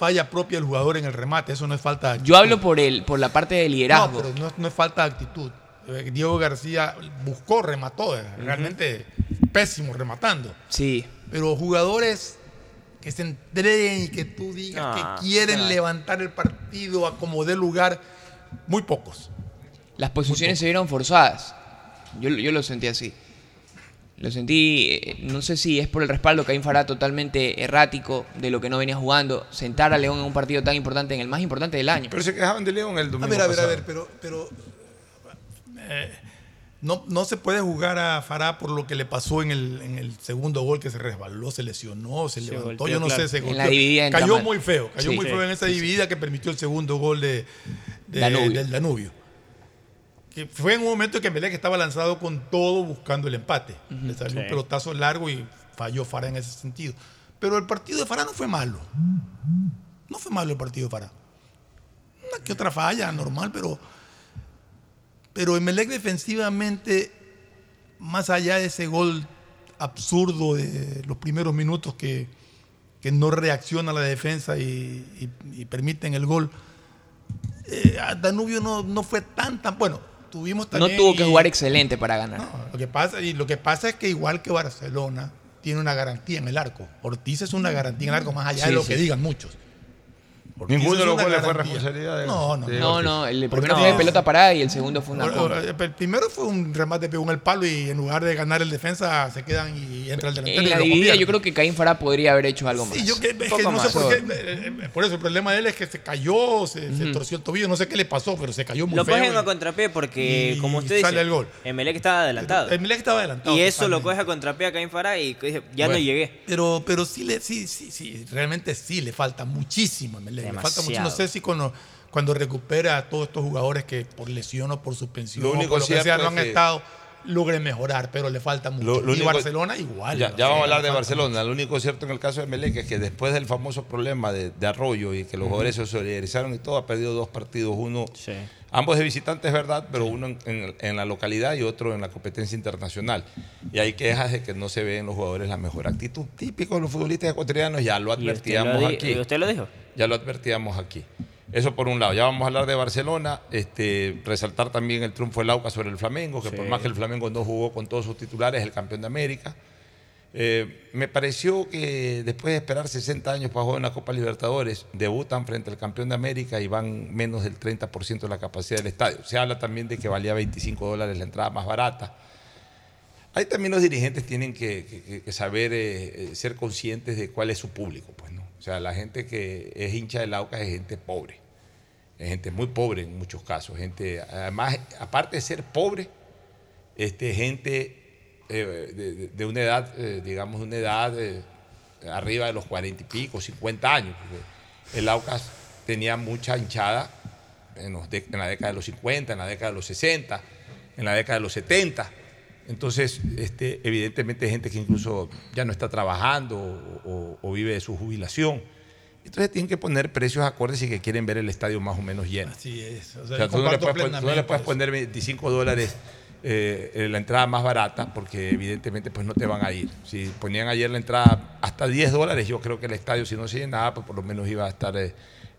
falla propia del jugador en el remate, eso no es falta de actitud. Yo hablo por el, por la parte de No, liderazgo. pero no, es- no es falta de actitud. Eh, Diego García buscó, remató, eh, realmente pésimo rematando. Sí. Pero jugadores que se entreguen y que tú digas que quieren claro. levantar el partido a como dé lugar, muy pocos. Las posiciones se vieron forzadas. Yo, yo lo sentí así. Lo sentí, eh, no sé si es por el respaldo que hay Fará totalmente errático de lo que no venía jugando. Sentar a León en un partido tan importante, en el más importante del año. Pero se quejaban de León el A domingo ver, a ver, a ver, pero, pero eh, no, no se puede jugar a Fará por lo que le pasó en el, en el segundo gol que se resbaló, se lesionó, se, Se levantó, golpeó, yo no claro. sé, se En golpeó. la dividida entra Cayó muy feo, cayó Sí. muy Sí, feo en esa sí, sí. dividida que permitió el segundo gol de, de- Danubio. del Danubio. Que fue en un momento en que Melec estaba lanzado con todo buscando el empate. Le salió un pelotazo largo y falló Fará en ese sentido. Pero el partido de Fará no fue malo. No fue malo el partido de Fará. Una que otra falla, normal, pero. Pero Emelec defensivamente, más allá de ese gol absurdo de los primeros minutos que, que no reacciona la defensa y, y- y permiten el gol, eh, Danubio no, no fue tan tan. Bueno, tuvimos No tuvo que jugar excelente para ganar. lo que pasa, y lo que pasa es que igual que Barcelona, tiene una garantía en el arco. Ortiz es una garantía en el arco, más allá de lo sí. que digan muchos. Ninguno de los goles fue responsabilidad de No, no. de No, no, el primero fue pelota parada y el segundo fue una El primero fue un remate pegó en el palo y en lugar de ganar el defensa se quedan y entra el delantero. En y la lo dividida yo creo que Caín Fará podría haber hecho algo más. Sí, yo que, es que no sé por qué. eh, eh, Por eso el problema de él es que se cayó, se, se torció el tobillo, no sé qué le pasó, pero se cayó muy Lo feo. cogen y- a contrapié porque, como usted sale dice, el gol. Emelec estaba adelantado. Emelec estaba adelantado. y eso lo coge a contrapié a Caín Fará y dice, ya no llegué. Pero, pero sí, le, sí, sí, sí, realmente sí le falta muchísimo a Emelec. Falta mucho. No sé si cuando recupera a todos estos jugadores que por lesión o por suspensión Lo o único por lo que sea no han que- estado, logre mejorar, pero le falta mucho. Lo- lo y único- Barcelona igual. Ya, vamos a hablar de Barcelona. Lo único cierto en el caso de Melec es que después del famoso problema de, de Arroyo y que los jugadores se solidarizaron y todo, ha perdido dos partidos. Uno, ambos de visitantes, ¿verdad? Pero uno en, en- en la localidad y otro en la competencia internacional. Y hay quejas de que no se ve en los jugadores la mejor actitud. Típico de los futbolistas ecuatorianos, ya lo ¿Y usted lo advertíamos aquí. ¿Usted lo dijo? Ya lo advertíamos aquí. Eso por un lado. Ya vamos a hablar de Barcelona. Este, resaltar también el triunfo del Auca sobre el Flamengo, que Sí. por más que el Flamengo no jugó con todos sus titulares, es el campeón de América. Eh, me pareció que después de esperar 60 años para jugar en la Copa Libertadores, debutan frente al campeón de América y van menos del 30% de la capacidad del estadio. Se habla también de que valía 25 dólares la entrada más barata. Ahí también los dirigentes tienen que, que- que saber eh, eh, ser conscientes de cuál es su público. Pues, ¿no? O sea, la gente que es hincha del AUCA es gente pobre. Es gente muy pobre en muchos casos. Gente, además, aparte de ser pobre, este, gente eh, de, una edad, eh, digamos, una edad eh, arriba de los 40 y pico, 50 años. el Aucas tenía mucha hinchada en la década de los 50, en la década de los 60, en la década de los 70. Entonces, este, evidentemente hay gente que incluso ya no está trabajando o, o- o vive de su jubilación. Entonces tienen que poner precios acordes y que quieren ver el estadio más o menos lleno. Así es. O O sea, tú no, le puedes, pon- tú no le plenamente puedes eso. poner 25 dólares eh, la entrada más barata porque evidentemente pues no te van a ir. Si ponían ayer la entrada hasta 10 dólares, yo creo que el estadio si no se llenaba, pues por lo menos iba a estar eh,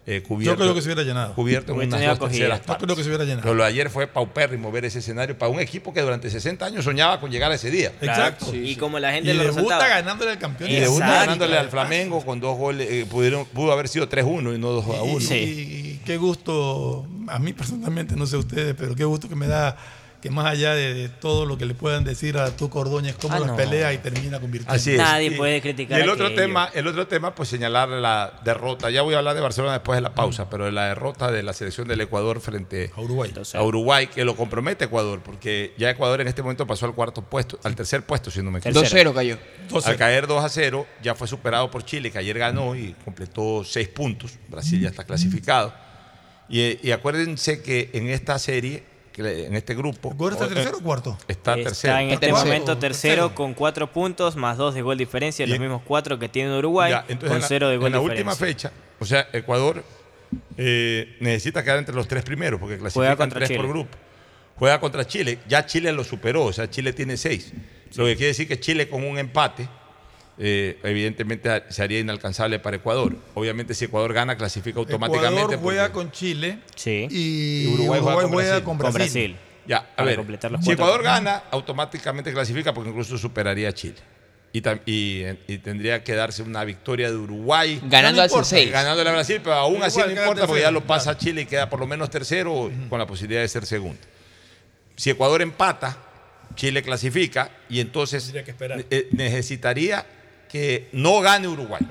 eh, cubierto. Yo creo que se hubiera llenado. Cubierto en unas dos Yo creo que se hubiera llenado. Pero lo de ayer fue paupérrimo ver ese escenario para un equipo que durante 60 años soñaba con llegar a ese día. Exacto. Y como la gente Y lo debuta resaltaba. ganándole al campeón. Y debuta ganándole al Flamengo con dos goles, eh, pudieron, pudo haber sido 3-1 y no 2-1. Y, y qué gusto, a mí personalmente, no sé ustedes, pero qué gusto que me da que más allá de, de todo lo que le puedan decir a tu Ordóñez, cómo Ah, las no. pelea y termina convirtiendo. Así es. Nadie Y- puede criticar Y el otro aquello. tema, el otro tema, pues señalar la derrota. Ya voy a hablar de Barcelona después de la pausa, pero de la derrota de la selección del Ecuador frente a Uruguay. a Uruguay, que lo compromete Ecuador, porque ya Ecuador en este momento pasó al cuarto puesto, al tercer puesto, si no me equivoco. 2-0 cayó. Al caer 2 a 0, ya fue superado por Chile, que ayer ganó y completó seis puntos. Brasil ya está clasificado. Y, y acuérdense que en esta serie, que en este grupo. ¿Ecuador está tercero o cuarto? Está, Está tercero. en este momento tercero con cuatro puntos, más dos de gol diferencia, los mismos cuatro que tiene Uruguay, Ya, entonces con en la- cero de gol En la diferencia. última fecha, o sea, Ecuador eh, necesita quedar entre los tres primeros porque Juega clasifican contra tres por Chile. grupo. Juega contra Chile. Ya Chile lo superó, o sea, Chile tiene seis. Lo que quiere decir que Chile con un empate, eh, evidentemente se haría inalcanzable para Ecuador. Obviamente, si Ecuador gana, clasifica automáticamente. Ecuador juega porque- con Chile Sí. y, Y Uruguay juega con Brasil. con Con Brasil. Ya, a Para ver, completar los si. Ecuador gana, automáticamente clasifica porque incluso superaría a Chile. Y, y, y tendría que darse una victoria de Uruguay. Ganando No al importa, seis. Ganándole a Brasil, pero aún así Igual no importa porque ya lo pasa a Chile y queda por lo menos tercero con la posibilidad de ser segundo. Si Ecuador empata, Chile clasifica y entonces que eh, necesitaría que no gane Uruguay.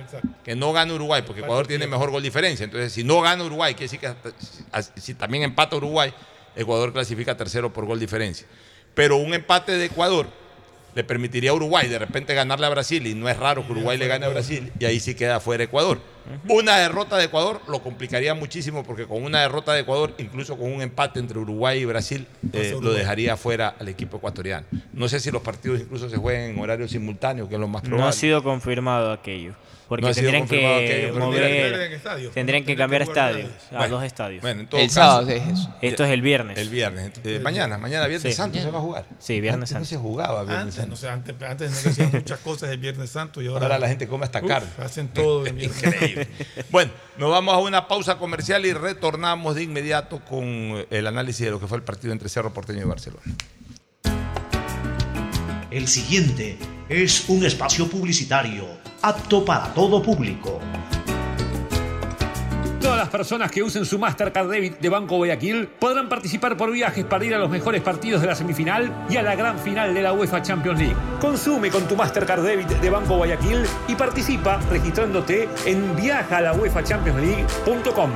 Que no gane Uruguay, porque Ecuador tiene mejor gol diferencia. Entonces, si no gana Uruguay, quiere decir que hasta- si, si también empata Uruguay, Ecuador clasifica tercero por gol diferencia. Pero un empate de Ecuador le permitiría a Uruguay de repente ganarle a Brasil, y no es raro que Uruguay le gane a Brasil, y ahí sí queda fuera Ecuador. Una derrota de Ecuador lo complicaría muchísimo, porque con una derrota de Ecuador, incluso con un empate entre Uruguay y Brasil, eh, lo dejaría fuera al equipo ecuatoriano. No sé si los partidos incluso se jueguen en horario simultáneo, que es lo más No probable. ha sido confirmado aquello. Porque No ha sido tendrían confirmado que mover, estadio. tendrían que Tendrían cambiar estadios, a Bueno, dos estadios. Bueno, en todo El caso- sábado es eso. Esto es el viernes. El viernes. Eh, mañana, mañana, Viernes Sí. Santo se va a jugar. Sí, Viernes Antes Santo. No se jugaba Viernes Antes, Santo. no sé, antes, antes no se hacían muchas cosas el Viernes Santo y ahora, Ahora la gente come hasta carne. Hacen todo el Viernes Bueno, nos vamos a una pausa comercial y retornamos de inmediato con el análisis de lo que fue el partido entre Cerro Porteño y Barcelona. El siguiente es un espacio publicitario apto para todo público. Todas las personas que usen su Mastercard Debit de Banco Guayaquil podrán participar por viajes para ir a los mejores partidos de la semifinal y a la gran final de la UEFA Champions League. Consume con tu Mastercard Debit de Banco Guayaquil y participa registrándote en viajalauefachampionsleague.com.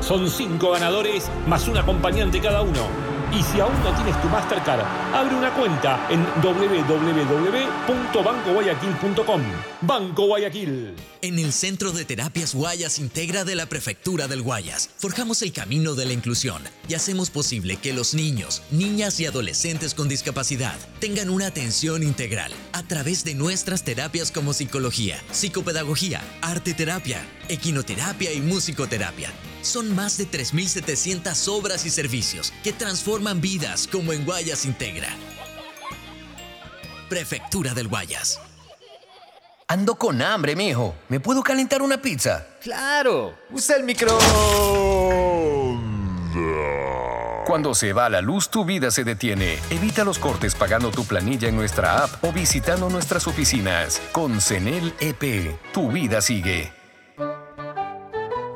Son cinco ganadores más un acompañante cada uno. Y si aún no tienes tu Mastercard, abre una cuenta en www.bancoguayaquil.com. Banco Guayaquil. En el Centro de Terapias Guayas Integra de la Prefectura del Guayas, forjamos el camino de la inclusión y hacemos posible que los niños, niñas y adolescentes con discapacidad tengan una atención integral a través de nuestras terapias como psicología, psicopedagogía, arte terapia, equinoterapia y musicoterapia. Son más de 3.700 obras y servicios que transforman vidas como en Guayas Integra. Prefectura del Guayas. Ando con hambre, mijo. ¿Me puedo calentar una pizza? Claro, usa el micro. Cuando se va la luz, tu vida se detiene. Evita los cortes pagando tu planilla en nuestra app o visitando nuestras oficinas. Con CENEL EP, tu vida sigue.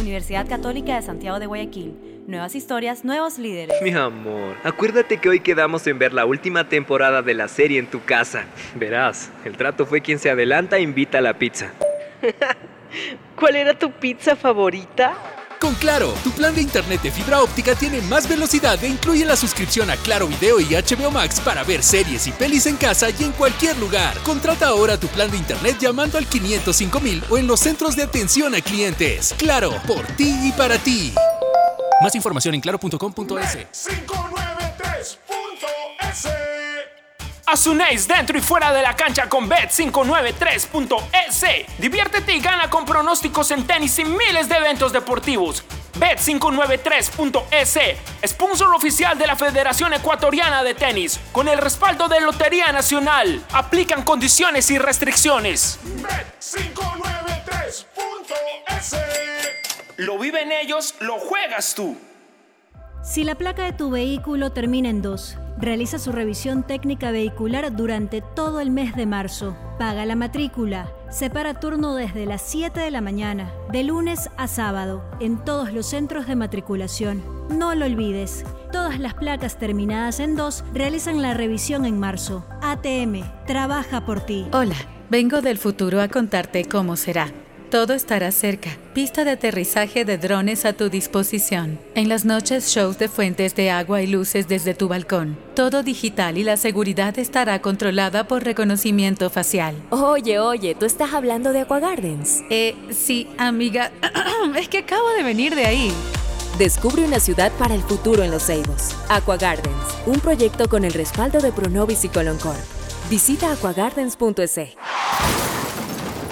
Universidad Católica de Santiago de Guayaquil. Nuevas historias, nuevos líderes. Mi amor, acuérdate que hoy quedamos en ver la última temporada de la serie en tu casa. Verás, el trato fue quien se adelanta e invita a la pizza. ¿Cuál era tu pizza favorita? Con Claro, tu plan de internet de fibra óptica tiene más velocidad e incluye la suscripción a Claro Video y HBO Max para ver series y pelis en casa y en cualquier lugar. Contrata ahora tu plan de internet llamando al 505.000 o en los centros de atención a clientes. Claro, por ti y para ti. Más información en claro.com.es. 593.es Asunéis dentro y fuera de la cancha con Bet593.es. Diviértete y gana con pronósticos en tenis y miles de eventos deportivos. Bet593.es, sponsor oficial de la Federación Ecuatoriana de Tenis, con el respaldo de Lotería Nacional. Aplican condiciones y restricciones. Bet593.es. Lo viven ellos, lo juegas tú. Si la placa de tu vehículo termina en 2, realiza su revisión técnica vehicular durante todo el mes de marzo. Paga la matrícula. Separa turno desde las 7 de la mañana, de lunes a sábado, en todos los centros de matriculación. No lo olvides, todas las placas terminadas en 2 realizan la revisión en marzo. ATM, trabaja por ti. Hola, vengo del futuro a contarte cómo será. Todo estará cerca. Pista de aterrizaje de drones a tu disposición. En las noches, shows de fuentes de agua y luces desde tu balcón. Todo digital y la seguridad estará controlada por reconocimiento facial. Oye, oye, ¿tú estás hablando de Aqua Gardens? Eh, sí, amiga. es que acabo de venir de ahí. Descubre una ciudad para el futuro en Los Ceibos. Aqua Gardens, un proyecto con el respaldo de Pronovis y Coloncorp. Visita aquagardens.es.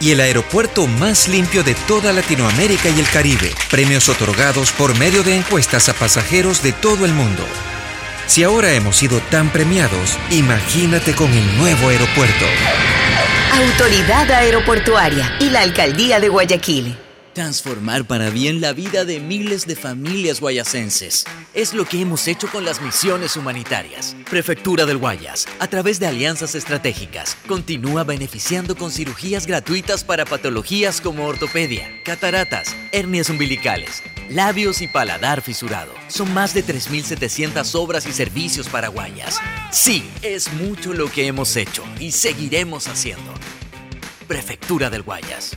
y el aeropuerto más limpio de toda Latinoamérica y el Caribe. Premios otorgados por medio de encuestas a pasajeros de todo el mundo. Si ahora hemos sido tan premiados, imagínate con el nuevo aeropuerto. Autoridad Aeroportuaria y la Alcaldía de Guayaquil. Transformar para bien la vida de miles de familias guayacenses. Es lo que hemos hecho con las misiones humanitarias. Prefectura del Guayas, a través de alianzas estratégicas, continúa beneficiando con cirugías gratuitas para patologías como ortopedia, cataratas, hernias umbilicales, labios y paladar fisurado. Son más de 3.700 obras y servicios para Guayas. Sí, es mucho lo que hemos hecho y seguiremos haciendo. Prefectura del Guayas.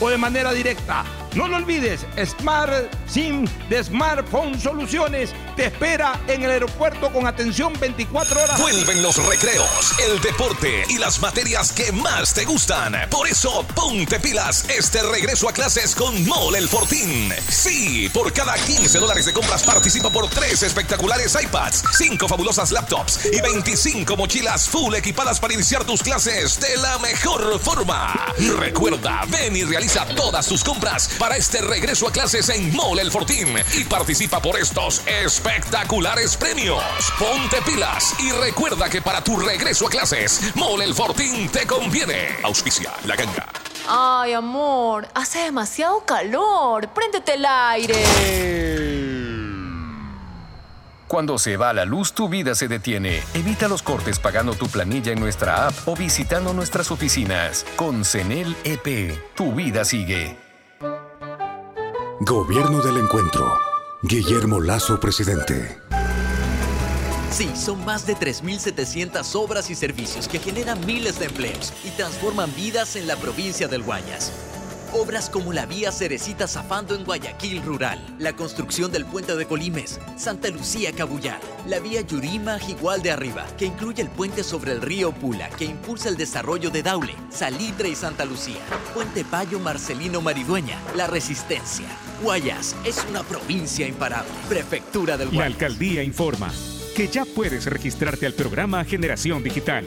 o de manera directa. No lo olvides, Smart SIM de Smartphone Soluciones te espera en el aeropuerto con atención 24 horas. Vuelven los recreos, el deporte y las materias que más te gustan. Por eso, ponte pilas este regreso a clases con Mole El Fortín. Sí, por cada 15 dólares de compras participa por tres espectaculares iPads, 5 fabulosas laptops y 25 mochilas full equipadas para iniciar tus clases de la mejor forma. Recuerda, ven y realiza todas tus compras para este regreso a clases en Mole El Fortín y participa por estos espectaculares premios. Ponte pilas y recuerda que para tu regreso a clases, Mole El Fortín te conviene. Auspicia la ganga. Ay, amor, hace demasiado calor. Préndete el aire. Cuando se va la luz, tu vida se detiene. Evita los cortes pagando tu planilla en nuestra app o visitando nuestras oficinas. Con CENEL EP, tu vida sigue. Gobierno del Encuentro. Guillermo Lazo, presidente. Sí, son más de 3.700 obras y servicios que generan miles de empleos y transforman vidas en la provincia del Guayas. Obras como la vía Cerecita Zafando en Guayaquil Rural, la construcción del puente de Colimes, Santa Lucía Cabullar, la vía Yurima Jigual de Arriba, que incluye el puente sobre el río Pula, que impulsa el desarrollo de Daule, Salitre y Santa Lucía, Puente Payo Marcelino Maridueña, La Resistencia. Guayas es una provincia imparable. Prefectura del La Guayas. alcaldía informa que ya puedes registrarte al programa Generación Digital.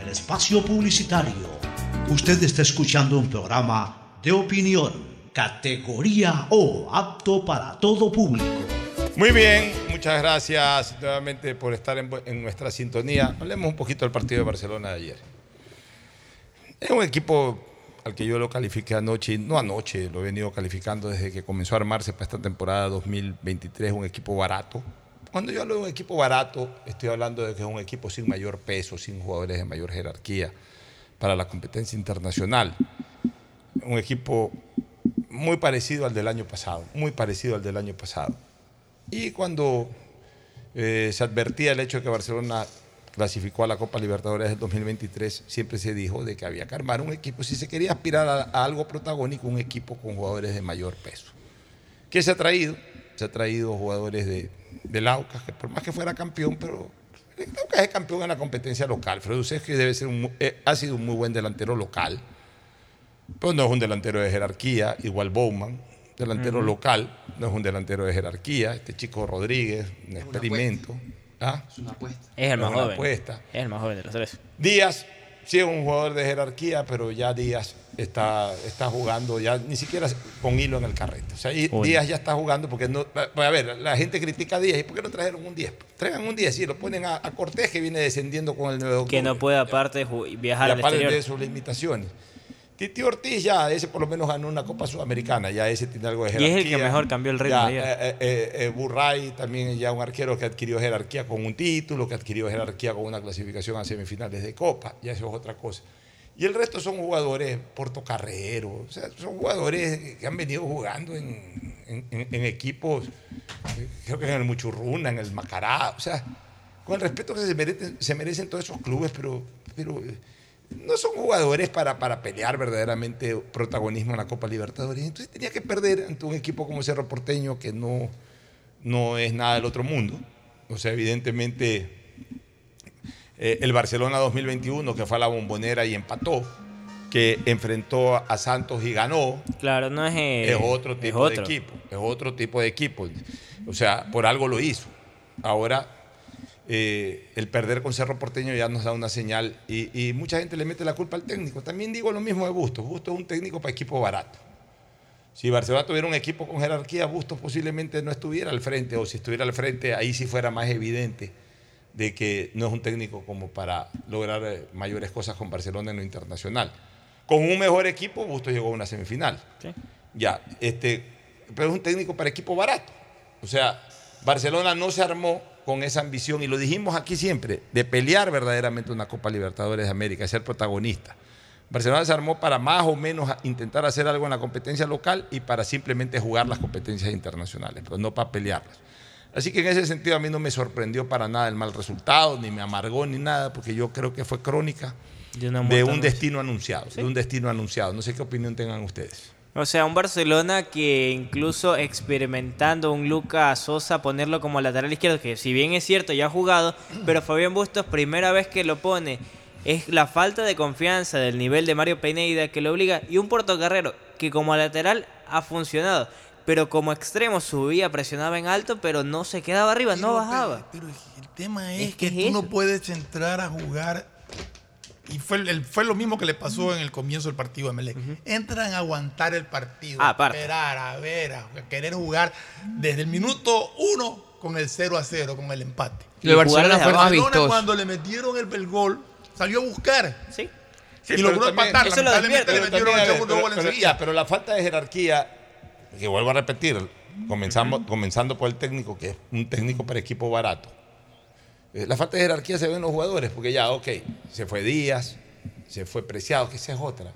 espacio publicitario. Usted está escuchando un programa de opinión, categoría O, apto para todo público. Muy bien, muchas gracias nuevamente por estar en, nuestra sintonía. Hablemos un poquito del partido de Barcelona de ayer. Es un equipo al que yo lo califiqué anoche, no anoche, lo he venido calificando desde que comenzó a armarse para esta temporada 2023, un equipo barato. Cuando yo hablo de un equipo barato, estoy hablando de que es un equipo sin mayor peso, sin jugadores de mayor jerarquía para la competencia internacional. Un equipo muy parecido al del año pasado, muy parecido al del año pasado. Y cuando eh, se advertía el hecho de que Barcelona clasificó a la Copa Libertadores del 2023, siempre se dijo de que había que armar un equipo, si se quería aspirar a, a algo protagónico, un equipo con jugadores de mayor peso. ¿Qué se ha traído? Se ha traído jugadores de, del Aucas, que por más que fuera campeón, pero el Aucas es campeón en la competencia local. Fredo que debe ser un eh, ha sido un muy buen delantero local, pero no es un delantero de jerarquía, igual Bowman, delantero local, no es un delantero de jerarquía. Este chico Rodríguez, un experimento. ¿Ah? Es una apuesta. Es el más Es una joven. apuesta. Es el más joven de los tres. Díaz, sí es un jugador de jerarquía, pero ya Díaz está, está jugando ya ni siquiera con hilo en el carrete. O sea, y. Díaz ya está jugando porque no. pues, A ver, la gente critica a Díaz. ¿Y por qué no trajeron un 10? Traigan un 10 y lo ponen a, a Cortés que viene descendiendo con el 9 de octubre. Que no puede aparte viajar Y al aparte exterior. de sus limitaciones. Titi Ortiz ya, ese por lo menos ganó una Copa Sudamericana, ya ese tiene algo de Y es el jerarquía. que mejor cambió el ritmo Ya, ayer. eh, eh, eh, Burray también ya un arquero que adquirió jerarquía con un título, que adquirió jerarquía con una clasificación a semifinales de Copa, ya eso es otra cosa. Y el resto son jugadores portocarreros, o sea, son jugadores que han venido jugando en, en- en- en equipos, eh, creo que en el Muchurruna, en el Macará, o sea, con el respeto que se merecen, se merecen todos esos clubes, pero, pero eh, no son jugadores para, para pelear verdaderamente protagonismo en la Copa Libertadores. Entonces tenía que perder ante un equipo como Cerro Porteño que no, no es nada del otro mundo. O sea, evidentemente eh, el Barcelona 2021 que fue a la bombonera y empató, que enfrentó a Santos y ganó, Claro, no es. eh, es otro tipo otro. de equipo. Es otro tipo de equipo. O sea, por algo lo hizo. Ahora, eh, el perder con Cerro Porteño ya nos da una señal y, y mucha gente le mete la culpa al técnico. También digo lo mismo de Bustos. Bustos es un técnico para equipo barato. Si Barcelona tuviera un equipo con jerarquía, Bustos posiblemente no estuviera al frente, o si estuviera al frente, ahí sí fuera más evidente de que no es un técnico como para lograr eh, mayores cosas con Barcelona en lo internacional. Con un mejor equipo, Bustos llegó a una semifinal. Ya, este, pero es un técnico para equipo barato. O sea, Barcelona no se armó con esa ambición, y lo dijimos aquí siempre, de pelear verdaderamente una Copa Libertadores de América, de ser protagonista. Barcelona se armó para más o menos intentar hacer algo en la competencia local y para simplemente jugar las competencias internacionales, pero no para pelearlas. Así que en ese sentido a mí no me sorprendió para nada el mal resultado, ni me amargó ni nada, porque yo creo que fue crónica De un destino anunciado, de un destino anunciado. No sé qué opinión tengan ustedes. O sea, un Barcelona que incluso experimentando un Lucas Sosa ponerlo como lateral izquierdo, que si bien es cierto ya ha jugado, pero Fabián Bustos primera vez que lo pone, es la falta de confianza del nivel de Mario Pineda que lo obliga, y un portocarrero que como lateral ha funcionado, pero como extremo subía, presionaba en alto, pero no se quedaba arriba, no bajaba. Pero el tema es, Es que, que tú no puedes entrar a jugar. Y fue, el- el- fue lo mismo que le pasó en el comienzo del partido de Melec. Entran a aguantar el partido, Ah, a aparte. esperar, a ver, a querer jugar desde el minuto uno con el 0 a 0, con el empate. Lo de Barcelona fue más Barcelona, vistoso. cuando le metieron el, el gol, salió a buscar. Sí. Sí, y logró empatar. eso lo Lamentablemente despierta, le pero metieron también, el a ver, segundo pero- gol pero enseguida. ya, pero la falta de jerarquía, que vuelvo a repetir, comenzamos, comenzando por el técnico, que es un técnico para equipo barato. Eh, La falta de jerarquía se ve en los jugadores, porque ya, ok, se fue Díaz, se fue Preciado, que esa es otra.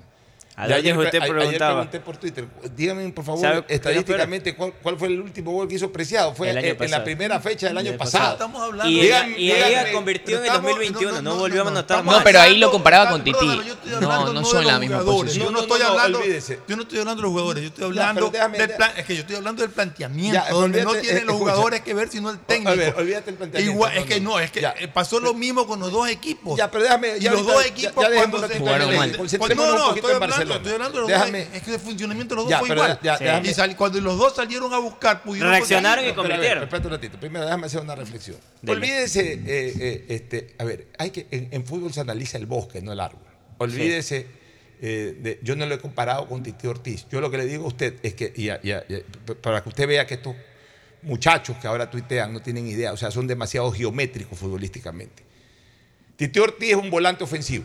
A Ya dónde ayer, usted a- ayer preguntaba. pregunté por Twitter, dígame por favor, ¿Sabe? estadísticamente, ¿cuál, cuál fue el último gol que hizo Preciado? Fue El en, la primera fecha del año pasado. pasado. Estamos hablando- Y ella- y ella convirtió en el 2021, no volvió a anotar No, más. pero ahí lo comparaba con Titi. Brother, yo estoy hablando No, no de son los la misma jugadores. posición. Yo no, No, no, estoy no, hablando, olvídese. yo no estoy hablando de los jugadores, yo estoy hablando del plan, es que yo estoy hablando del planteamiento, Ya, donde no tienen eh, los jugadores que ver, sino el técnico. Ver, olvídate el planteamiento. Igual, No, es que no. no, es que Ya. eh, pasó lo mismo con los dos equipos. Ya, pero déjame. y ya los dos equipos cuando se Jugaron mal. Pues no, no, estoy hablando, Barcelona. estoy hablando de los Déjame- dos, es que el funcionamiento de los dos fue igual. ya- ya, déjame- y sal- cuando los dos salieron a buscar, pudieron Reaccionaron y convirtieron. Espérate un ratito. Primero, déjame hacer una reflexión. Dele. Olvídese, eh, eh, este, a ver, hay que, en, en fútbol se analiza el bosque, no el árbol. Olvídese, eh, de- yo no lo he comparado con Titi Ortiz. Yo lo que le digo a usted es que, y a- y a- y a- para que usted vea que estos muchachos que ahora tuitean no tienen idea, o sea, son demasiado geométricos futbolísticamente. Titi Ortiz es un volante ofensivo.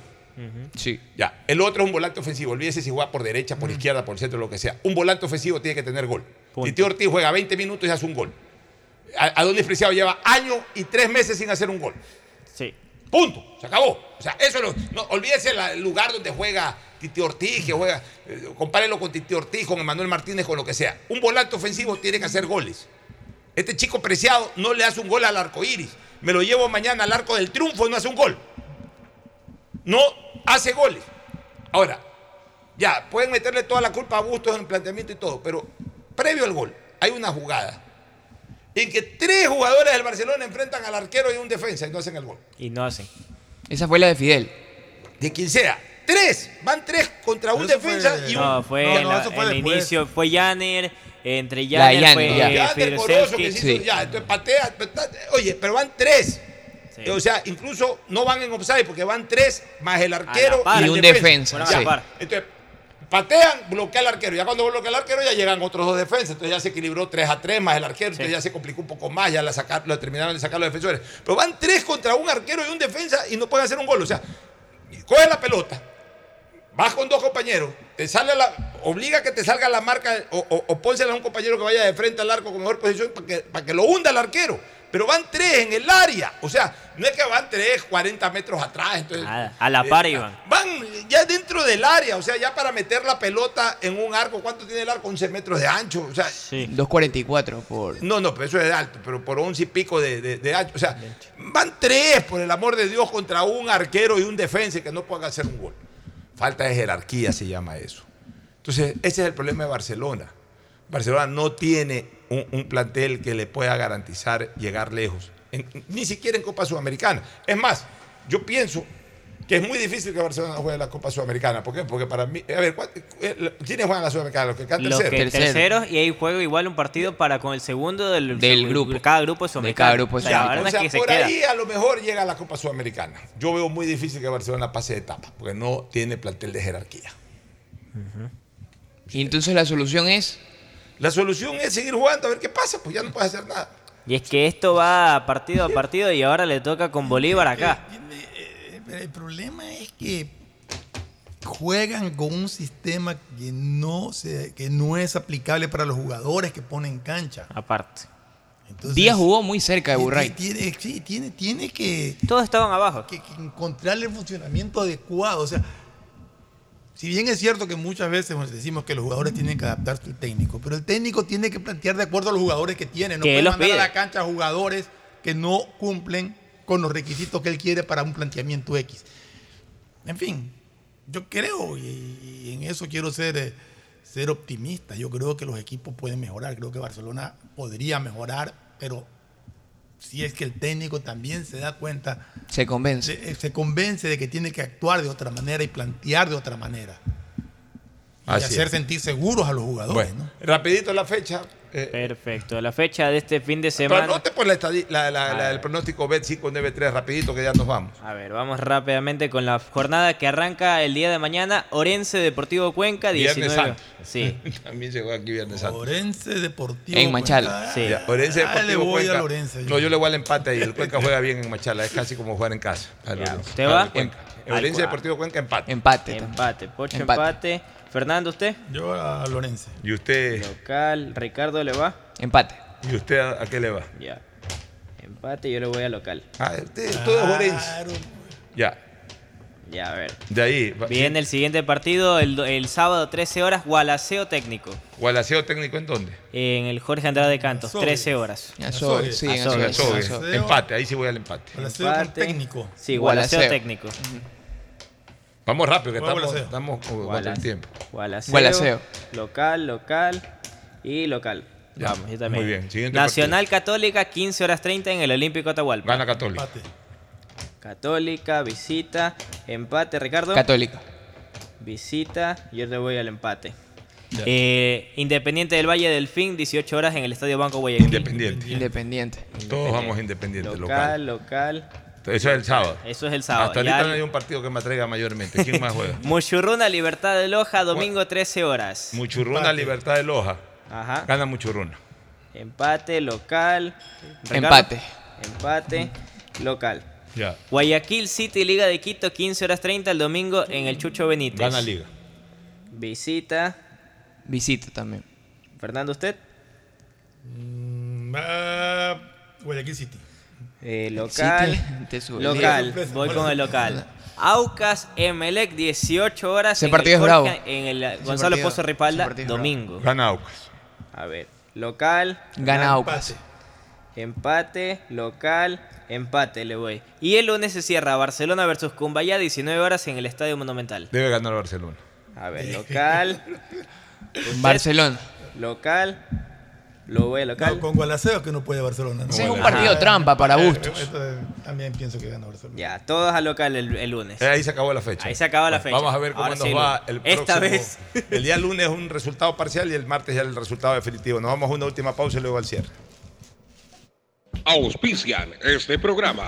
Sí. Ya, el otro es un volante ofensivo. Olvídese si juega por derecha, por izquierda, por centro, lo que sea. Un volante ofensivo tiene que tener gol. Titi Ortiz juega 20 minutos y hace un gol. A- Adonis Preciado lleva años y tres meses sin hacer un gol. Sí. Punto. Se acabó. O sea, eso lo, no, olvídese la- el lugar donde juega Titi Ortiz, que juega, eh, compárelo con Titi Ortiz, con Emanuel Martínez, con lo que sea. Un volante ofensivo tiene que hacer goles. Este chico preciado no le hace un gol al arco iris. Me lo llevo mañana al arco del triunfo y no hace un gol. No hace goles. Ahora, ya, pueden meterle toda la culpa a Bustos en el planteamiento y todo, pero previo al gol, hay una jugada en que tres jugadores del Barcelona enfrentan al arquero y un defensa y no hacen el gol. Y no hacen. Esa fue la de Fidel. De quien sea. Tres. Van tres contra un defensa y un. No, fue No, en no, la- eso fue en el después. inicio, fue Janer, entre Janer Janer, fue. Corozo que se hizo, ya, entonces patea. Oye, pero van tres. O sea, incluso no van en offside porque van tres más el arquero par. y, Y el un defensa, sí. Entonces, patean, bloquea al arquero. Ya cuando bloquea al arquero ya llegan otros dos defensas. Entonces ya se equilibró 3 a 3 más el arquero. Entonces ya se complicó un poco más. Ya la sacar, lo terminaron de sacar los defensores. Pero van tres contra un arquero y un defensa y no pueden hacer un gol. O sea, coge la pelota, vas con dos compañeros, te sale la, obliga a que te salga la marca o, o, o pónsela a un compañero que vaya de frente al arco con mejor posición para que, para que lo hunda el arquero. Pero van tres en el área. O sea, no es que van tres, 40 metros atrás. Entonces, a la par eh, iban. Van ya dentro del área, o sea, ya para meter la pelota en un arco. ¿Cuánto tiene el arco? 11 metros de ancho. O sea, 2.44 por. no, no, pero eso es de alto, pero por 11 y pico de, de- de ancho. O sea, van tres, por el amor de Dios, contra un arquero y un defensa que no puedan hacer un gol. Falta de jerarquía se llama eso. Entonces, ese es el problema de Barcelona. Barcelona no tiene un, un plantel que le pueda garantizar llegar lejos, en- ni siquiera en Copa Sudamericana. Es más, yo pienso que es muy difícil que Barcelona juegue la Copa Sudamericana. ¿Por qué? Porque para mí, a ver, ¿cuál- eh, ¿quiénes juegan la Sudamericana? Los que quedan Los terceros. que terceros y ahí juega igual un partido para con el segundo del, Del grupo. Cada grupo es De cada grupo O es sea, O es sea, se por queda. ahí a lo mejor llega la Copa Sudamericana. Yo veo muy difícil que Barcelona pase de etapa, porque no tiene plantel de jerarquía. Y entonces la solución es. La solución es seguir jugando, a ver qué pasa, pues ya no puedes hacer nada. Y es que esto va partido a partido y ahora le toca con Bolívar acá. El problema es que juegan con un sistema que no, se, que no es aplicable para los jugadores que ponen en cancha. Aparte. Entonces, Díaz jugó muy cerca de tiene- Burray. Tiene, sí, tiene, tiene que, Todos estaban abajo. que, que encontrarle el funcionamiento adecuado. O sea, si bien es cierto que muchas veces nos decimos que los jugadores tienen que adaptarse al técnico, pero el técnico tiene que plantear de acuerdo a los jugadores que tiene. No Que puede mandar pide. a la cancha a jugadores que no cumplen con los requisitos que él quiere para un planteamiento X. En fin, yo creo, y, y en eso quiero ser, eh, ser optimista, yo creo que los equipos pueden mejorar, creo que Barcelona podría mejorar, pero si es que el técnico también se da cuenta, Se convence. se, se convence de que tiene que actuar de otra manera y plantear de otra manera. Y Así hacer es. sentir seguros a los jugadores. Bueno, ¿no? rapidito la fecha. eh, Perfecto. La fecha de este fin de pero semana. anote pues la la- la- la- el pronóstico bet 593, rapidito que ya nos vamos. A ver, vamos rápidamente con la jornada que arranca el día de mañana. Orense Deportivo Cuenca, Viernes 19. Santo. Sí. También llegó aquí Viernes Santo. Orense Deportivo. En Machala. Sí. Ya, Orense Ah, le Deportivo voy Cuenca. al Orense, yo. No, yo le voy al empate ahí. El Cuenca juega bien en Machala. Es casi como jugar en casa. Al Ya, Orense. ¿usted Al va? Cuenca. Orense. Deportivo Cuenca empate. Empate. Empate. Pocho Empate. empate. Fernando, ¿usted? Yo a Lorense. ¿Y usted, Local. Ricardo le va. Empate. ¿y usted a, a qué le va? Ya. Empate, yo le voy a local. Ah, usted, todo. Claro. Ya. Ya, a ver. De ahí. Viene el siguiente partido el, do- el sábado, 13 horas, Gualaceo técnico. ¿Gualaceo técnico en dónde? En el Jorge Andrade de Cantos, Azogues. 13 horas. Azogues, sí, Azogues. Empate, ahí sí voy al empate. Gualaceo Empate. técnico. Sí, Gualaceo, Gualaceo. técnico. Vamos rápido, que estamos, estamos con contra el tiempo. Gualaceo, Gualaceo. Local, local y local. Ya, Vamos, yo también. muy bien. Siguiente Nacional Católica, 15 horas 30 en el Olímpico Atahualpa. Gana Católica. Empate. Católica, visita, empate, Ricardo. Católica. Visita, yo le voy al empate. Eh, Independiente del Valle del Fin, 18 horas en el Estadio Banco Guayaquil. Independiente. Independiente. Todos vamos independientes, Local, local. local. Eso es el sábado. Eso es el sábado. Hasta ahorita no hay un partido que me atraiga mayormente. ¿Quién más juega? Muchurruna, Libertad de Loja, domingo 13 horas. Muchurruna, Empate. Libertad de Loja. Ajá. Gana Muchurruna. Empate, local. Ricardo. Empate. Empate, local. Ya. Guayaquil City, Liga de Quito, 15 horas 30 el domingo en el Chucho Benítez. Gana Liga. Visita. Visita también. Fernando, ¿usted? Mm, Guayaquil City. Eh, local. Sí, te- te sube. local. Voy con el local. Aucas Emelec, 18 horas Ese en partido el es bravo. En el Gonzalo partido- Pozo Ripalda, domingo. Gana Aucas. A ver, local. Gana Aucas. Empate. empate, local, empate le voy. Y el lunes se cierra Barcelona versus Cumbaya, 19 horas en el Estadio Monumental. Debe ganar Barcelona. A ver, local. Barcelona. Local. Lo voy a local. No, con Gualaceo que no puede Barcelona. ¿no? Ese es un partido trampa para Eh, Bustos. eh, también pienso que gana Barcelona. Ya, todos a local el, el lunes. Eh, Ahí se acabó la fecha. Ahí se acaba la Bueno, fecha. Vamos a ver cómo Ahora nos sí, va el Esta próximo- vez. El día lunes un resultado parcial y el martes ya el resultado definitivo. Nos vamos a una última pausa y luego al cierre. Auspician este programa.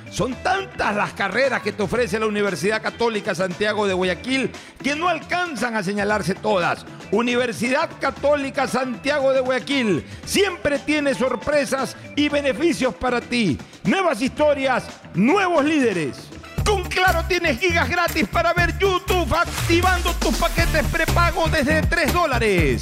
Son tantas las carreras que te ofrece la Universidad Católica Santiago de Guayaquil que no alcanzan a señalarse todas. Universidad Católica Santiago de Guayaquil siempre tiene sorpresas y beneficios para ti. Nuevas historias, nuevos líderes. Con Claro tienes gigas gratis para ver YouTube activando tus paquetes prepago desde 3 dólares.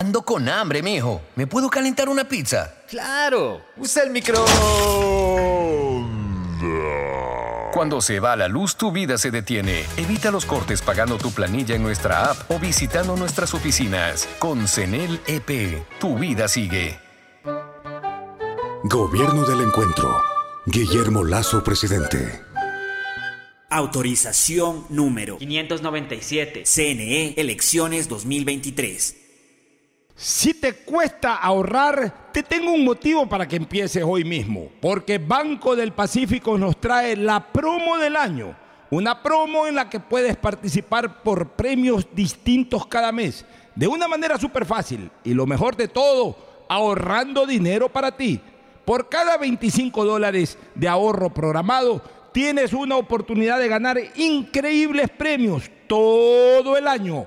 Ando con hambre, mijo. ¿Me puedo calentar una pizza? Claro, usa el micro. Cuando se va la luz, tu vida se detiene. Evita los cortes pagando tu planilla en nuestra app o visitando nuestras oficinas. Con CENEL EP, tu vida sigue. Gobierno del Encuentro. Guillermo Lazo, presidente. Autorización número 597. CNE Elecciones 2023. Si te cuesta ahorrar, te tengo un motivo para que empieces hoy mismo. Porque Banco del Pacífico nos trae la promo del año. Una promo en la que puedes participar por premios distintos cada mes. De una manera súper fácil. Y lo mejor de todo, ahorrando dinero para ti. Por cada 25 dólares de ahorro programado, tienes una oportunidad de ganar increíbles premios todo el año.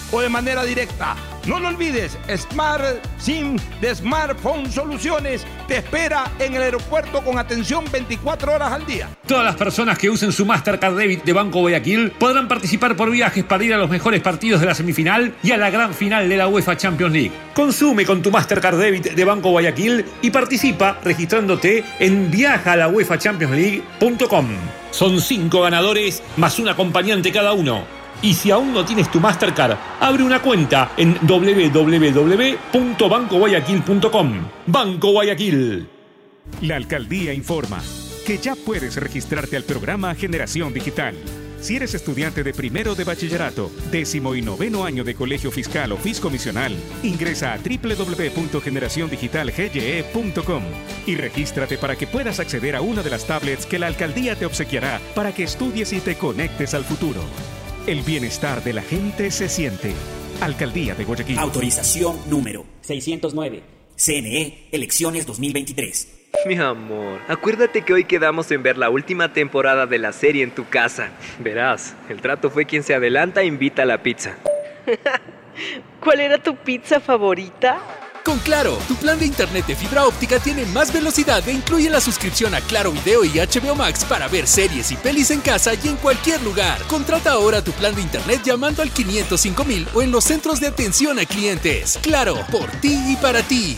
o de manera directa. No lo olvides, Smart SIM de Smartphone Soluciones te espera en el aeropuerto con atención 24 horas al día. Todas las personas que usen su Mastercard Debit de Banco Guayaquil podrán participar por viajes para ir a los mejores partidos de la semifinal y a la gran final de la UEFA Champions League. Consume con tu Mastercard Debit de Banco Guayaquil y participa registrándote en viajalauefachampionsleague.com. Son cinco ganadores más un acompañante cada uno. Y si aún no tienes tu Mastercard, abre una cuenta en www.bancoguayaquil.com. Banco Guayaquil. La alcaldía informa que ya puedes registrarte al programa Generación Digital. Si eres estudiante de primero de bachillerato, décimo y noveno año de colegio fiscal o fiscomisional, ingresa a www.generaciondigitalgye.com y regístrate para que puedas acceder a una de las tablets que la alcaldía te obsequiará para que estudies y te conectes al futuro. El bienestar de la gente se siente. Alcaldía de Guayaquil. Autorización número 609. CNE, elecciones 2023. Mi amor, acuérdate que hoy quedamos en ver la última temporada de la serie en tu casa. Verás, el trato fue quien se adelanta e invita a la pizza. ¿Cuál era tu pizza favorita? Con Claro, tu plan de internet de fibra óptica tiene más velocidad e incluye la suscripción a Claro Video y HBO Max para ver series y pelis en casa y en cualquier lugar. Contrata ahora tu plan de internet llamando al 505.000 o en los centros de atención a clientes. Claro, por ti y para ti.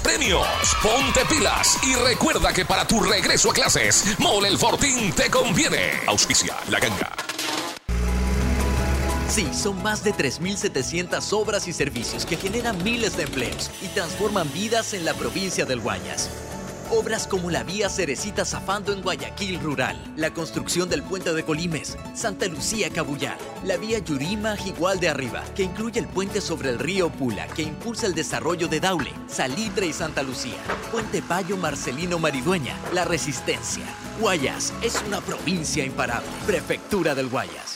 premios. Ponte pilas y recuerda que para tu regreso a clases, Mole el Fortín te conviene. Auspicia la ganga. Sí, son más de 3.700 obras y servicios que generan miles de empleos y transforman vidas en la provincia del Guayas. Obras como la vía Cerecita Zafando en Guayaquil Rural, la construcción del puente de Colimes, Santa Lucía Cabullar, la vía Yurima Jigual de Arriba, que incluye el puente sobre el río Pula, que impulsa el desarrollo de Daule, Salitre y Santa Lucía, Puente Payo Marcelino Maridueña, La Resistencia. Guayas es una provincia imparable. Prefectura del Guayas.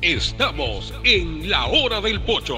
Estamos en la hora del pocho.